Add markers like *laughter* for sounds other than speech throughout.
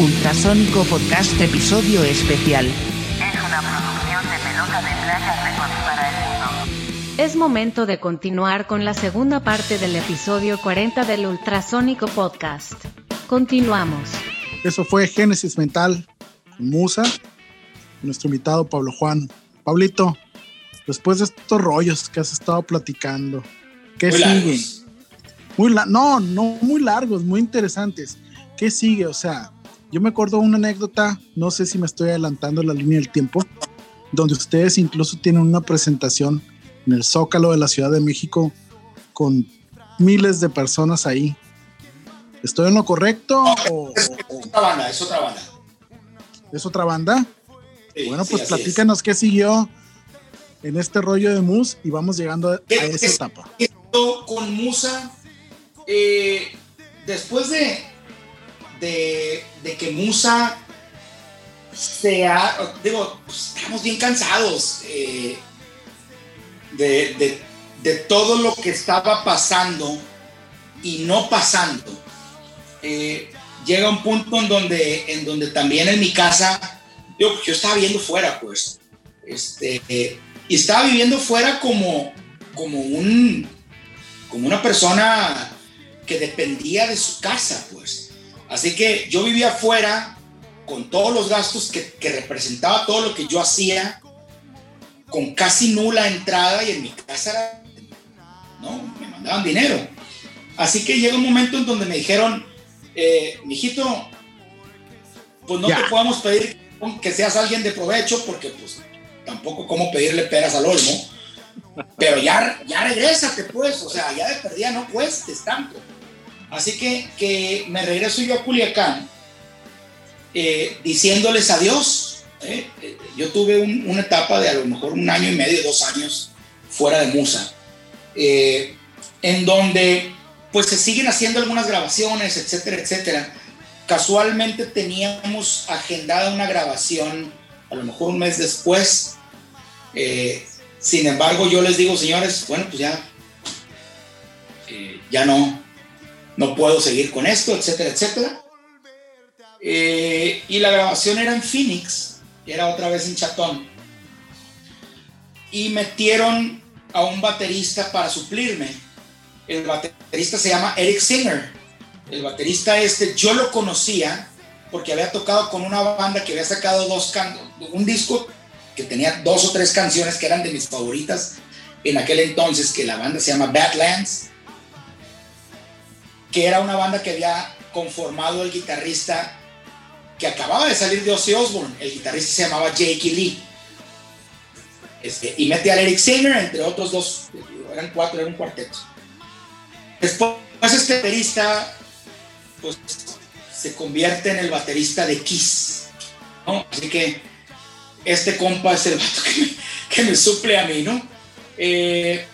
Ultrasónico Podcast Episodio Especial. Es una producción de Pelota de Playa Records para el mundo. Es momento de continuar con la segunda parte del episodio 40 del Ultrasónico Podcast. Continuamos. Eso fue Génesis Mental Musa. Nuestro invitado Pablo Juan. Pablito, después de estos rollos que has estado platicando, ¿qué Muy sigue? largos. Muy la no, no muy largos, muy interesantes. ¿Qué sigue? O sea, yo me acuerdo una anécdota, no sé si me estoy adelantando la línea del tiempo, donde ustedes incluso tienen una presentación en el Zócalo de la Ciudad de México con miles de personas ahí. ¿Estoy en lo correcto Es, es otra banda, es otra banda. es otra banda? Sí, Bueno, sí, pues es. platícanos qué siguió en este rollo de Mus y vamos llegando a, a ¿Qué- esa etapa. Con Musa, eh, después de, de, de que Musa se ha, digo, estamos bien cansados eh, de, de- de todo lo que estaba pasando y no pasando. Eh, llega un punto en donde, en donde también en mi casa, yo, yo estaba viviendo fuera, pues, este, y estaba viviendo fuera como, como un, como una persona que dependía de su casa, pues. Así que yo vivía afuera con todos los gastos que, que representaba todo lo que yo hacía, con casi nula entrada y en mi casa era, no, me mandaban dinero. Así que llega un momento en donde me dijeron, eh, mijito, pues no te podemos pedir que seas alguien de provecho porque pues tampoco como pedirle peras al olmo. Pero ya, ya regrésate, pues, o sea, ya de perdida no cuestes tanto. Así que, que me regreso yo a Culiacán eh, diciéndoles adiós. ¿eh? Eh, Yo tuve un- una etapa de a lo mejor un año y medio, dos años fuera de Musa, en donde pues se siguen haciendo algunas grabaciones, etcétera, etcétera. Casualmente teníamos agendada una grabación a lo mejor un mes después. Sin embargo, yo les digo, señores, bueno, pues ya, ya no, no puedo seguir con esto, etcétera, etcétera. Eh, y la grabación era en Phoenix, era otra vez en Chatón. Y metieron a un baterista para suplirme. El baterista se llama Eric Singer. El baterista este, yo lo conocía porque había tocado con una banda que había sacado dos can un disco que tenía dos o tres canciones que eran de mis favoritas en aquel entonces, que la banda se llama Badlands, que era una banda que había conformado el guitarrista que acababa de salir de Ozzy Osbourne. El guitarrista se llamaba Jake Lee. Este, y mete a Eric Singer, entre otros dos, eran cuatro, era un cuarteto. Después este baterista pues, se convierte en el baterista de Kiss. ¿no? Así que este compa es el vato que me, que suple a mí, ¿no? Eh,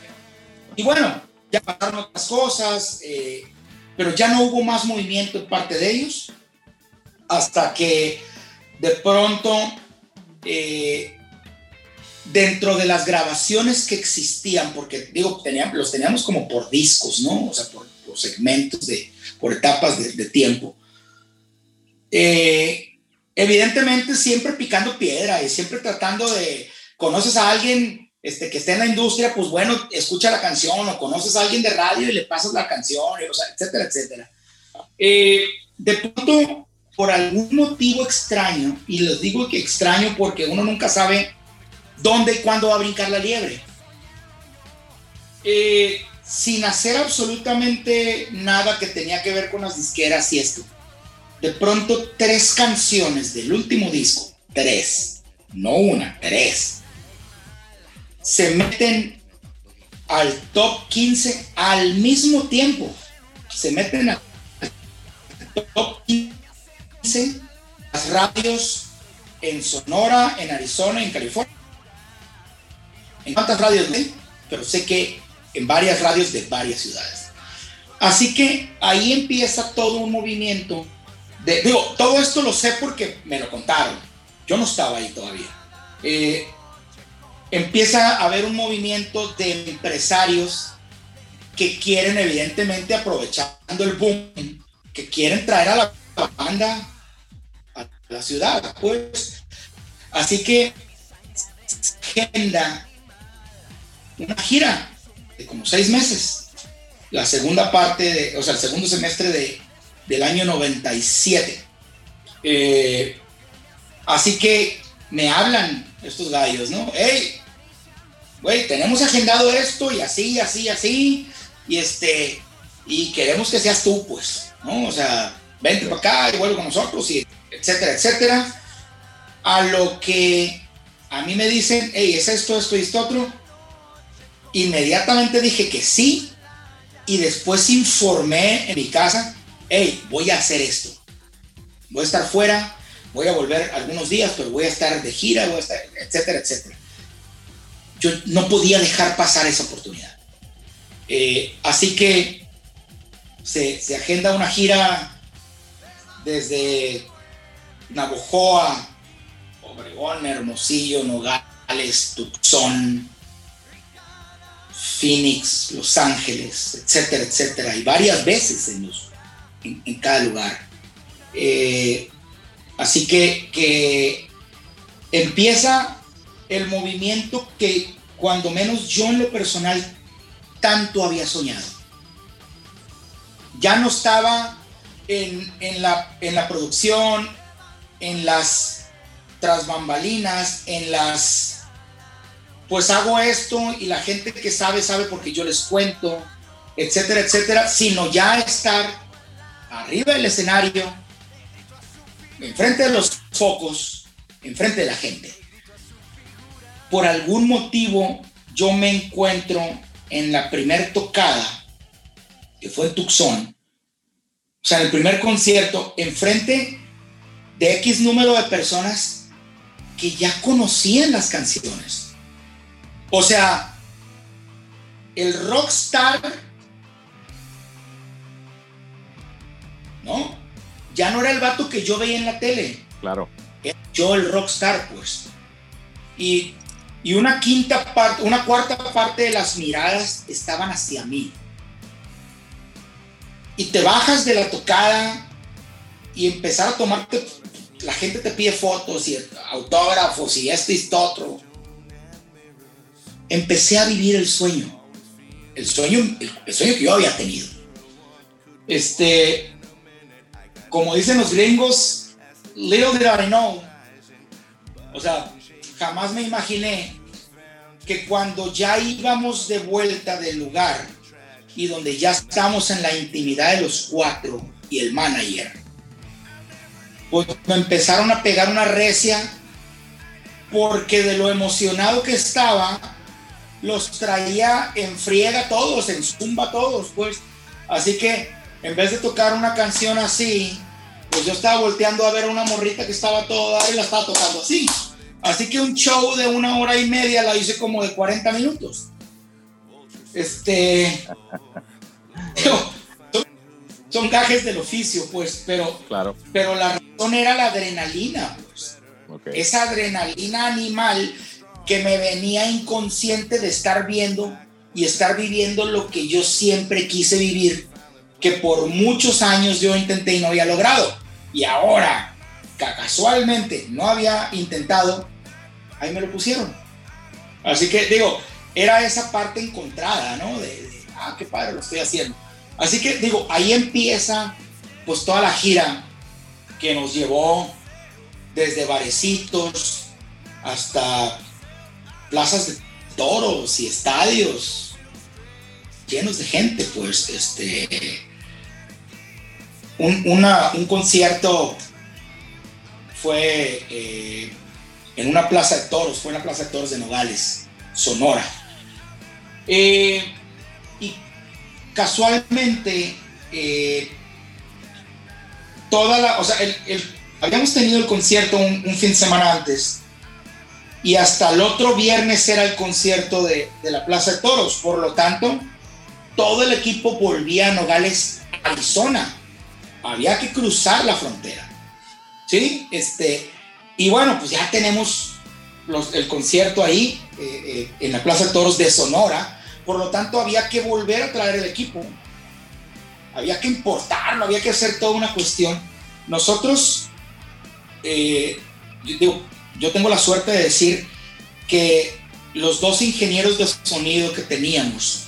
y bueno, ya pasaron otras cosas, eh, pero ya no hubo más movimiento en parte de ellos, hasta que de pronto, eh, dentro de las grabaciones que existían, porque digo, los teníamos como por discos, ¿no? O sea, por, segmentos, de, por etapas de, de tiempo. Eh, evidentemente siempre picando piedra y siempre tratando de, conoces a alguien este, que esté en la industria, pues bueno, escucha la canción o conoces a alguien de radio y le pasas la canción, y, o sea, etcétera, etcétera. Eh, de pronto, por algún motivo extraño, y les digo que extraño porque uno nunca sabe dónde y cuándo va a brincar la liebre, eh, sin hacer absolutamente nada que tenía que ver con las disqueras y esto de pronto tres canciones del último disco, tres, no una, tres, se meten al top 15 al mismo tiempo. Se meten al top 15 las radios en Sonora, en Arizona, en California. ¿En cuántas radios? Sé, pero sé que en varias radios de varias ciudades. Así que ahí empieza todo un movimiento de, digo, todo esto lo sé porque me lo contaron. Yo no estaba ahí todavía. Eh, empieza a haber un movimiento de empresarios que quieren, evidentemente, aprovechando el boom, que quieren traer a la banda la ciudad, pues. Así que agenda una gira de como seis meses. La segunda parte, de, o sea, el segundo semestre de, del año 97. Eh, así que me hablan estos gallos, ¿no? Hey, güey, tenemos agendado esto y así, así, así. Y este, y queremos que seas tú, pues, ¿no? O sea, vente para acá y vuelve con nosotros, y etcétera, etcétera. A lo que a mí me dicen, hey, es esto, esto y esto otro. Inmediatamente dije que sí, y después informé en mi casa, hey, voy a hacer esto. Voy a estar fuera, voy a volver algunos días, pero voy a estar de gira, voy a estar, etcétera, etcétera. Yo no podía dejar pasar esa oportunidad. Eh, así que se, agenda una gira desde Navojoa, Obregón, Hermosillo, Nogales, Tucson, Phoenix, Los Ángeles, etcétera, etcétera, y varias veces en, los, en, en cada lugar. Eh, así que, que empieza el movimiento que cuando menos yo en lo personal tanto había soñado. Ya no estaba en, en, la, en la producción, en las tras bambalinas, en las, pues hago esto y la gente que sabe, sabe porque yo les cuento, etcétera, etcétera, sino ya estar arriba del escenario, enfrente de los focos, enfrente de la gente. Por algún motivo yo me encuentro en la primer tocada, que fue en Tucson, o sea, en el primer concierto, enfrente de X número de personas que ya conocían las canciones. O sea, el rockstar, ¿no? Ya no era el vato que yo veía en la tele. Claro. Era yo el rockstar, pues. Y, y una quinta parte, una cuarta parte de las miradas estaban hacia mí. Y te bajas de la tocada y empezar a tomarte la gente te pide fotos y autógrafos y esto y esto otro. Empecé a vivir el sueño. El sueño, el, el, sueño que yo había tenido. Este, como dicen los gringos, little did I know. O sea, jamás me imaginé que cuando ya íbamos de vuelta del lugar y donde ya estamos en la intimidad de los cuatro y el manager, pues me empezaron a pegar una recia porque de lo emocionado que estaba, los traía en friega todos, en zumba todos, pues. Así que en vez de tocar una canción así, pues yo estaba volteando a ver a una morrita que estaba toda y la estaba tocando así. Así que un show de una hora y media la hice como de 40 minutos. Este. *laughs* son gajes del oficio, pues, pero, claro. pero la razón era la adrenalina, pues. Okay. Esa adrenalina animal que me venía inconsciente de estar viendo y estar viviendo lo que yo siempre quise vivir, que por muchos años yo intenté y no había logrado. Y ahora, casualmente, no había intentado, ahí me lo pusieron. Así que digo, era esa parte encontrada, ¿no? De, ah, qué padre, lo estoy haciendo. Así que digo, ahí empieza pues toda la gira que nos llevó desde barecitos hasta plazas de toros y estadios llenos de gente, pues este un, un concierto fue eh, en una plaza de toros, fue en la plaza de toros de Nogales, Sonora. Eh, y casualmente, eh, toda la, o sea, el, el, habíamos tenido el concierto un, un, fin de semana antes y hasta el otro viernes era el concierto de, de, la Plaza de Toros. Por lo tanto, todo el equipo volvía a Nogales, Arizona. Había que cruzar la frontera. ¿Sí? Este, y bueno, pues ya tenemos los, el concierto ahí eh, eh, en la Plaza de Toros de Sonora por lo tanto, había que volver a traer el equipo. Había que importarlo, había que hacer toda una cuestión. Nosotros eh, yo, digo, yo tengo la suerte de decir que los dos ingenieros de sonido que teníamos,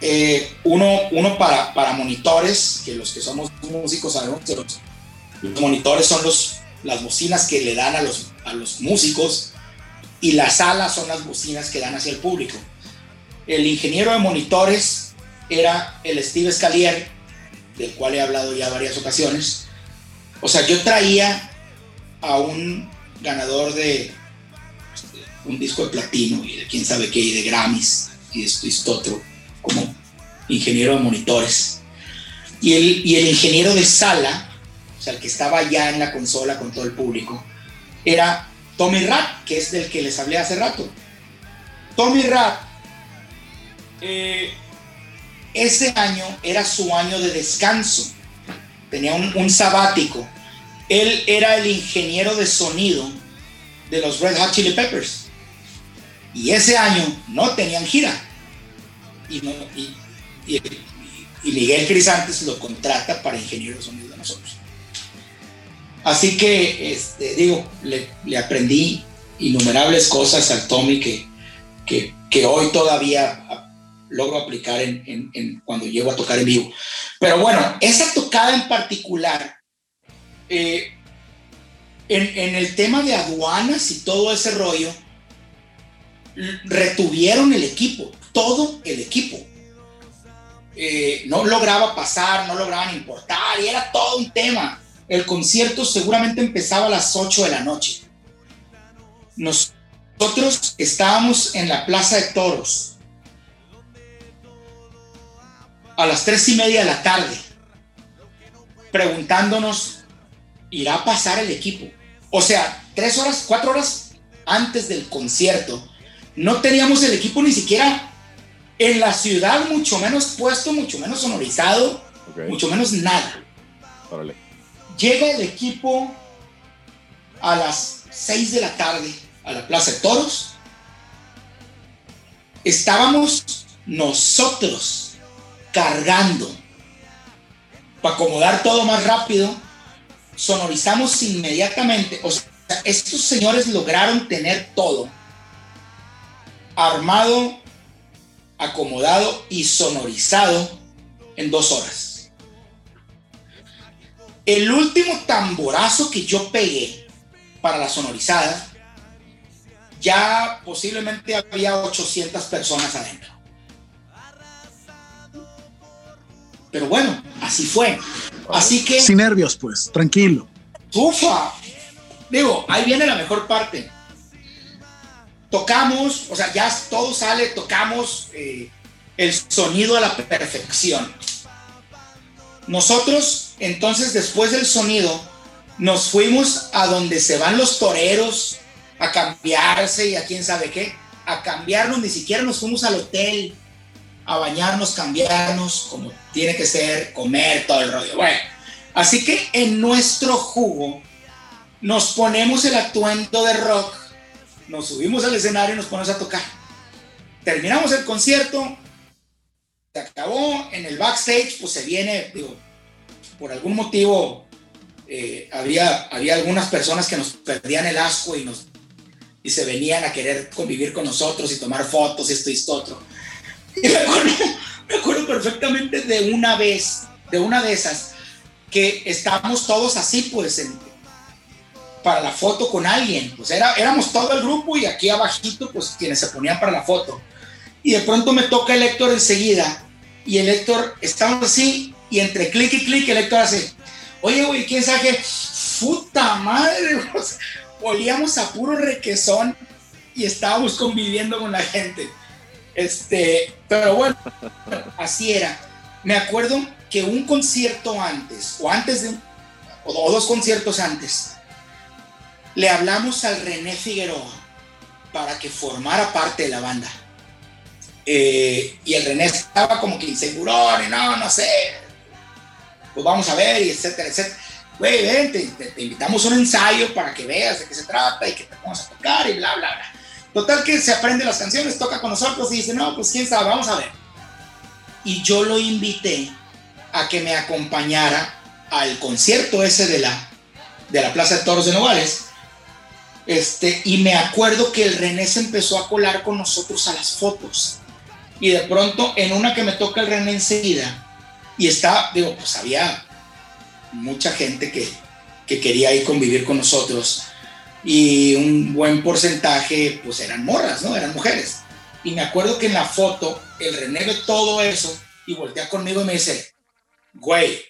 eh, uno, uno para, para monitores, que los que somos músicos sabemos que los, los monitores son los, las bocinas que le dan a los, a los músicos y las salas son las bocinas que dan hacia el público. El ingeniero de monitores era el Steve Scalier, del cual he hablado ya varias ocasiones. O sea, yo traía a un ganador de este, un disco de platino y de quién sabe qué, y de Grammys y esto y esto otro, como ingeniero de monitores. Y el, y el ingeniero de sala, o sea, el que estaba ya en la consola con todo el público, era Tommy Rapp, que es del que les hablé hace rato. Tommy Rapp, eh, ese año era su año de descanso, tenía un, sabático. Él era el ingeniero de sonido de los Red Hot Chili Peppers. Y ese año no tenían gira. Y Miguel Crisantes lo contrata para ingeniero de sonido de nosotros. Así que, este, digo, le, aprendí innumerables cosas al Tommy que, que, hoy todavía logro aplicar en, cuando llego a tocar en vivo. Pero bueno, esa tocada en particular, eh, en, el tema de aduanas y todo ese rollo, retuvieron el equipo, todo el equipo. Eh, no lograba pasar, no lograban importar y era todo un tema. El concierto seguramente empezaba a las 8 de la noche. Nosotros estábamos en la Plaza de Toros a las tres y media de la tarde preguntándonos, ¿irá a pasar el equipo? O sea, tres horas, cuatro horas antes del concierto, no teníamos el equipo ni siquiera en la ciudad, mucho menos puesto, mucho menos sonorizado, mucho menos nada. órale. Llega el equipo a las 6 de la tarde a la Plaza de Toros. Estábamos nosotros cargando para acomodar todo más rápido. Sonorizamos inmediatamente. O sea, estos señores lograron tener todo armado, acomodado y sonorizado en dos horas. El último tamborazo que yo pegué para la sonorizada, ya posiblemente había 800 personas adentro. Pero bueno, así fue. Así que, Sin nervios, pues, tranquilo. ufa, digo, ahí viene la mejor parte. Tocamos, o sea, ya todo sale, tocamos eh, el sonido a la perfección. Nosotros, entonces, después del sonido, nos fuimos a donde se van los toreros a cambiarse y a quién sabe qué, a cambiarnos, ni siquiera nos fuimos al hotel a bañarnos, cambiarnos, como tiene que ser, comer, todo el rollo. Bueno, así que en nuestro jugo nos ponemos el atuendo de rock, nos subimos al escenario y nos ponemos a tocar. Terminamos el concierto, se acabó, en el backstage, pues se viene, digo, por algún motivo eh, había, había algunas personas que nos perdían el asco y, nos, y se venían a querer convivir con nosotros y tomar fotos, esto y esto otro. Y me acuerdo, *laughs* me acuerdo perfectamente de una vez, de una de esas, que estábamos todos así, pues, en- para la foto con alguien. Pues era, éramos todo el grupo y aquí abajito, pues, quienes se ponían para la foto. Y de pronto me toca el Héctor enseguida. Y el Héctor, estamos así, y entre clic y clic, el Héctor hace, oye, güey, ¿quién sabe qué? Puta madre, *laughs* olíamos a puro requesón y estábamos conviviendo con la gente. Este, pero bueno, *laughs* así era. Me acuerdo que un concierto antes, o antes de, o dos conciertos antes, le hablamos al René Figueroa para que formara parte de la banda. Eh, y el René estaba como que inseguro, no, no sé, pues vamos a ver, y etcétera, etcétera. Güey, ven, te, te- te invitamos a un ensayo para que veas de qué se trata y que te pongas a tocar y bla, bla, bla. Total que se aprende las canciones, toca con nosotros y dice, no, pues quién sabe, vamos a ver. Y yo lo invité a que me acompañara al concierto ese de la, de la Plaza de Toros de Nogales. Este, y me acuerdo que el René se empezó a colar con nosotros a las fotos. Y de pronto, en una que me toca el René enseguida, y está, digo, pues había mucha gente que, que quería ir convivir con nosotros. Y un buen porcentaje, pues eran morras, ¿no? Eran mujeres. Y me acuerdo que en la foto, el René ve todo eso y voltea conmigo y me dice, güey,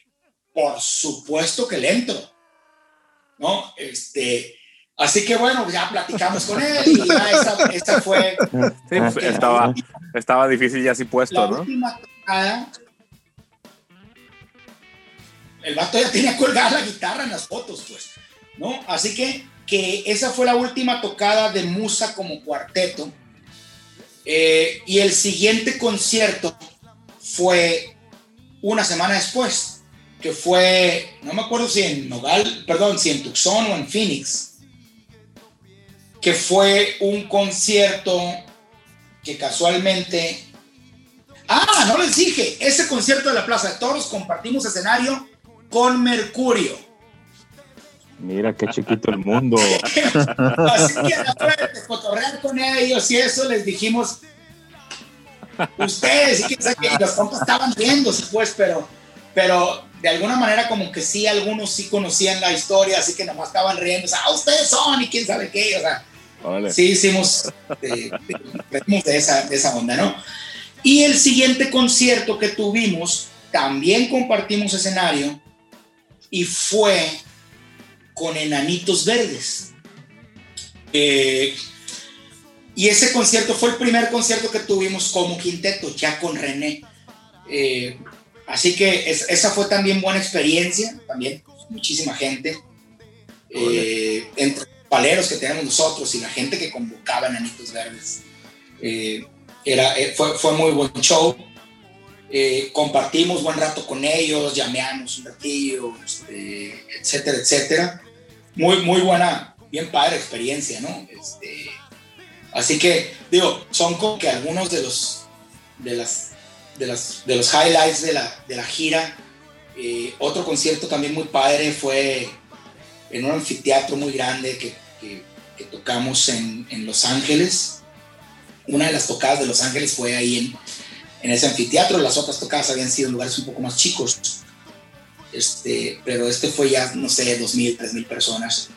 por supuesto que le entro. ¿No? Este, así que bueno, ya platicamos con él y ya esa, esa fue. Sí, pues, estaba, estaba difícil ya así puesto, la ¿no? última tocada, el vato ya tenía colgada la guitarra en las fotos, pues, ¿no? Así que, que esa fue la última tocada de Musa como cuarteto. Eh, y el siguiente concierto fue una semana después, que fue, no me acuerdo si en Nogal, perdón, si en Tucson o en Phoenix, que fue un concierto que casualmente... Ah, no les dije, ese concierto de la Plaza de Toros compartimos escenario con Mercurio. Mira qué chiquito el mundo. *laughs* Así que a la hora de cotorrear con ellos y eso les dijimos, ustedes, y quién sabe qué, y los compas estaban riéndose, pues, pero, pero de alguna manera como que sí, algunos sí conocían la historia, así que nomás estaban riendo, ah, ustedes son, y quién sabe qué, o sea, sí hicimos de- de esa, de esa onda, ¿no? Y el siguiente concierto que tuvimos, también compartimos escenario, y fue con Enanitos Verdes. Eh, y ese concierto fue el primer concierto que tuvimos como quinteto, ya con René. Eh, así que es- esa fue también buena experiencia, también pues, muchísima gente. Eh, entre paleros que tenemos nosotros y la gente que convocaba Enanitos Verdes. Eh, era, fue, fue muy buen show. Eh, compartimos buen rato con ellos, llameamos un ratillo, este, etcétera, etcétera. Muy, muy buena, bien padre experiencia, ¿no? Este, así que, digo, son como que algunos de los, de las, de las, de los highlights de la, de la gira. Eh, otro concierto también muy padre fue en un anfiteatro muy grande que, que- que tocamos en, en Los Ángeles. Una de las tocadas de Los Ángeles fue ahí en, en ese anfiteatro, las otras tocadas habían sido en lugares un poco más chicos. Este, pero este fue ya, no sé, 2.000, 3.000 personas.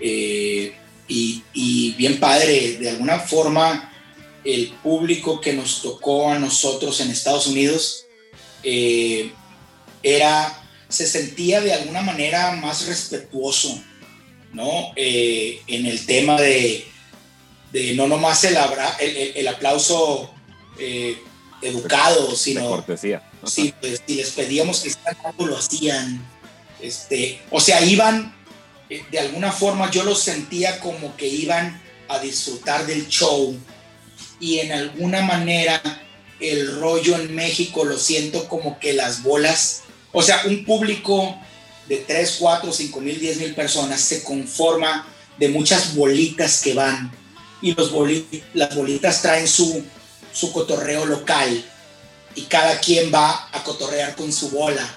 Eh, y, y bien padre, de alguna forma, el público que nos tocó a nosotros en Estados Unidos eh, era, se sentía de alguna manera más respetuoso, ¿no? Eh, en el tema de, de no nomás el, abra- el, aplauso eh, educado, De sino cortesía. si, pues, si les pedíamos que hicieran algo, lo hacían. Este, o sea, iban, eh, de alguna forma yo los sentía como que iban a disfrutar del show y en alguna manera el rollo en México lo siento como que las bolas, o sea, un público de 3, 4, 5 mil, 10 mil personas se conforma de muchas bolitas que van y los boli- las bolitas traen su, su cotorreo local y cada quien va a cotorrear con su bola.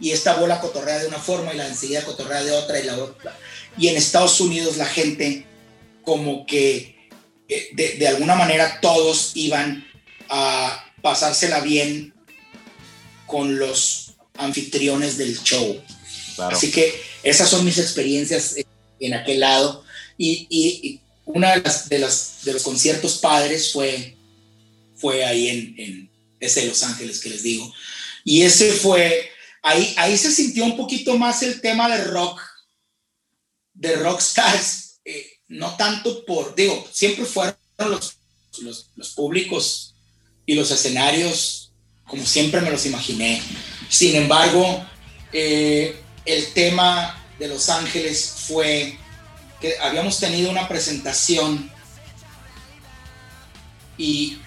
Y esta bola cotorrea de una forma y la enseguida cotorrea de otra y la otra. Y en Estados Unidos la gente como que eh, de, de alguna manera todos iban a pasársela bien con los anfitriones del show. Claro. Así que esas son mis experiencias en aquel lado. Y, y- y una de, las, de, las- de los conciertos padres fue, fue ahí en, ese Los Ángeles que les digo. Y ese fue, ahí, ahí se sintió un poquito más el tema de rock, de rockstars. eh, no tanto por, digo, siempre fueron los, los, los públicos y los escenarios como siempre me los imaginé. Sin embargo, eh, el tema de Los Ángeles fue que habíamos tenido una presentación y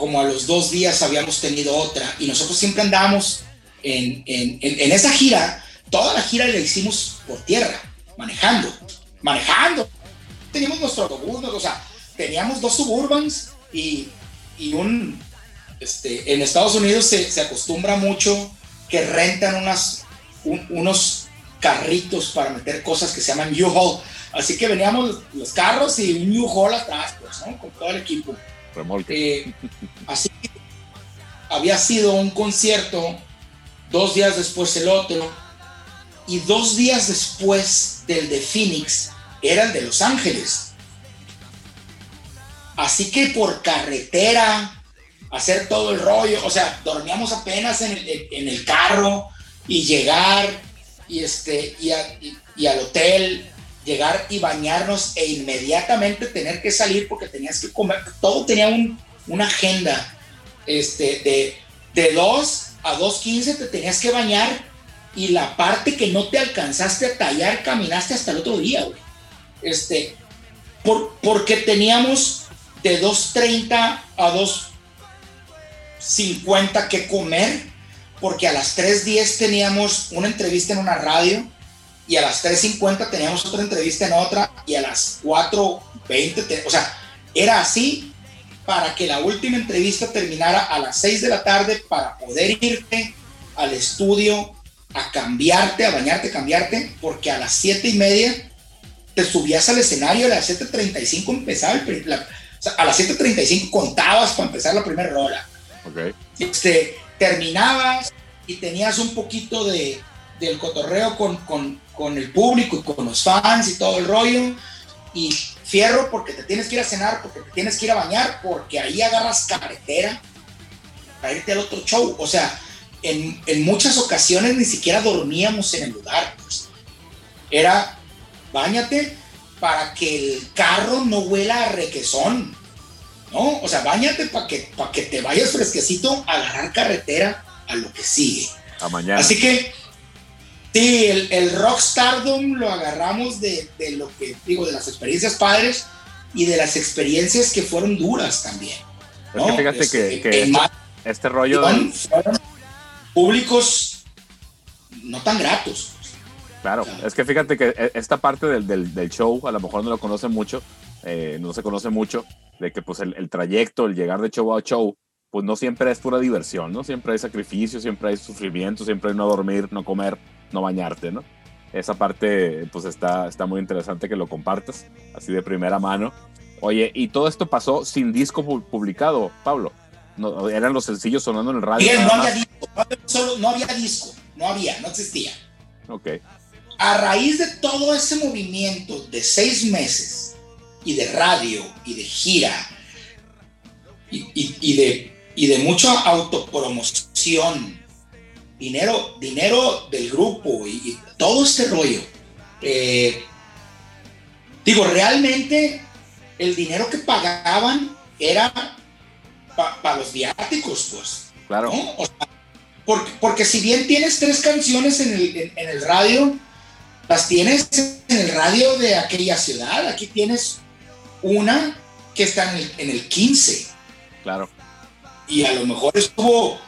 como a los dos días habíamos tenido otra y nosotros siempre andábamos en, en- en- en esa gira, toda la gira la hicimos por tierra, manejando, manejando. Teníamos nuestro autobús, o sea, teníamos dos suburbans y, y un, este, en Estados Unidos se, se acostumbra mucho que rentan unas, un- unos carritos para meter cosas que se llaman U-Haul. Así que veníamos los carros y un U-Haul atrás, pues, ¿no? Con todo el equipo. Remolque. Eh, así había sido un concierto, dos días después el otro, y dos días después del de Phoenix era el de Los Ángeles. Así que por carretera, hacer todo el rollo, o sea, dormíamos apenas en el, en el carro y llegar y, este, y al hotel, llegar y bañarnos e inmediatamente tener que salir porque tenías que comer, todo tenía un- una agenda, este, de, de 2 a 2.15 te tenías que bañar y la parte que no te alcanzaste a tallar caminaste hasta el otro día. Este, por, porque teníamos de 2.30 a 2.50 que comer, porque a las 3.10 teníamos una entrevista en una radio y a las 3.50 teníamos otra entrevista en otra y a las 4.20, te- o sea, era así para que la última entrevista terminara a las 6 de la tarde para poder irte al estudio a cambiarte, a bañarte, cambiarte, porque a las 7 y media te subías al escenario, a las 7.35 empezaba el, la- o sea, a las 7.35 contabas para empezar la primera rola. Este, terminabas y tenías un poquito de, del cotorreo con, con, con el público y con los fans y todo el rollo. Y fierro porque te tienes que ir a cenar, porque te tienes que ir a bañar, porque ahí agarras carretera para irte al otro show. O sea, en, en muchas ocasiones ni siquiera dormíamos en el lugar. pues. Era, bañate para que el carro no huela a requesón. ¿no? O sea, bañate para que, pa' que te vayas fresquecito a agarrar carretera a lo que sigue. A mañana. Así que, sí, el, el rockstardom lo agarramos de, de lo que digo, de las experiencias padres y de las experiencias que fueron duras también. es ¿no? que fíjate Este, que, más este rollo fueron públicos no tan gratos. Claro, es que fíjate que e- esta parte del, del, del show, a lo mejor no lo conocen mucho, eh, no se conoce mucho, de que pues el, el trayecto, el llegar de show a show, pues no siempre es pura diversión, ¿no? Siempre hay sacrificio, siempre hay sufrimiento, siempre hay no dormir, no comer, no bañarte, ¿no? Esa parte, pues está, está muy interesante que lo compartas, así de primera mano. Oye, y todo esto pasó sin disco pu- publicado, Pablo. No, eran los sencillos sonando en el radio. Nada no había disco, no había, solo, no había disco, no había, no existía. Ok, A raíz de todo ese movimiento de seis meses y de radio y de gira y, y- y de, y de mucha autopromoción, dinero, dinero del grupo y, y todo este rollo, eh, digo, realmente el dinero que pagaban era para los viáticos, pues. claro. ¿no? O sea, porque, porque si bien tienes tres canciones en el, en- en el radio, las tienes en el radio de aquella ciudad. Aquí tienes una que está en el, en el 15 Claro, y a lo mejor estuvo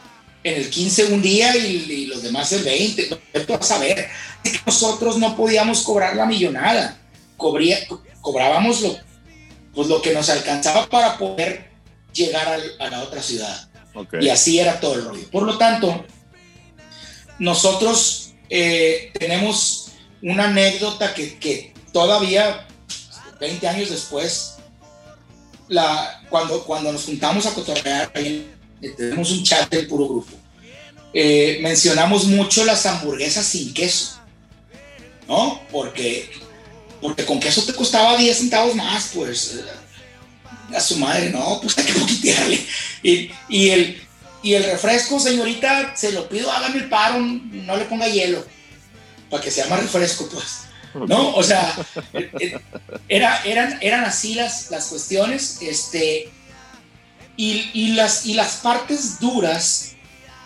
en el 15 un día y, y los demás el 20. ¿no? Tú vas a ver. Nosotros no podíamos cobrar la millonada. Cobría- co- cobrábamos lo, pues lo que nos alcanzaba para poder llegar al- a la otra ciudad. Y así era todo el rollo. Por lo tanto, nosotros eh, tenemos una anécdota que, que todavía, 20 años después, la, cuando, cuando nos juntamos a cotorrear, ahí, tenemos un chat del puro grupo, eh, mencionamos mucho las hamburguesas sin queso, ¿no? Porque, porque con queso te costaba 10 centavos más, pues. eh, A su madre, no, pues hay que poquitearle. Y, el, y el refresco, señorita, se lo pido, hágame el paro, no le ponga hielo, para que sea más refresco, pues. ¿No? O sea, eh, era, eran, eran así las, las cuestiones, este, y, las, y las partes duras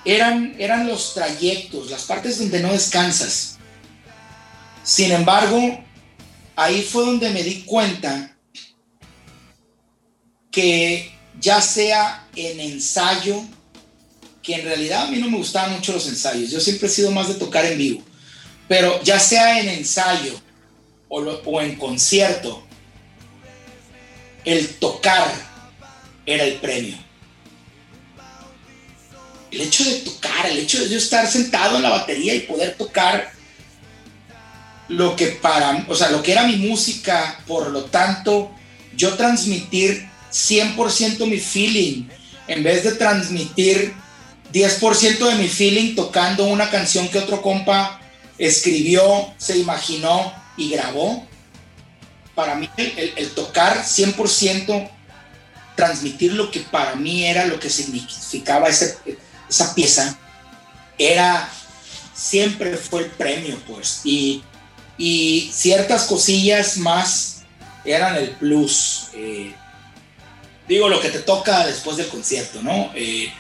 eran, eran los trayectos, las partes donde no descansas. Sin embargo, ahí fue donde me di cuenta que ya sea en ensayo, que en realidad a mí no me gustaban mucho los ensayos, yo siempre he sido más de tocar en vivo, pero ya sea en ensayo o, o en concierto, el tocar era el premio. El hecho de tocar, el hecho de yo estar sentado en la batería y poder tocar lo que para, o sea, lo que era mi música, por lo tanto, yo transmitir 100% mi feeling, en vez de transmitir 10% de mi feeling tocando una canción que otro compa escribió, se imaginó y grabó. Para mí el, el tocar 100%, transmitir lo que para mí era lo que significaba ese, esa pieza, era, siempre fue el premio, pues. Y, y ciertas cosillas más eran el plus. Eh, digo, lo que te toca después del concierto, ¿no? Eh,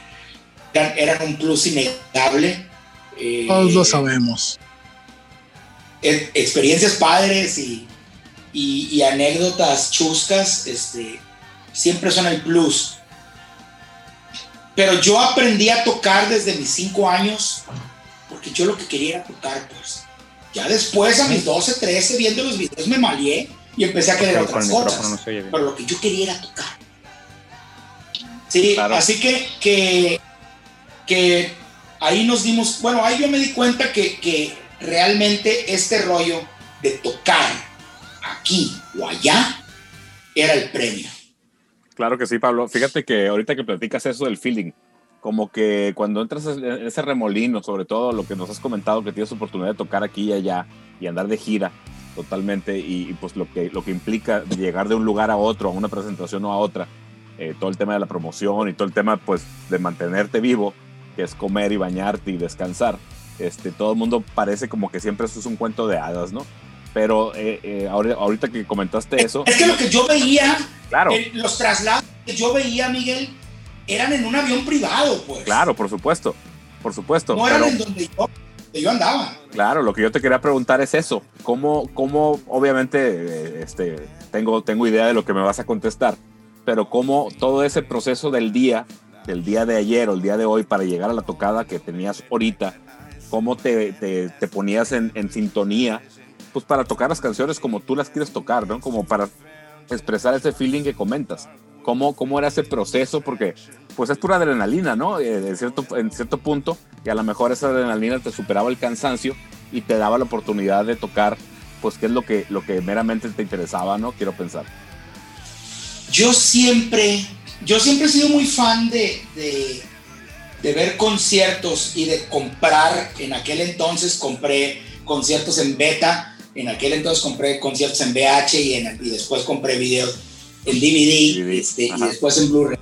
eran, un plus innegable. Eh, Todos lo sabemos. experiencias padres y, y, anécdotas chuscas, este, siempre son el plus. Pero yo aprendí a tocar desde mis cinco años, porque yo lo que quería era tocar, pues. Ya después, a mis 12, 13, viendo los videos, me malié y empecé a querer otras cosas. pero lo que yo quería era tocar. Sí, así que, que que ahí nos dimos, bueno, ahí yo me di cuenta que, que realmente este rollo de tocar aquí o allá era el premio. Claro que sí, Pablo. Fíjate que ahorita que platicas eso del feeling, como que cuando entras en ese remolino, sobre todo lo que nos has comentado, que tienes oportunidad de tocar aquí y allá y andar de gira totalmente y, pues lo que, lo que implica llegar de un lugar a otro, a una presentación o a otra, eh, todo el tema de la promoción y todo el tema pues de mantenerte vivo, que es comer y bañarte y descansar. Este, todo el mundo parece como que siempre eso es un cuento de hadas, ¿no? Pero eh, eh, ahorita, que comentaste eso... Es que lo que yo veía, claro. los traslados que yo veía, Miguel, eran en un avión privado, pues. Claro, por supuesto, por supuesto. No eran en donde yo, andaba. Claro, lo que yo te quería preguntar es eso. ¿Cómo, cómo obviamente, eh, este, tengo, tengo idea de lo que me vas a contestar, pero cómo todo ese proceso del día del día de ayer o el día de hoy para llegar a la tocada que tenías ahorita, cómo te, te, ponías en, en, sintonía, pues para tocar las canciones como tú las quieres tocar, ¿no? Como para expresar ese feeling que comentas. ¿Cómo, cómo era ese proceso? Porque pues es pura adrenalina, ¿no? Eh, en, cierto, en cierto punto, y a lo mejor esa adrenalina te superaba el cansancio y te daba la oportunidad de tocar, pues qué es lo que, lo que meramente te interesaba, ¿no? Quiero pensar. Yo siempre yo siempre he sido muy fan de, ver conciertos y de comprar. En aquel entonces compré conciertos en beta, en aquel entonces compré conciertos en VH y, y después compré videos en DVD, este, y después en Blu-ray.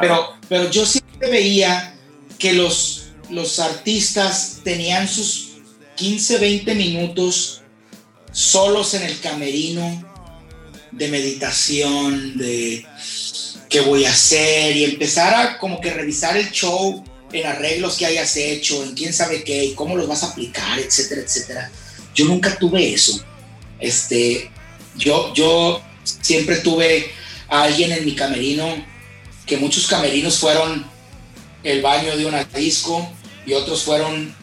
Pero, pero yo siempre veía que los, los artistas tenían sus 15, 20 minutos solos en el camerino de meditación, de qué voy a hacer y empezar a como que revisar el show en arreglos que hayas hecho, en quién sabe qué y cómo los vas a aplicar, etcétera, etcétera. Yo nunca tuve eso. Este, yo, yo siempre tuve a alguien en mi camerino, que muchos camerinos fueron el baño de una disco y otros fueron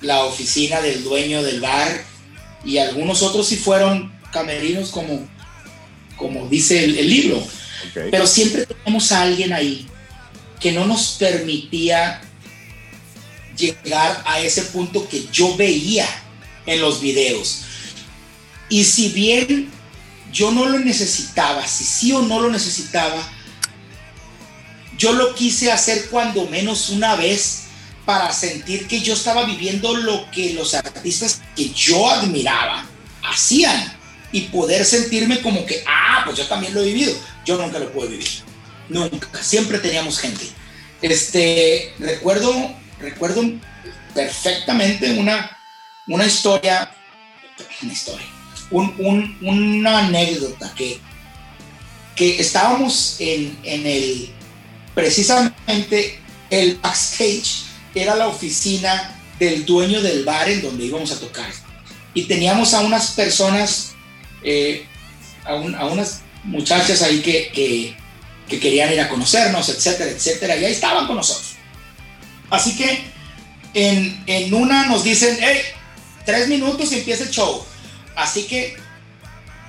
la oficina del dueño del bar y algunos otros sí fueron camerinos como, como dice el libro. Pero siempre tenemos a alguien ahí que no nos permitía llegar a ese punto que yo veía en los videos. Y si bien yo no lo necesitaba, si sí o no lo necesitaba, yo lo quise hacer cuando menos una vez para sentir que yo estaba viviendo lo que los artistas que yo admiraba hacían y poder sentirme como que, ah, pues yo también lo he vivido. Yo nunca lo pude vivir. Nunca. Siempre teníamos gente. Este, recuerdo, recuerdo perfectamente una, una historia, una historia, un, una anécdota que, que estábamos en, en el, precisamente el backstage era la oficina del dueño del bar en donde íbamos a tocar. Y teníamos a unas personas, eh, a, a, unas muchachas ahí que, que, querían ir a conocernos, etcétera, etcétera, y ahí estaban con nosotros. Así que en, en una nos dicen, hey, tres minutos y empieza el show. Así que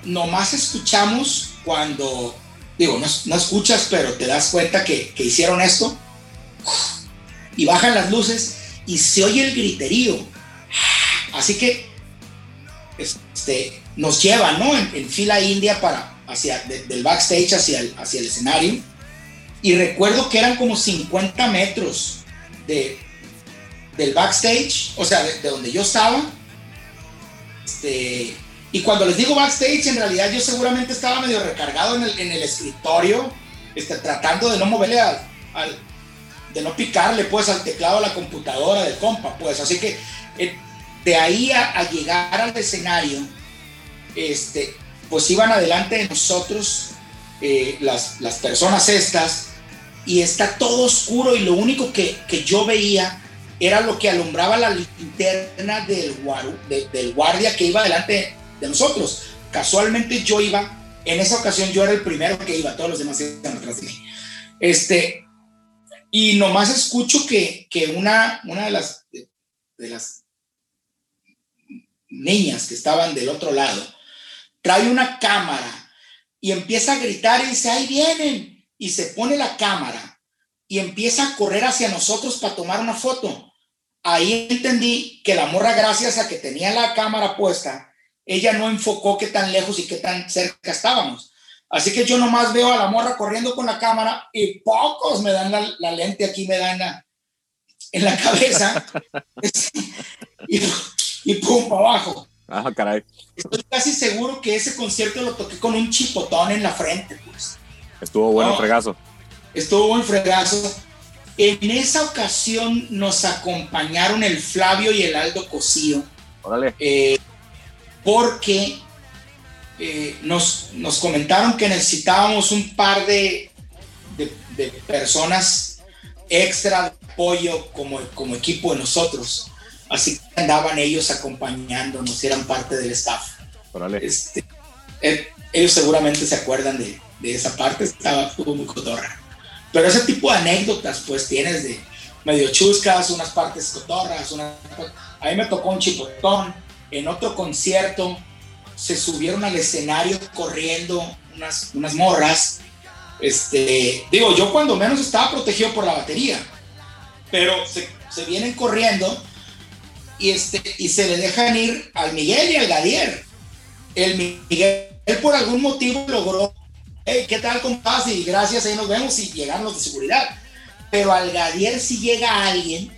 nomás escuchamos cuando, digo, no, no escuchas, pero te das cuenta que, que, hicieron esto, y bajan las luces y se oye el griterío. Así que este, nos llevan, ¿no? En, fila india para, hacia, de- del backstage hacia el, hacia el escenario. Y recuerdo que eran como 50 metros de, del backstage, o sea, de, de donde yo estaba. Este, y cuando les digo backstage, en realidad yo seguramente estaba medio recargado en el, en el escritorio, este, tratando de no moverle al, al- de no picarle pues al teclado a la computadora del compa, pues. Así que eh, de ahí a, a llegar al escenario, este, pues iban adelante de nosotros eh, las, las personas estas y está todo oscuro y lo único que, que yo veía era lo que alumbraba la linterna del, guardia que iba delante de nosotros. Casualmente yo iba, en esa ocasión yo era el primero que iba, todos los demás iban atrás de mí. Este, y nomás escucho que, que una, una de, las, de, de las niñas que estaban del otro lado trae una cámara y empieza a gritar y dice, ahí vienen. Y se pone la cámara y empieza a correr hacia nosotros para tomar una foto. Ahí entendí que la morra, gracias a que tenía la cámara puesta, ella no enfocó qué tan lejos y qué tan cerca estábamos. Así que yo nomás veo a la morra corriendo con la cámara y pocos me dan la, la lente aquí, me dan la, en la cabeza *laughs* y, y pum, para abajo. Ah, caray. Estoy casi seguro que ese concierto lo toqué con un chipotón en la frente, pues. Estuvo bueno el No. fregazo. Estuvo buen fregazo. En esa ocasión nos acompañaron el Flavio y el Aldo Cosío, Órale. eh, porque eh, nos, nos comentaron que necesitábamos un par de, de, de personas extra de apoyo como, como equipo de nosotros. Así que andaban ellos acompañándonos, eran parte del staff. Órale. Este, eh, ellos seguramente se acuerdan de, de esa parte, estaba muy cotorra. Pero ese tipo de anécdotas, pues tienes de medio chuscas, unas partes cotorras, una... a mí me tocó un chipotón. En otro concierto se subieron al escenario corriendo unas, unas morras. Este, digo, yo cuando menos estaba protegido por la batería, pero se, se vienen corriendo y, este, y se le dejan ir al Miguel y al Gadier. El Miguel por algún motivo logró, hey, ¿qué tal compas? Y gracias, ahí nos vemos y llegaron de seguridad. Pero al Gadier si llega alguien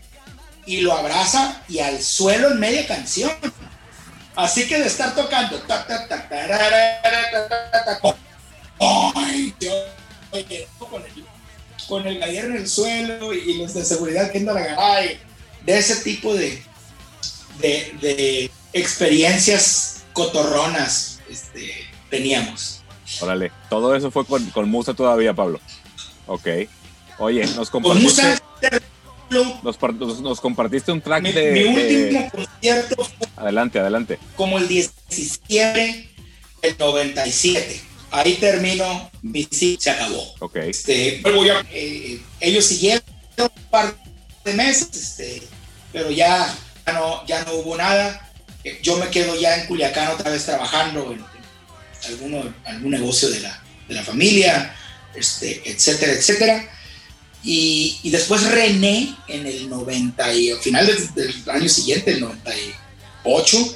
y lo abraza y al suelo en media canción. Así que de estar tocando, ay, yo, con el, con el Gadier en el suelo y, los de seguridad que andan a y de ese tipo de experiencias cotorronas este, teníamos. Órale. Todo eso fue con, con Musa todavía, Pablo. Ok. Oye, nos Con compartiste, Musa, nos, nos- nos compartiste un track mi, de, mi de- último concierto fue Adelante, adelante. como el 17 del 97. Ahí termino, mi ciclo se acabó. Ok. Este, ya, eh, ellos siguieron un par de meses, este, pero ya, ya, no, ya no hubo nada. Yo me quedo ya en Culiacán otra vez trabajando en alguno, algún negocio de la, de la familia, este, etcétera, etcétera. Y, y después René en el 90 y al final del, del año siguiente, el 98,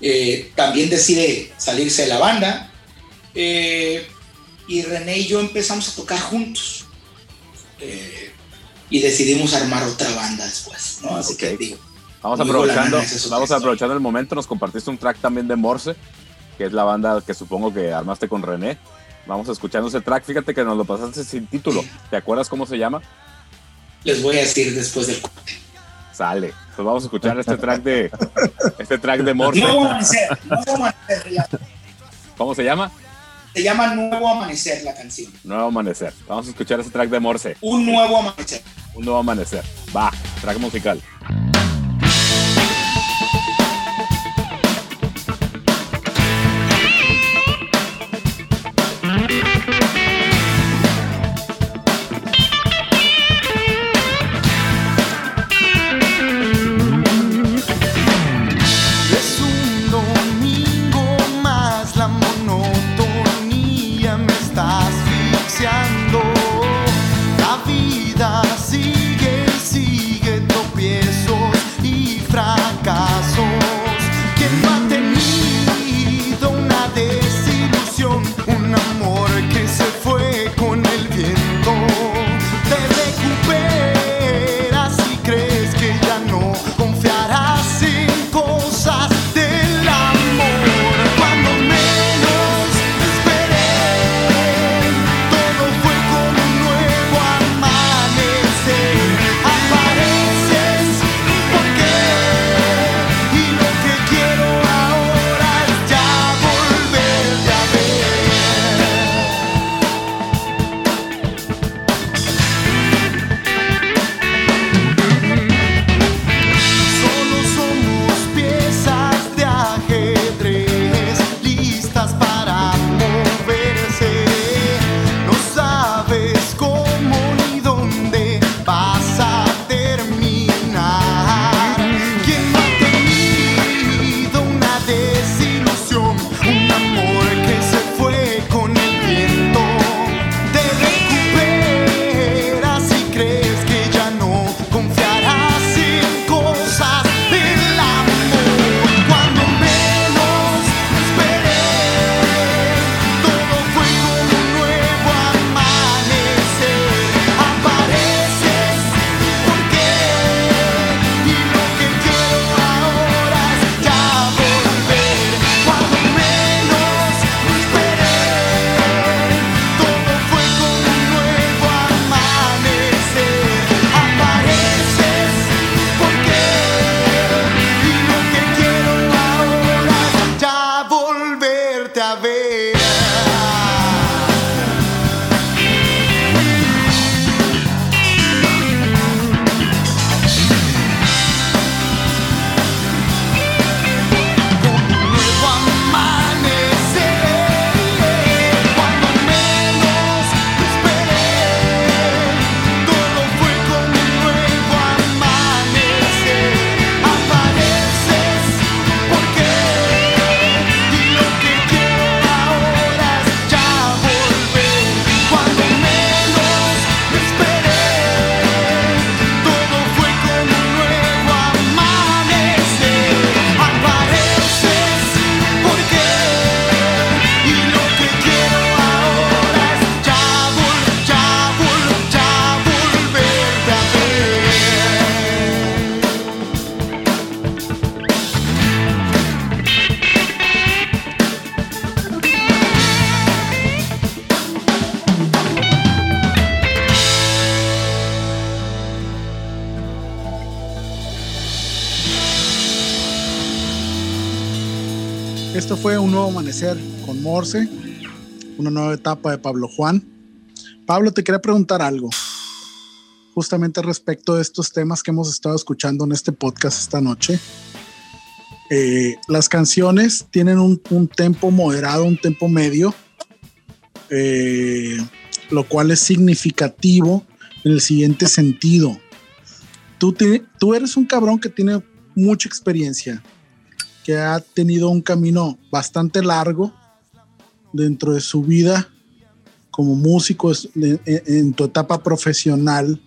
eh, también decide salirse de la banda. Eh, y René y yo empezamos a tocar juntos. Eh, y decidimos armar otra banda después, ¿no? Así que Ok. digo, Vamos aprovechando, vamos aprovechando el momento. Nos compartiste un track también de Morse, que es la banda que supongo que armaste con René. Vamos escuchando ese track. Fíjate que nos lo pasaste sin título. ¿Te acuerdas cómo se llama? les voy a decir después del corte. Sale. Pues vamos a escuchar este track de *laughs* este track de Morse. Nuevo Amanecer, Nuevo Amanecer, ya. ¿Cómo se llama? se llama Nuevo Amanecer la canción. Nuevo amanecer. Vamos a escuchar ese track de Morse. Un Nuevo Amanecer. Un nuevo amanecer. Va, track musical. Nuevo amanecer con Morse, una nueva etapa de Pablo Juan. Pablo, te quería preguntar algo, justamente respecto de estos temas que hemos estado escuchando en este podcast esta noche. Eh, las canciones tienen un, un tempo moderado, un tempo medio, eh, lo cual es significativo en el siguiente sentido. Tú, eres un cabrón que tiene mucha experiencia, que ha tenido un camino bastante largo dentro de su vida como músico en, en tu etapa profesional.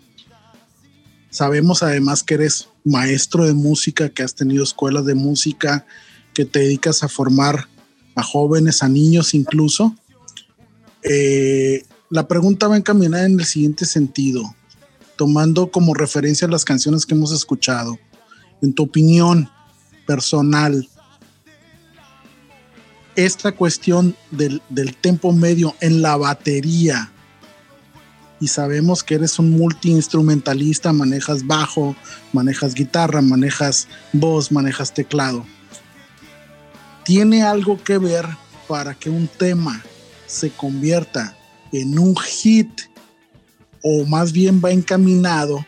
Sabemos además que eres maestro de música, que has tenido escuelas de música, que te dedicas a formar a jóvenes, a niños incluso. Eh, la pregunta va encaminada en el siguiente sentido, tomando como referencia las canciones que hemos escuchado. En tu opinión personal, esta cuestión del, del tempo medio en la batería, y sabemos que eres un multiinstrumentalista, manejas bajo, manejas guitarra, manejas voz, manejas teclado. ¿Tiene algo que ver para que un tema se convierta en un hit o más bien va encaminado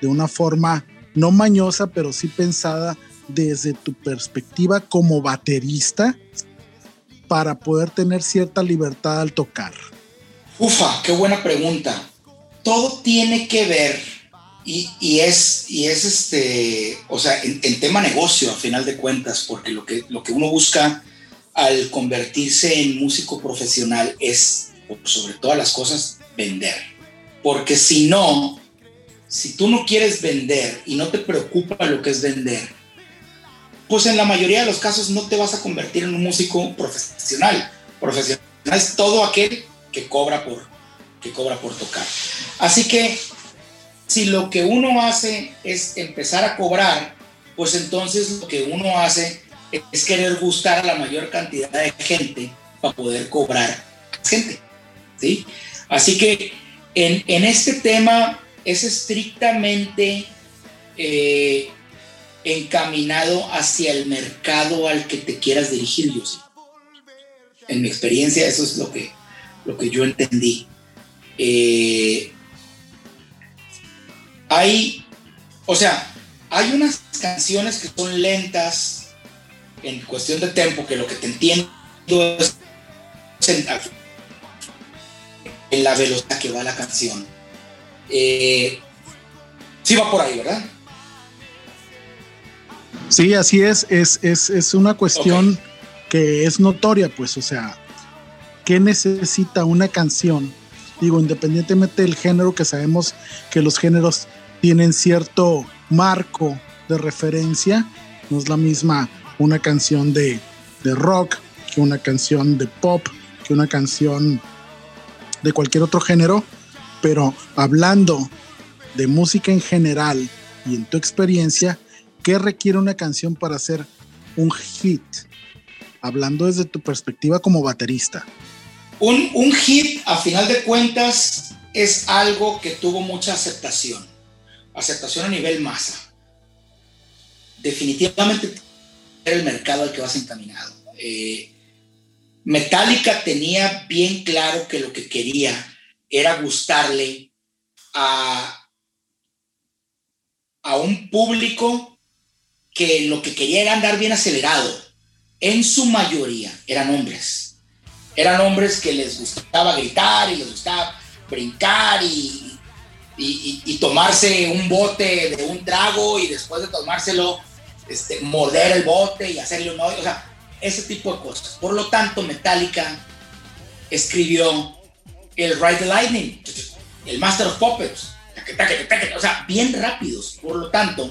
de una forma no mañosa, pero sí pensada desde tu perspectiva como baterista para poder tener cierta libertad al tocar? Ufa, qué buena pregunta. Todo tiene que ver y, y es, y es este, o sea, en, en tema negocio a final de cuentas, porque lo que, lo que uno busca al convertirse en músico profesional es, sobre todas las cosas, vender. Porque si no, si tú no quieres vender y no te preocupa lo que es vender, pues en la mayoría de los casos no te vas a convertir en un músico profesional. Profesional es todo aquel que cobra por, que cobra por tocar. Así que si lo que uno hace es empezar a cobrar, pues entonces lo que uno hace es querer gustar a la mayor cantidad de gente para poder cobrar gente. ¿sí? Así que en, en este tema es estrictamente eh, encaminado hacia el mercado al que te quieras dirigir, yo sí. En mi experiencia, eso es lo que, lo que yo entendí. Eh, hay, o sea, hay unas canciones que son lentas en cuestión de tempo, que lo que te entiendo es en, en la velocidad que va la canción. Eh, sí va por ahí, ¿verdad? Sí, así es, es, es, es una cuestión que es notoria, pues, o sea, ¿qué necesita una canción? Digo, independientemente del género, que sabemos que los géneros tienen cierto marco de referencia, no es la misma una canción de, de rock que una canción de pop, que una canción de cualquier otro género, pero hablando de música en general y en tu experiencia, ¿qué requiere una canción para ser un hit? Hablando desde tu perspectiva como baterista. Un, un hit, a final de cuentas, es algo que tuvo mucha aceptación. Aceptación a nivel masa. Definitivamente era el mercado al que vas encaminado. Eh, Metallica tenía bien claro que lo que quería era gustarle a, a un público que lo que quería era andar bien acelerado. En su mayoría eran hombres eran hombres que les gustaba gritar y les gustaba brincar y, y, y- y tomarse un bote de un trago y después de tomárselo, este, morder el bote y hacerle un hoyo, o sea, ese tipo de cosas. Por lo tanto, Metallica escribió el Ride the Lightning, el Master of Puppets, o sea, bien rápidos. Por lo tanto,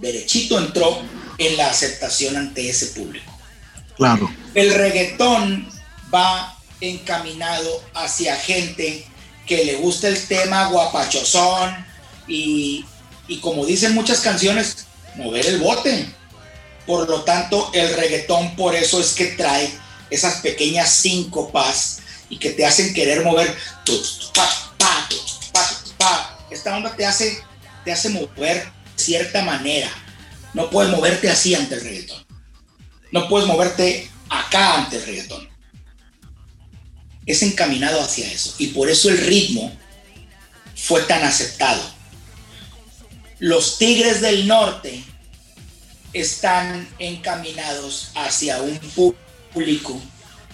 derechito entró en la aceptación ante ese público Claro. el reggaetón va encaminado hacia gente que le gusta el tema guapachosón y, y como dicen muchas canciones, mover el bote. Por lo tanto, el reggaetón por eso es que trae esas pequeñas síncopas y que te hacen querer mover. Esta onda te hace, te hace mover cierta manera. No puedes moverte así ante el reggaetón. no puedes moverte acá ante el reggaetón. Es encaminado hacia eso y por eso el ritmo fue tan aceptado. Los Tigres del Norte están encaminados hacia un público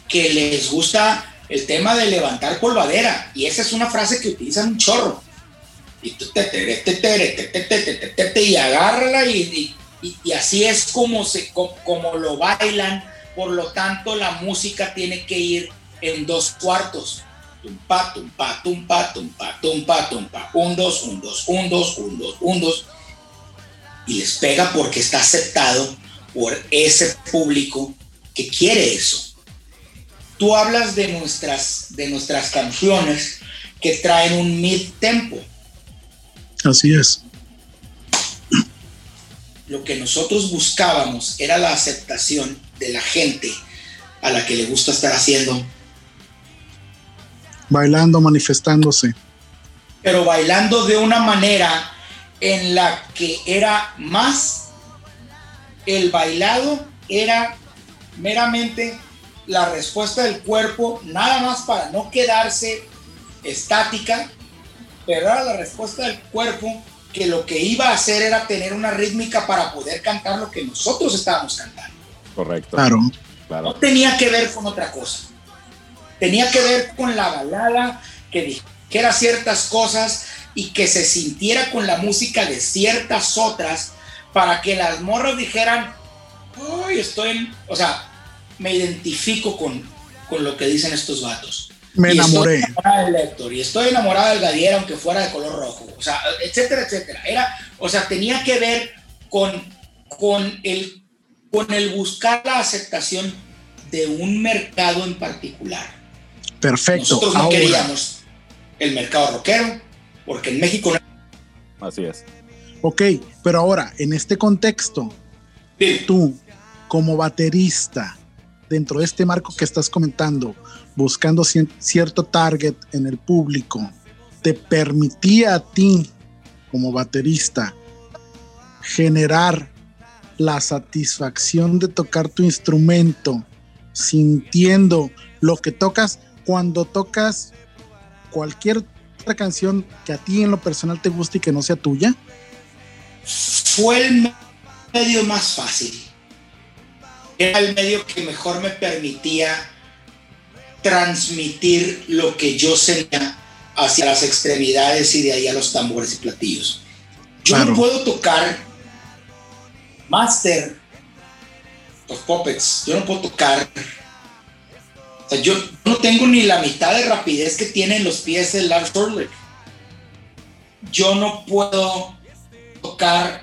que les gusta el tema de levantar polvadera y esa es una frase que utilizan un chorro y agárrala y, y, y, así es como, se, como lo bailan. Por lo tanto, la música tiene que ir en dos cuartos. Tumpa, tumpa, tumpa, tumpa, tumpa, tumpa. Un, dos, un, dos, un, dos, un, dos, un, dos. Y les pega porque está aceptado por ese público que quiere eso. Tú hablas de nuestras, de nuestras canciones que traen un mid-tempo Así es. Lo que nosotros buscábamos era la aceptación de la gente a la que le gusta estar haciendo, Bailando, manifestándose. pero bailando de una manera en la que era más el bailado era meramente la respuesta del cuerpo, nada más para no quedarse estática, pero era la respuesta del cuerpo que lo que iba a hacer era tener una rítmica para poder cantar lo que nosotros estábamos cantando. Correcto. Claro. No Claro. tenía que ver con otra cosa. Tenía que ver con la balada, que dijera ciertas cosas y que se sintiera con la música de ciertas otras para que las morras dijeran, ay, estoy en... O sea, me identifico con, con lo que dicen estos vatos. Me Y enamoré. Estoy enamorada del Héctor y estoy enamorada del Gadiera, aunque fuera de color rojo. O sea, etcétera, etcétera. Era, o sea, tenía que ver con, con, el, con el buscar la aceptación de un mercado en particular. Perfecto. Nosotros no Ahora, queríamos el mercado rockero, porque en México no Así es. ok, pero ahora, en este contexto, tú, como baterista, dentro de este marco que estás comentando, buscando cierto target en el público, ¿te permitía a ti, como baterista, generar la satisfacción de tocar tu instrumento, sintiendo lo que tocas cuando tocas cualquier otra canción que a ti en lo personal te guste y que no sea tuya? fue el medio más fácil. Era el medio que mejor me permitía transmitir lo que yo sentía hacia las extremidades y de ahí a los tambores y platillos. Yo Claro. no puedo tocar Master of Puppets, yo no puedo tocar. O sea, yo no tengo ni la mitad de rapidez que tienen los pies de Lars Ulrich. Yo no puedo tocar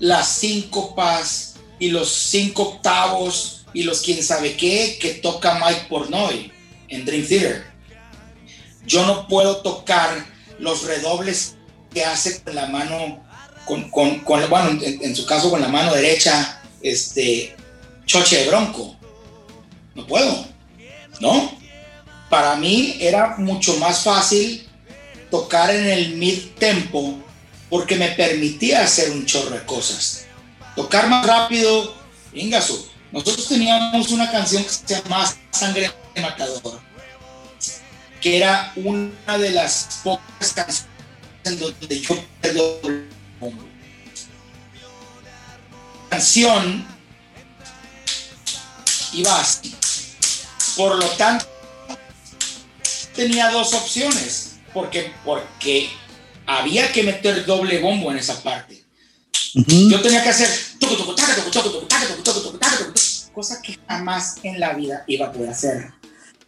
las síncopas y los cinco octavos y los quién sabe qué que toca Mike Pornoy en Dream Theater. Yo no puedo tocar los redobles que hace con la mano, con, con, bueno, en, su caso con la mano derecha, este, Choche de Bronco. No puedo, ¿no? Para mí era mucho más fácil tocar en el mid tempo porque me permitía hacer un chorro de cosas. Tocar más rápido, Ingasu. Nosotros teníamos una canción que se llama Sangre de Matador, que era una de las pocas canciones en donde yo. La canción iba así. Por lo tanto, tenía dos opciones, porque, porque había que meter doble bombo en esa parte. Yo tenía que hacer cosa que jamás en la vida iba a poder hacer.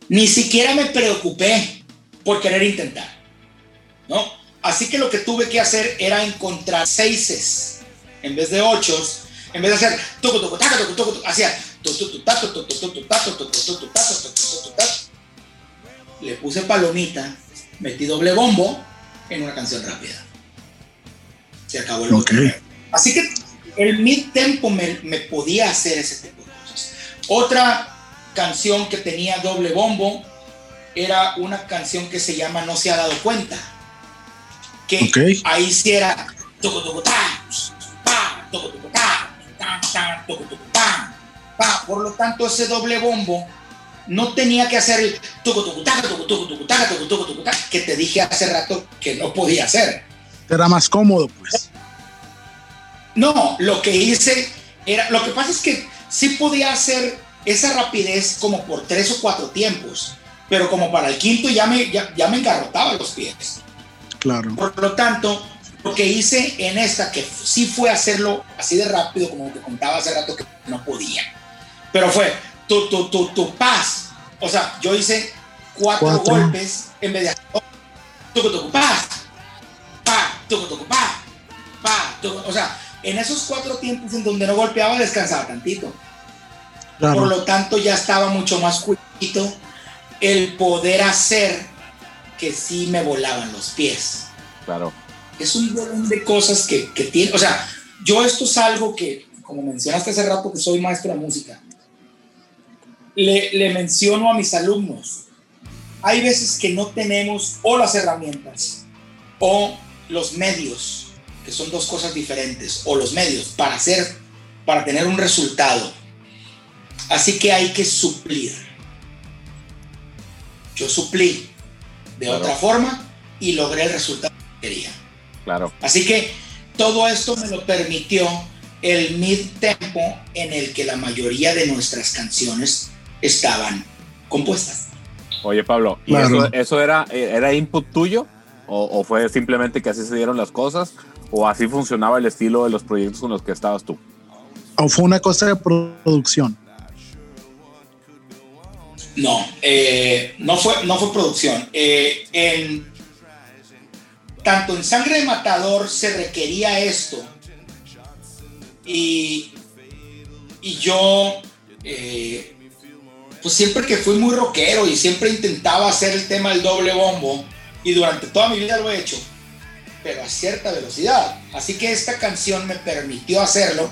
Ni siquiera me preocupé por querer intentar, ¿no? Así que lo que tuve que hacer era encontrar seises en vez de ochos, en vez de hacer taca, tucu, tucu, tucu, hacía. Le puse palomita, metí doble bombo en una canción rápida. Se acabó el. Así que el mid tempo me, me podía hacer ese tipo de cosas. Otra canción que tenía doble bombo era una canción que se llama No se ha dado cuenta. Que Ok. ahí sí era por lo tanto, ese doble bombo no tenía que hacer el que te dije hace rato que no podía hacer. Era más cómodo, pues. No, lo que hice era, lo que pasa es que sí podía hacer esa rapidez como por tres o cuatro tiempos, pero como para el quinto ya me, ya, ya me engarrotaba los pies. Claro. Por lo tanto, lo que hice en esta, que sí fue hacerlo así de rápido, como te contaba hace rato que no podía, pero fue tu, tu, tu, tu paz. O sea, yo hice cuatro, Cuatro. golpes en vez de tucu, tucu, paz, pa, tucu, tucu, pa, pa, tucu. o sea, en esos cuatro tiempos en donde no golpeaba, descansaba tantito. Por lo tanto, ya estaba mucho más cuidito el poder hacer que sí me volaban los pies. Claro. Es un montón de cosas que, que tiene. O sea, yo esto es algo que, como mencionaste hace rato, que soy maestro de música, le, le menciono a mis alumnos. Hay veces que no tenemos o las herramientas o los medios, que son dos cosas diferentes, o los medios para hacer, para tener un resultado. Así que hay que suplir. Yo suplí de Claro. otra forma y logré el resultado que quería. Claro. Así que todo esto me lo permitió el mid tempo en el que la mayoría de nuestras canciones estaban compuestas. Oye, Pablo, ¿y Claro. eso, eso era, era input tuyo? ¿O, o fue simplemente que así se dieron las cosas? ¿O así funcionaba el estilo de los proyectos con los que estabas tú? O fue una cosa de producción. No, eh, no, fue, no fue producción. Eh, tanto en Sangre de Matador se requería esto. Y, y yo, eh, pues siempre que fui muy rockero y siempre intentaba hacer el tema del doble bombo, y durante toda mi vida lo he hecho, pero a cierta velocidad. Así que esta canción me permitió hacerlo,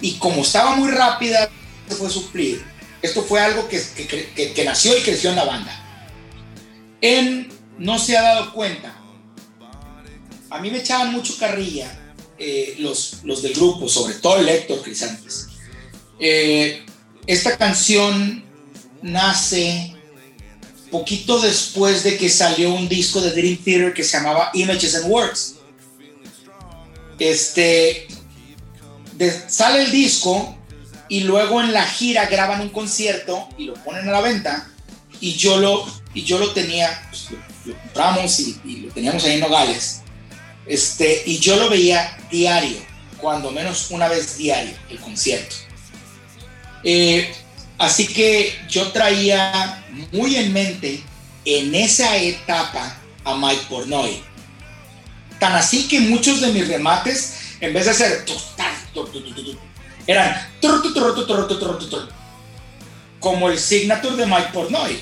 y como estaba muy rápida, se fue suplir. Esto fue algo que, que- nació y creció en la banda. En No se ha dado cuenta. A mí me echaban mucho carrilla eh, los, los del grupo, sobre todo el Héctor Crisantes. Eh, esta canción nace poquito después de que salió un disco de Dream Theater que se llamaba Images and Words. Este, sale el disco y luego en la gira graban un concierto y lo ponen a la venta y yo lo, y yo lo tenía, pues, lo, compramos y, y lo teníamos ahí en Nogales. Este, y yo lo veía diario, cuando menos una vez diario, el concierto. Eh, así que yo traía muy en mente en esa etapa a Mike Pornoy. Tan así que muchos de mis remates, en vez de hacer eran como el signature de Mike Pornoy.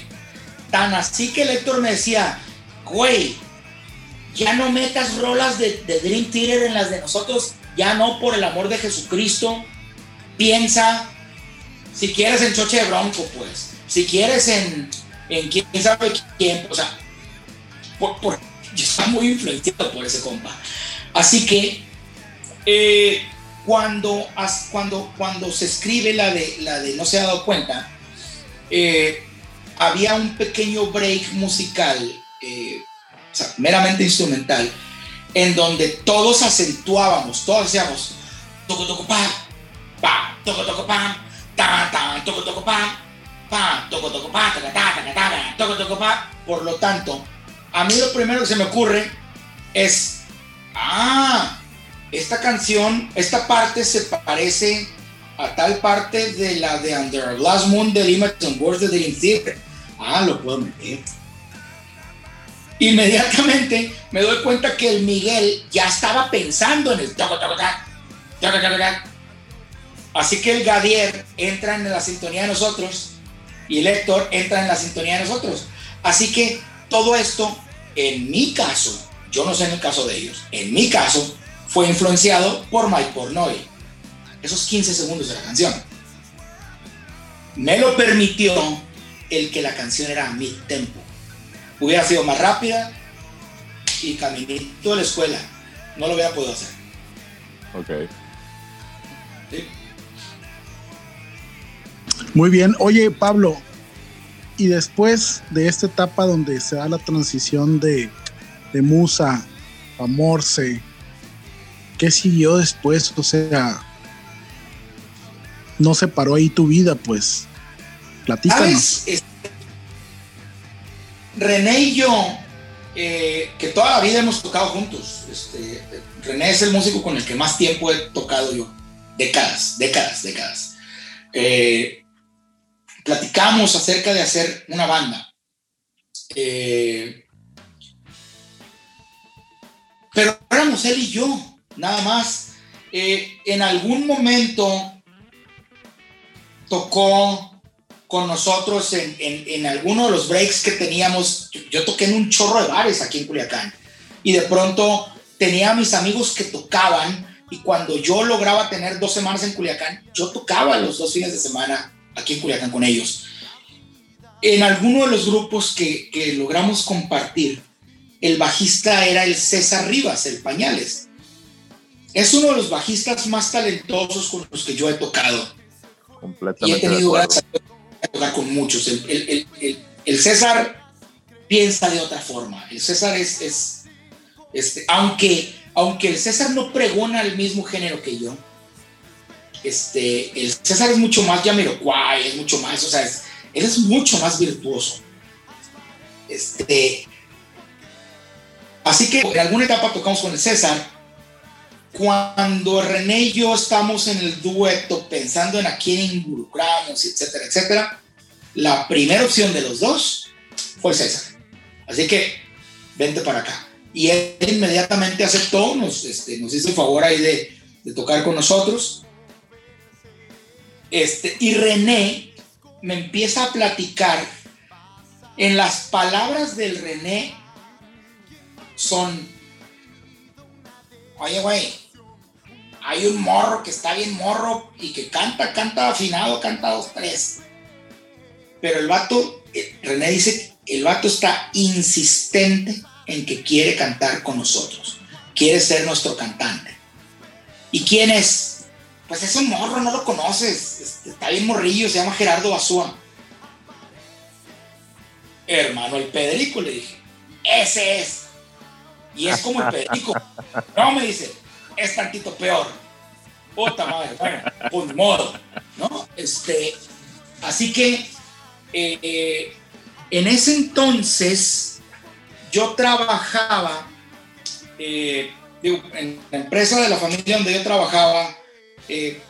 Tan así que el Héctor me decía, güey, ya no metas rolas de, Dream Theater en las de nosotros, ya no, por el amor de Jesucristo. Piensa, si quieres en Choche de Bronco, pues, si quieres en, en quién sabe quién, o sea, por, yo muy influenciado por ese compa. Así que, eh, cuando, cuando, cuando se escribe la de, la de No se ha dado cuenta, eh, había un pequeño break musical, eh, o sea, meramente instrumental, en donde todos acentuábamos, todos decíamos, toco, toco, pa, pa, toco, toco, pam, ta, ta, toco, toco, pa, pa, toco, toco, pa, taca, ta, taca, ta, toco, toco, pa. Por lo tanto, a mí lo primero que se me ocurre es, ah, esta canción, esta parte se parece a tal parte de la de Under a Glass Moon del Images and Words de Dream Theater. Ah, lo puedo meter. Inmediatamente me doy cuenta que el Miguel ya estaba pensando en el toco, toco. Así que el Gadier entra en la sintonía de nosotros y el Héctor entra en la sintonía de nosotros. Así que todo esto, en mi caso, yo no sé en el caso de ellos, en mi caso, fue influenciado por Mike Pornoy. Esos 15 segundos de la canción. Me lo permitió el que la canción era a mi tempo. Hubiera sido más rápida y caminito de la escuela. No lo hubiera podido hacer. Ok. ¿sí? Muy bien. Oye, Pablo, y después de esta etapa donde se da la transición de, de Musa a Morse, ¿qué siguió después? O sea, no se paró ahí tu vida, pues. Platícanos. ¿Sabes? René y yo, eh, que toda la vida hemos tocado juntos. Este, René es el músico con el que más tiempo he tocado yo. Décadas, décadas, décadas. Eh, platicamos acerca de hacer una banda. Eh, pero éramos él y yo, nada más. Eh, en algún momento tocó con nosotros en, en, en, alguno de los breaks que teníamos. Yo, toqué en un chorro de bares aquí en Culiacán. Y de pronto tenía a mis amigos que tocaban. Y cuando yo lograba tener dos semanas en Culiacán, yo tocaba los dos fines de semana aquí en Culiacán con ellos. En alguno de los grupos que, que logramos compartir, el bajista era el César Rivas, el Pañales. Es uno de los bajistas más talentosos con los que yo he tocado. Completamente y he tenido gracias a tocar con muchos. El, el, el, el, César piensa de otra forma. El César es, es este, aunque, aunque el César no pregona el mismo género que yo, este, el César es mucho más Jamiroquai, es mucho más, o sea, es, él es mucho más virtuoso. Este, así que en alguna etapa tocamos con el César. Cuando René y yo estamos en el dueto pensando en a quién involucramos, etcétera, etcétera, la primera opción de los dos fue César. Así que vente para acá. Y él inmediatamente aceptó, nos, este, hizo el favor ahí de, de tocar con nosotros. Este, y René me empieza a platicar. En las palabras del René son, oye, güey, hay un morro que está bien morro y que canta, canta afinado, canta dos, tres. Pero el vato, René dice, el vato está insistente en que quiere cantar con nosotros, quiere ser nuestro cantante. ¿Y quién es? Pues es un morro, no lo conoces. Este, está bien morrillo, se llama Gerardo Basúa. Hermano, el Pedrico, le dije. Ese es. Y es como el Pedrico. *laughs* No, me dice, es tantito peor. Puta madre, bueno, pues modo, ¿no? Este, así que eh, en ese entonces yo trabajaba, eh, en la empresa de la familia donde yo trabajaba, eh,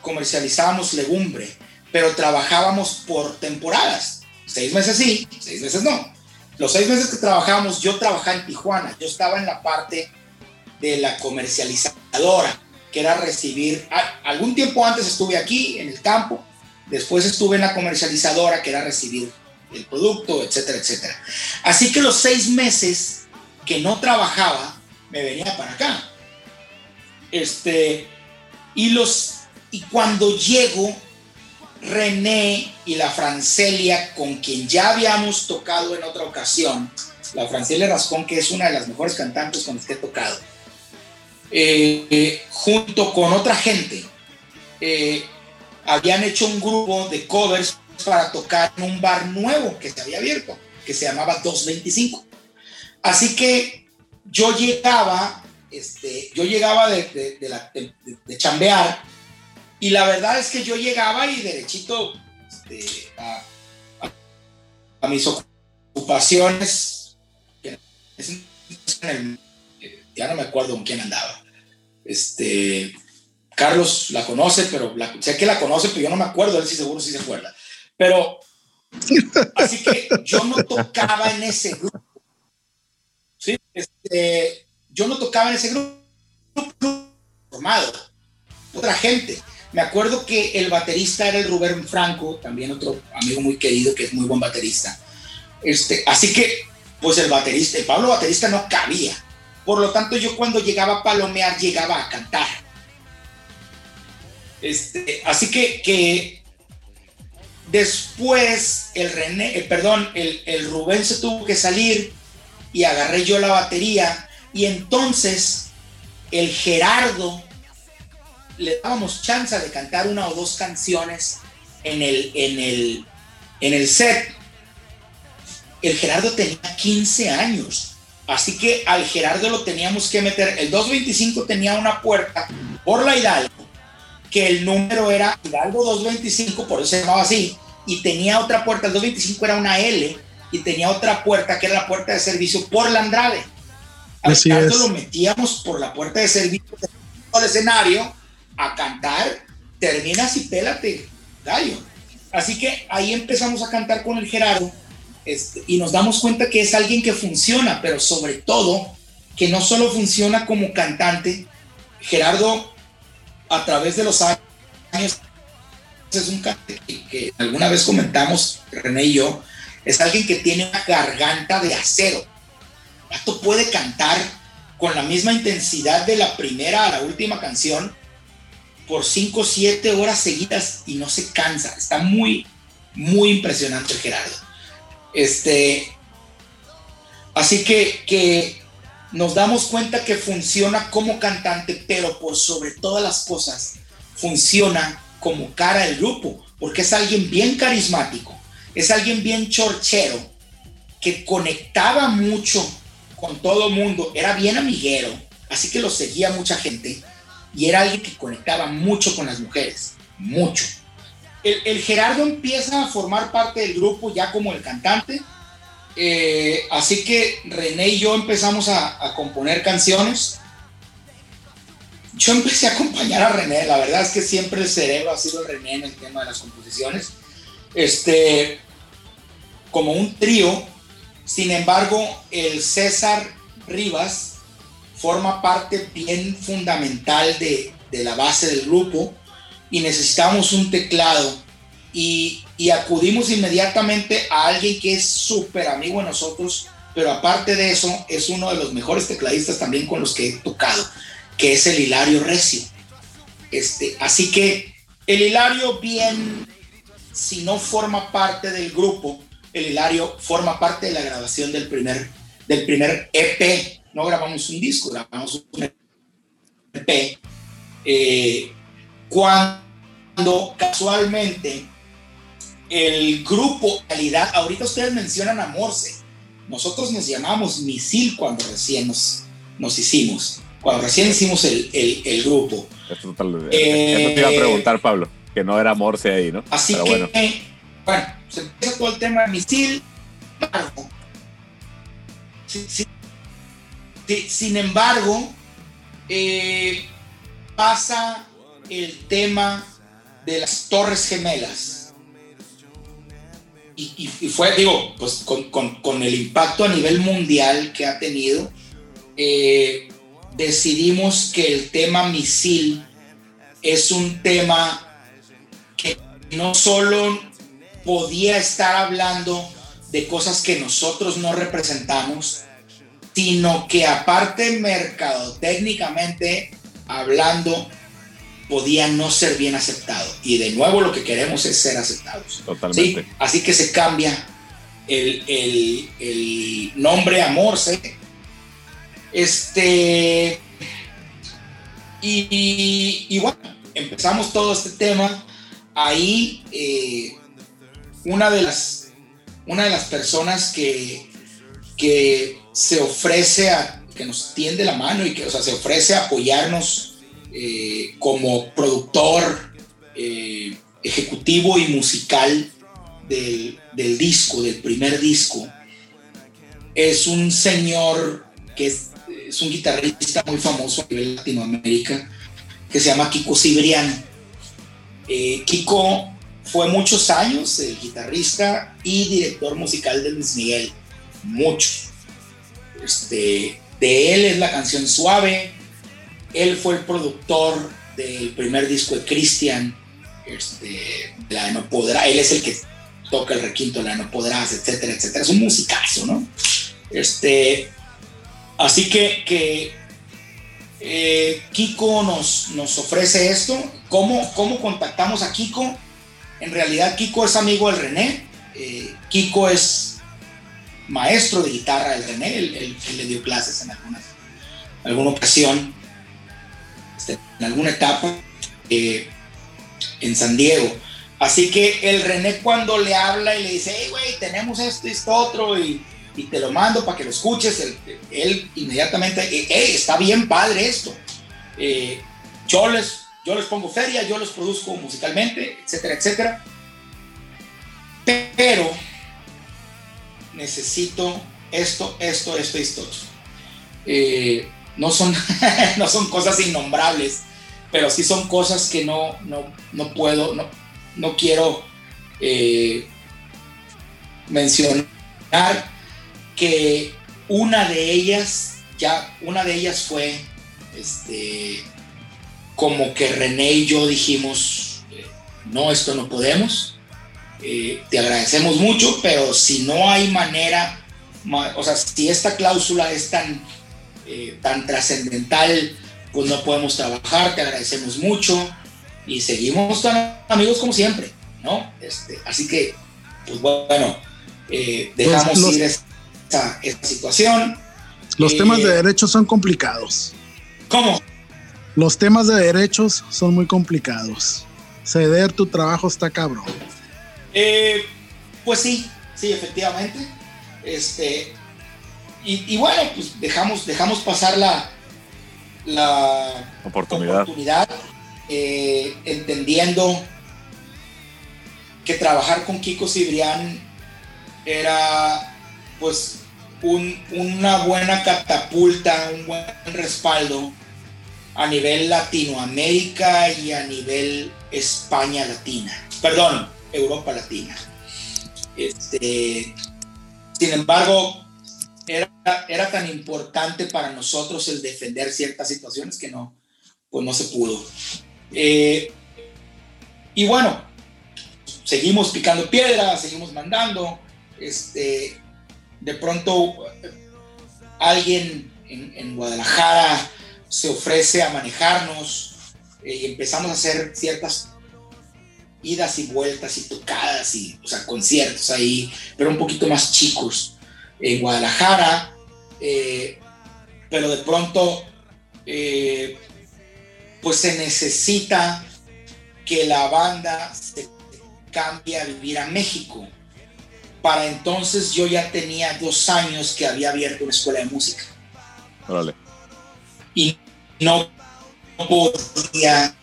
comercializábamos legumbre, pero trabajábamos por temporadas. Seis meses sí, seis meses no. Los seis meses que trabajábamos, yo trabajaba en Tijuana, yo estaba en la parte de la comercializadora, que era recibir, algún tiempo antes estuve aquí en el campo, después estuve en la comercializadora, que era recibir el producto, etcétera, etcétera. Así que los seis meses que no trabajaba, me venía para acá. Este, y, los, y cuando llego, René y la Francelia, con quien ya habíamos tocado en otra ocasión, la Francelia Rascón, que es una de las mejores cantantes con las que he tocado, eh, eh, junto con otra gente, eh, habían hecho un grupo de covers para tocar en un bar nuevo que se había abierto, que se llamaba 225. Así que yo llegaba este, yo llegaba de, de, de, la, de, chambear y la verdad es que yo llegaba y derechito este, a, mis ocupaciones, ya no me acuerdo con quién andaba. Este, Carlos la conoce, pero la, sé que la conoce, pero yo no me acuerdo, él sí seguro sí se acuerda. Pero, así que yo no tocaba en ese grupo. Sí, este, yo no tocaba en ese grupo formado, otra gente. Me acuerdo que el baterista era el Rubén Franco, también otro amigo muy querido que es muy buen baterista. Este, así que, pues el baterista, el Pablo baterista no cabía. Por lo tanto, yo cuando llegaba a palomear, llegaba a cantar. Este, así que, que después el René, eh, perdón, el, el Rubén se tuvo que salir y agarré yo la batería y entonces el Gerardo le dábamos chance de cantar una o dos canciones en el, en el, en el set, el Gerardo tenía 15 años. Así que al Gerardo lo teníamos que meter. El 225 tenía una puerta por la Hidalgo, que el número era Hidalgo 225, por eso se llamaba así, y tenía otra puerta, el 225 era una L, y tenía otra puerta que era la puerta de servicio por la Andrade. Al Así Gerardo es. lo metíamos por la puerta de servicio al escenario a cantar, terminas y pélate, gallo. Así que ahí empezamos a cantar con el Gerardo y nos damos cuenta que es alguien que funciona, pero sobre todo que no solo funciona como cantante, Gerardo a través de los años es un cantante que, alguna vez comentamos, René y yo, es alguien que tiene una garganta de acero. Esto puede cantar con la misma intensidad de la primera a la última canción por 5 o 7 horas seguidas y no se cansa. Está muy, muy impresionante Gerardo. Este, así que, que nos damos cuenta que funciona como cantante, pero por sobre todas las cosas, funciona como cara del grupo, porque es alguien bien carismático, es alguien bien chorchero, que conectaba mucho con todo el mundo, era bien amiguero, así que lo seguía mucha gente, y era alguien que conectaba mucho con las mujeres, mucho. El, Gerardo empieza a formar parte del grupo ya como el cantante, eh, así que René y yo empezamos a, componer canciones. Yo empecé a acompañar a René, la verdad es que siempre el cerebro ha sido René en el tema de las composiciones. Este, como un trío, sin embargo, el César Rivas forma parte bien fundamental de, de la base del grupo y necesitamos un teclado y, y, acudimos inmediatamente a alguien que es súper amigo de nosotros, pero aparte de eso es uno de los mejores tecladistas también con los que he tocado, que es el Hilario Recio. Este, así que el Hilario bien, si no forma parte del grupo, el Hilario forma parte de la grabación del primer, del primer EP. No grabamos un disco, grabamos un EP. Eh, cuando casualmente el grupo calidad, ahorita ustedes mencionan a Morse, nosotros nos llamamos Misil cuando recién nos, nos hicimos, cuando recién hicimos el, el, el grupo. Eso, tal, eh, eso, te iba a preguntar, Pablo, que no era Morse ahí, ¿no? Así Pero que, bueno. bueno, se empieza todo el tema de Misil. Sin embargo, eh, pasa el tema de las Torres Gemelas. Y, fue, digo, pues con, con, con, el impacto a nivel mundial que ha tenido, eh, decidimos que el tema misil es un tema que no solo podía estar hablando de cosas que nosotros no representamos, sino que aparte mercadotécnicamente hablando, podía no ser bien aceptado. Y de nuevo lo que queremos es ser aceptados. Totalmente. ¿sí? Así que se cambia el, el, el, nombre a Morse. Este. Y, y, y, bueno, empezamos todo este tema. Ahí eh, una, de las, una de las personas que, que se ofrece a que nos tiende la mano y que o sea, se ofrece a apoyarnos eh, como productor eh, ejecutivo y musical del, del, disco, del primer disco, es un señor que es, un guitarrista muy famoso a nivel Latinoamérica, que se llama Kiko Cibrián. Eh, Kiko fue muchos años el guitarrista y director musical de Luis Miguel, mucho. Este, de él es la canción Suave, él fue el productor del primer disco de Cristian, este, la de No Podrá, él es el que toca el requinto, la No Podrás, etcétera, etcétera. Es un musicazo, ¿no? Este, así que, que eh, Kiko nos, nos ofrece esto. ¿Cómo, ¿Cómo contactamos a Kiko? En realidad Kiko es amigo del René. Eh, Kiko es maestro de guitarra del René, él, le dio clases en alguna, alguna ocasión en alguna etapa eh, en San Diego. Así que el René cuando le habla y le dice, hey, güey, tenemos esto y esto otro y, y te lo mando para que lo escuches, él, él inmediatamente, hey, está bien padre esto. Eh, yo, les, yo les pongo feria, yo los produzco musicalmente, etcétera, etcétera. Pero necesito esto, esto, esto, esto. Eh, no, son, *laughs* no son cosas innombrables, pero sí son cosas que no, no, no puedo, no, no quiero eh, mencionar que una de ellas, ya una de ellas fue, este, como que René y yo dijimos, eh, no, esto no podemos, eh, te agradecemos mucho, pero si no hay manera, ma- o sea, si esta cláusula es tan, eh, tan trascendental, pues no podemos trabajar, te agradecemos mucho y seguimos tan amigos como siempre, ¿no? Este, así que, pues bueno, eh, dejamos los- ir esta, esta situación. Los Eh, temas de derechos son complicados. ¿Cómo? Los temas de derechos son muy complicados. Ceder tu trabajo está cabrón. Eh, pues sí, sí, efectivamente. Este, y, y bueno, pues dejamos, dejamos pasar la, la Oportunidad. oportunidad, eh, entendiendo que trabajar con Kiko Cibrián era pues un- una buena catapulta, un buen respaldo a nivel Latinoamérica y a nivel España Latina, perdón, Europa Latina. Este, sin embargo, era, tan importante para nosotros el defender ciertas situaciones que no, pues no se pudo. Eh, y bueno, seguimos picando piedras, seguimos mandando. Este, de pronto eh, alguien en, en Guadalajara se ofrece a manejarnos eh, y empezamos a hacer ciertas idas y vueltas y tocadas y, o sea, conciertos ahí, pero un poquito más chicos en Guadalajara, eh, pero de pronto eh, pues se necesita que la banda se cambie a vivir a México. Para entonces yo ya tenía dos años que había abierto una escuela de música y no podía,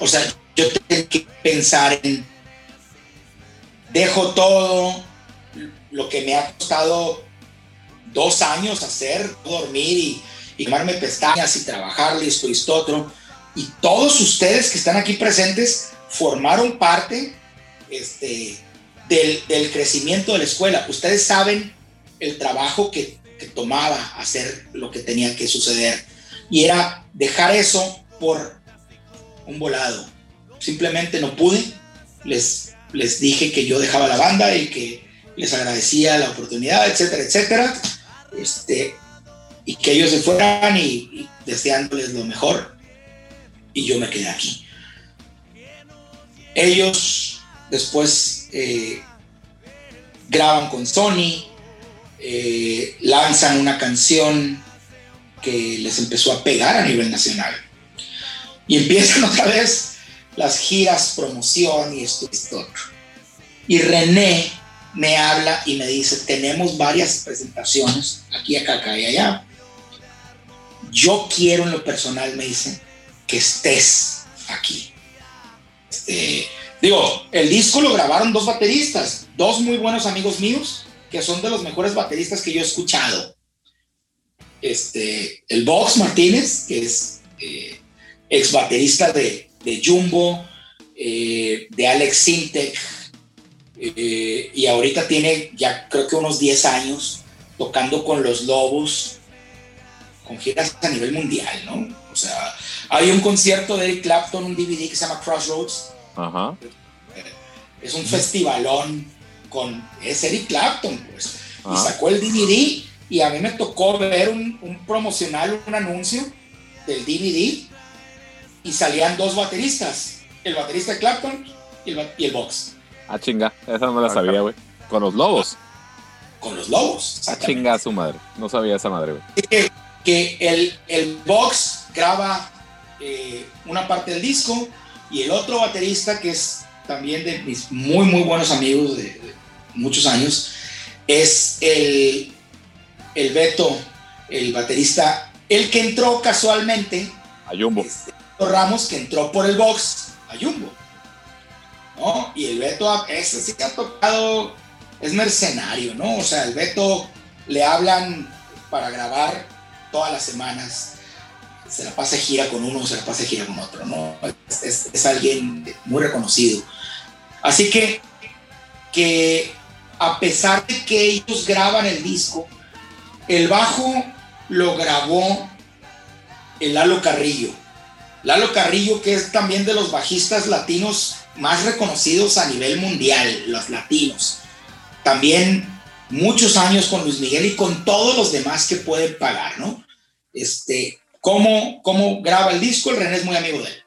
o sea, yo tenía que pensar en, dejo todo lo que me ha costado dos años hacer, dormir y, y tomarme pestañas y trabajar, esto y esto otro, y todos ustedes que están aquí presentes formaron parte este, del, del crecimiento de la escuela. Ustedes saben el trabajo que, que tomaba hacer lo que tenía que suceder y era dejar eso por un volado. Simplemente no pude. Les, les dije que yo dejaba la banda y que les agradecía la oportunidad, etcétera, etcétera. Este, y que ellos se fueran y, deseándoles lo mejor. Y yo me quedé aquí. Ellos después eh, graban con Sony, eh, lanzan una canción que les empezó a pegar a nivel nacional. Y empiezan *laughs* otra vez las giras, promoción y esto y esto. Y René me habla y me dice, tenemos varias presentaciones, aquí, acá, acá y allá. Yo quiero en lo personal, me dice, que estés aquí. Este, digo, el disco lo grabaron dos bateristas, dos muy buenos amigos míos, que son de los mejores bateristas que yo he escuchado. Este, el Vox Martínez, que es eh, ex baterista de, de Jumbo, eh, de Alex Sintek, eh, y ahorita tiene ya creo que unos 10 años tocando con los Lobos, con giras a nivel mundial, ¿no? O sea, hay un concierto de Eric Clapton, un DVD que se llama Crossroads, Ajá. es un festivalón con es Eric Clapton, pues. Y Ajá. sacó el DVD y a mí me tocó ver un, un promocional, un anuncio del DVD y salían dos bateristas, el baterista de Clapton y el, y el box, Ah, chinga. Esa no me la sabía, güey. Con los lobos. con los lobos. Ah, chinga a su madre. No sabía esa madre, güey. que, que el, el box graba eh, una parte del disco y el otro baterista que es también de mis muy, muy buenos amigos de, de muchos años, es el, el Beto, el baterista, el que entró casualmente, A Jumbo. este, Ramos, que entró por el box a Jumbo. Y el Beto, ese sí que ha tocado, es mercenario, ¿no? O sea, el Beto le hablan para grabar todas las semanas. Se la pasa gira con uno, se la pasa gira con otro, ¿no? Es, es- es alguien muy reconocido. Así que, que a pesar de que ellos graban el disco, el bajo lo grabó el Lalo Carrillo. Lalo Carrillo, que es también de los bajistas latinos más reconocidos a nivel mundial, los latinos. También muchos años con Luis Miguel y con todos los demás que pueden pagar, ¿no? Este, ¿cómo, cómo graba el disco? El René es muy amigo de él.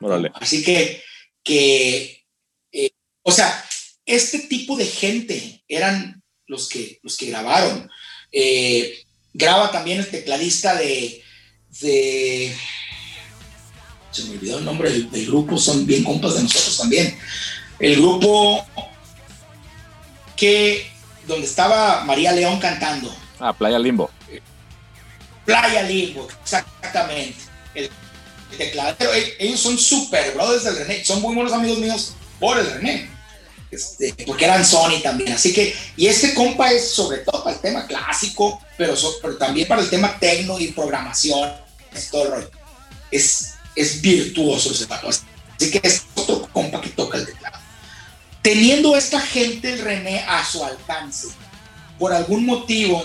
Órale. Así que, que eh, o sea, este tipo de gente eran los que, los que grabaron. Eh, graba también el tecladista de, de- Se me olvidó el nombre del, del grupo, son bien compas de nosotros también. El grupo que, donde estaba María León cantando. Ah, Playa Limbo. Playa Limbo, exactamente. El tecladero, e- ellos son super brothers del René, son muy buenos amigos míos por el René. Este, porque eran Sony también, así que, y este compa es sobre todo para el tema clásico, pero, so- pero también para el tema tecno y programación, es todo el rollo. Es, es virtuoso ese pato, así que es otro compa que toca el teclado. Teniendo esta gente el René a su alcance, por algún motivo,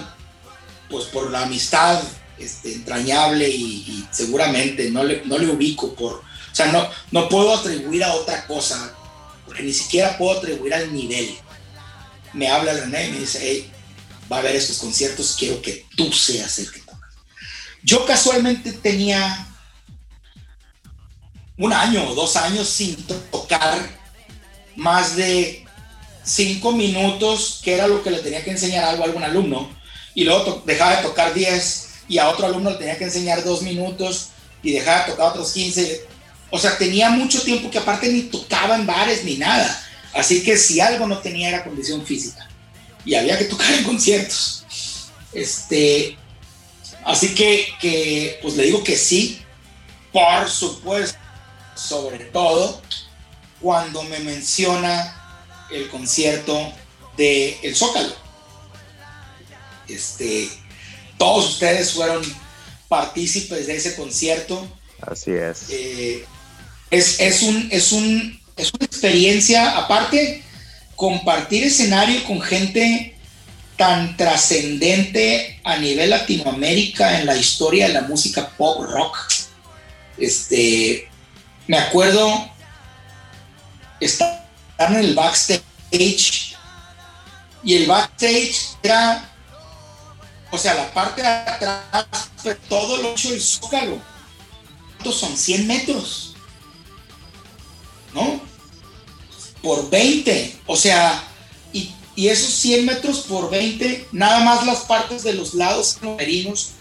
pues por la amistad este, entrañable y, y seguramente no le, no le ubico por, o sea, no, no puedo atribuir a otra cosa, porque ni siquiera puedo atribuir al nivel. Me habla el René y me dice, hey, va a haber estos conciertos, quiero que tú seas el que toca. Yo casualmente tenía un año o dos años sin tocar más de cinco minutos, que era lo que le tenía que enseñar algo a algún alumno, y luego dejaba de tocar 10 y a otro alumno le tenía que enseñar dos minutos y dejaba de tocar otros 15. O sea, tenía mucho tiempo que aparte ni tocaba en bares ni nada. Así que si algo no tenía era condición física y había que tocar en conciertos. Este, así que, que pues le digo que sí, por supuesto, sobre todo cuando me menciona el concierto de El Zócalo. Este, todos ustedes fueron partícipes de ese concierto. Así es. Eh, es, es, un, es, un, es una experiencia, aparte, compartir escenario con gente tan trascendente a nivel Latinoamérica en la historia de la música pop rock. Este, me acuerdo estar en el backstage y el backstage era, o sea, la parte de atrás, fue todo lo hecho el zócalo. ¿Cuántos son? 100 metros, ¿no? Por 20, o sea, y, y esos 100 metros por 20, nada más las partes de los lados camerinos,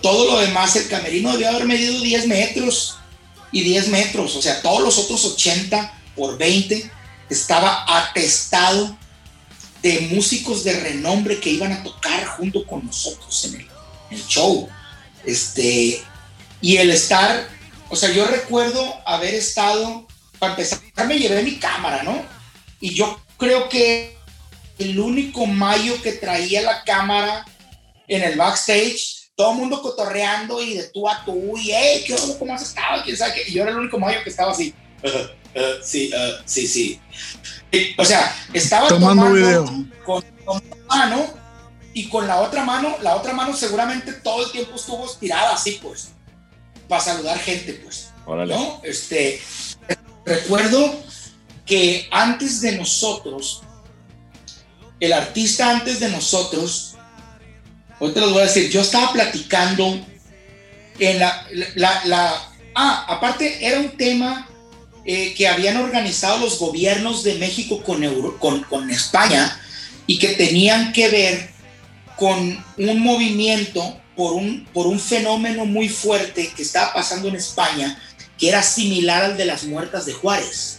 todo lo demás, el camerino debió haber medido 10 metros y 10 metros, o sea, todos los otros 80 por 20 estaba atestado de músicos de renombre que iban a tocar junto con nosotros en el, show. Este, y el estar, o sea, yo recuerdo haber estado, para empezar, me llevé mi cámara, ¿no? Y yo creo que el único mayo que traía la cámara en el backstage, todo el mundo cotorreando y de tú a tú, y hey, ¿qué onda? ¿Cómo has estado? ¿Quién sabe qué? Y yo era el único mayo que estaba así. "Uh, *laughs* uh, sí, uh, sí, sí. Y, o sea, estaba Tomando video. con, con una mano y con la otra mano, la otra mano seguramente todo el tiempo estuvo estirada así, pues, para saludar gente, pues. Órale. ¿no? Este, recuerdo que antes de nosotros, el artista antes de nosotros, hoy te lo voy a decir, yo estaba platicando en la, la, la- ah, aparte era un tema eh, que habían organizado los gobiernos de México con, Euro- con, con España y que tenían que ver con un movimiento por un, por un fenómeno muy fuerte que estaba pasando en España, que era similar al de las muertas de Juárez.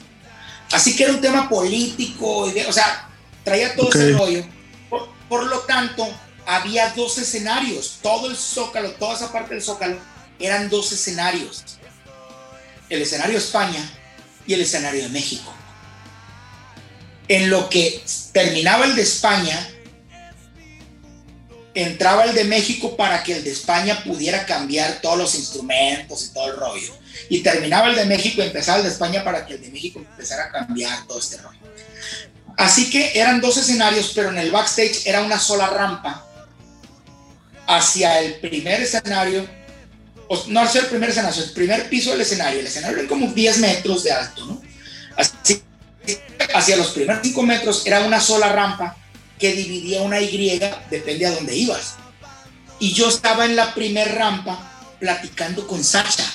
Así que era un tema político, o sea, traía todo ese Ok. rollo. Por, por lo tanto, había dos escenarios. Todo el Zócalo, toda esa parte del Zócalo, eran dos escenarios. El escenario España y el escenario de México. En lo que terminaba el de España, entraba el de México para que el de España pudiera cambiar todos los instrumentos y todo el rollo. Y terminaba el de México y empezaba el de España para que el de México empezara a cambiar todo este rollo. Así que eran dos escenarios, pero en el backstage era una sola rampa hacia el primer escenario, no hacia el primer escenario, el primer piso del escenario. El escenario era como 10 metros de alto, ¿no? Así, hacia los primeros 5 metros era una sola rampa que dividía una Y, depende a dónde ibas. Y yo estaba en la primer rampa platicando con Sacha,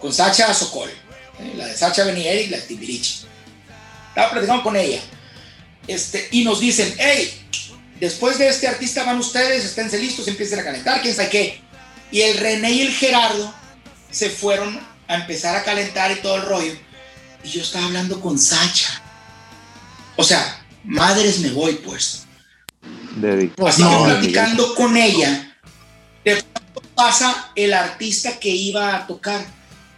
con Sacha Sokol, ¿eh? la de Sacha Benieri y la de Timbiriche. Estaba platicando con ella. Este, y nos dicen, hey, después de este artista van ustedes, esténse listos, empiecen a calentar, quién sabe qué. Y el René y el Gerardo se fueron a empezar a calentar y todo el rollo. Y yo estaba hablando con Sacha. O sea, madres me voy pues. Así No, que platicando con ella, de pronto pasa el artista que iba a tocar.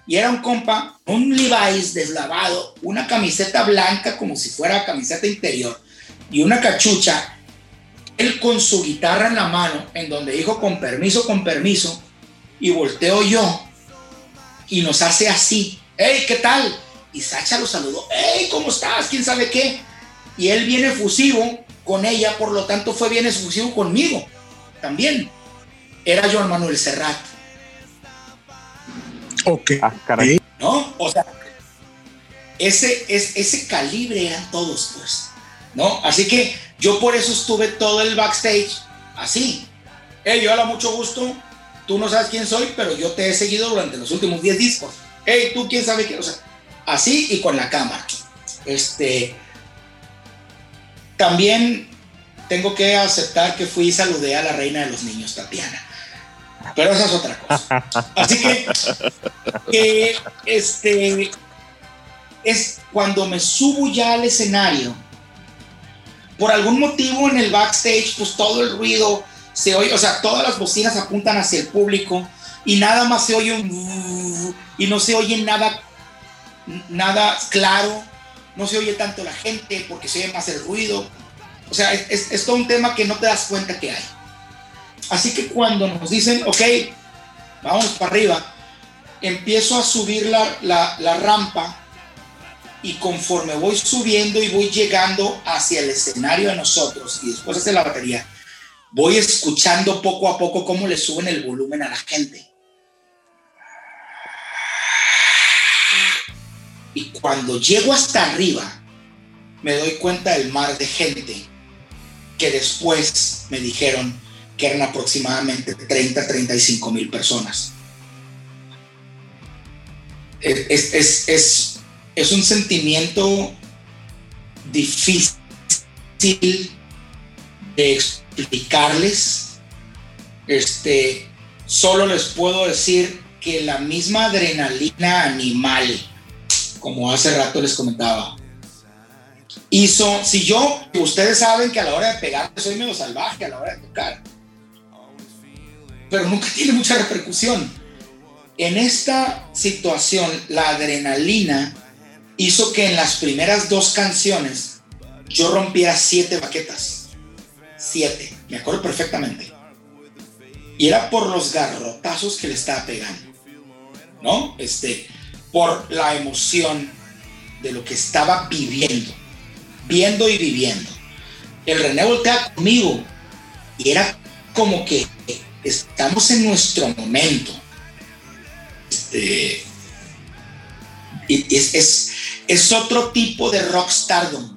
Y era un compa, un Levi's deslavado, una camiseta blanca como si fuera camiseta interior y una cachucha. Él con su guitarra en la mano, en donde dijo con permiso, con permiso, y volteo yo y nos hace así. ¡Hey, qué tal! Y Sacha lo saludó. ¡Hey, ¿cómo estás? ¿Quién sabe qué? Y él viene efusivo con ella, por lo tanto fue bien efusivo conmigo también. Era Joan Manuel Serrat, Ok. Ah, caray. ¿no? O sea, ese, es, ese calibre eran todos, pues, ¿no? Así que yo por eso estuve todo el backstage así. Hey, hola, mucho gusto. Tú no sabes quién soy, pero yo te he seguido durante los últimos 10 discos. Hey, tú quién sabe qué. O sea, así y con la cámara. Este. También tengo que aceptar que fui y saludé a la reina de los niños, Tatiana. Pero esa es otra cosa. *laughs* Así que, que, este, es cuando me subo ya al escenario. Por algún motivo en el backstage, pues todo el ruido se oye, o sea, todas las bocinas apuntan hacia el público y nada más se oye un y no se oye nada, nada claro, no se oye tanto la gente porque se oye más el ruido. O sea, es, es- todo un tema que no te das cuenta que hay. Así que cuando nos dicen, ok, vamos para arriba, empiezo a subir la- la rampa y conforme voy subiendo y voy llegando hacia el escenario de nosotros y después hacia la batería, voy escuchando poco a poco cómo le suben el volumen a la gente. Y cuando llego hasta arriba, me doy cuenta del mar de gente que después me dijeron que eran aproximadamente 30, 35 mil personas. Es, es- un sentimiento difícil de explicarles. Este, solo les puedo decir que la misma adrenalina animal, como hace rato les comentaba, hizo, si yo, ustedes saben que a la hora de pegar soy medio salvaje a la hora de tocar, pero nunca tiene mucha repercusión. En esta situación, la adrenalina hizo que en las primeras dos canciones yo rompiera siete baquetas. Siete, me acuerdo perfectamente. Y era por los garrotazos que le estaba pegando, ¿no? Este, por la emoción de lo que estaba viviendo, viendo y viviendo. El René voltea conmigo y era como que estamos en nuestro momento. Este, es, es, es otro tipo de rockstardom.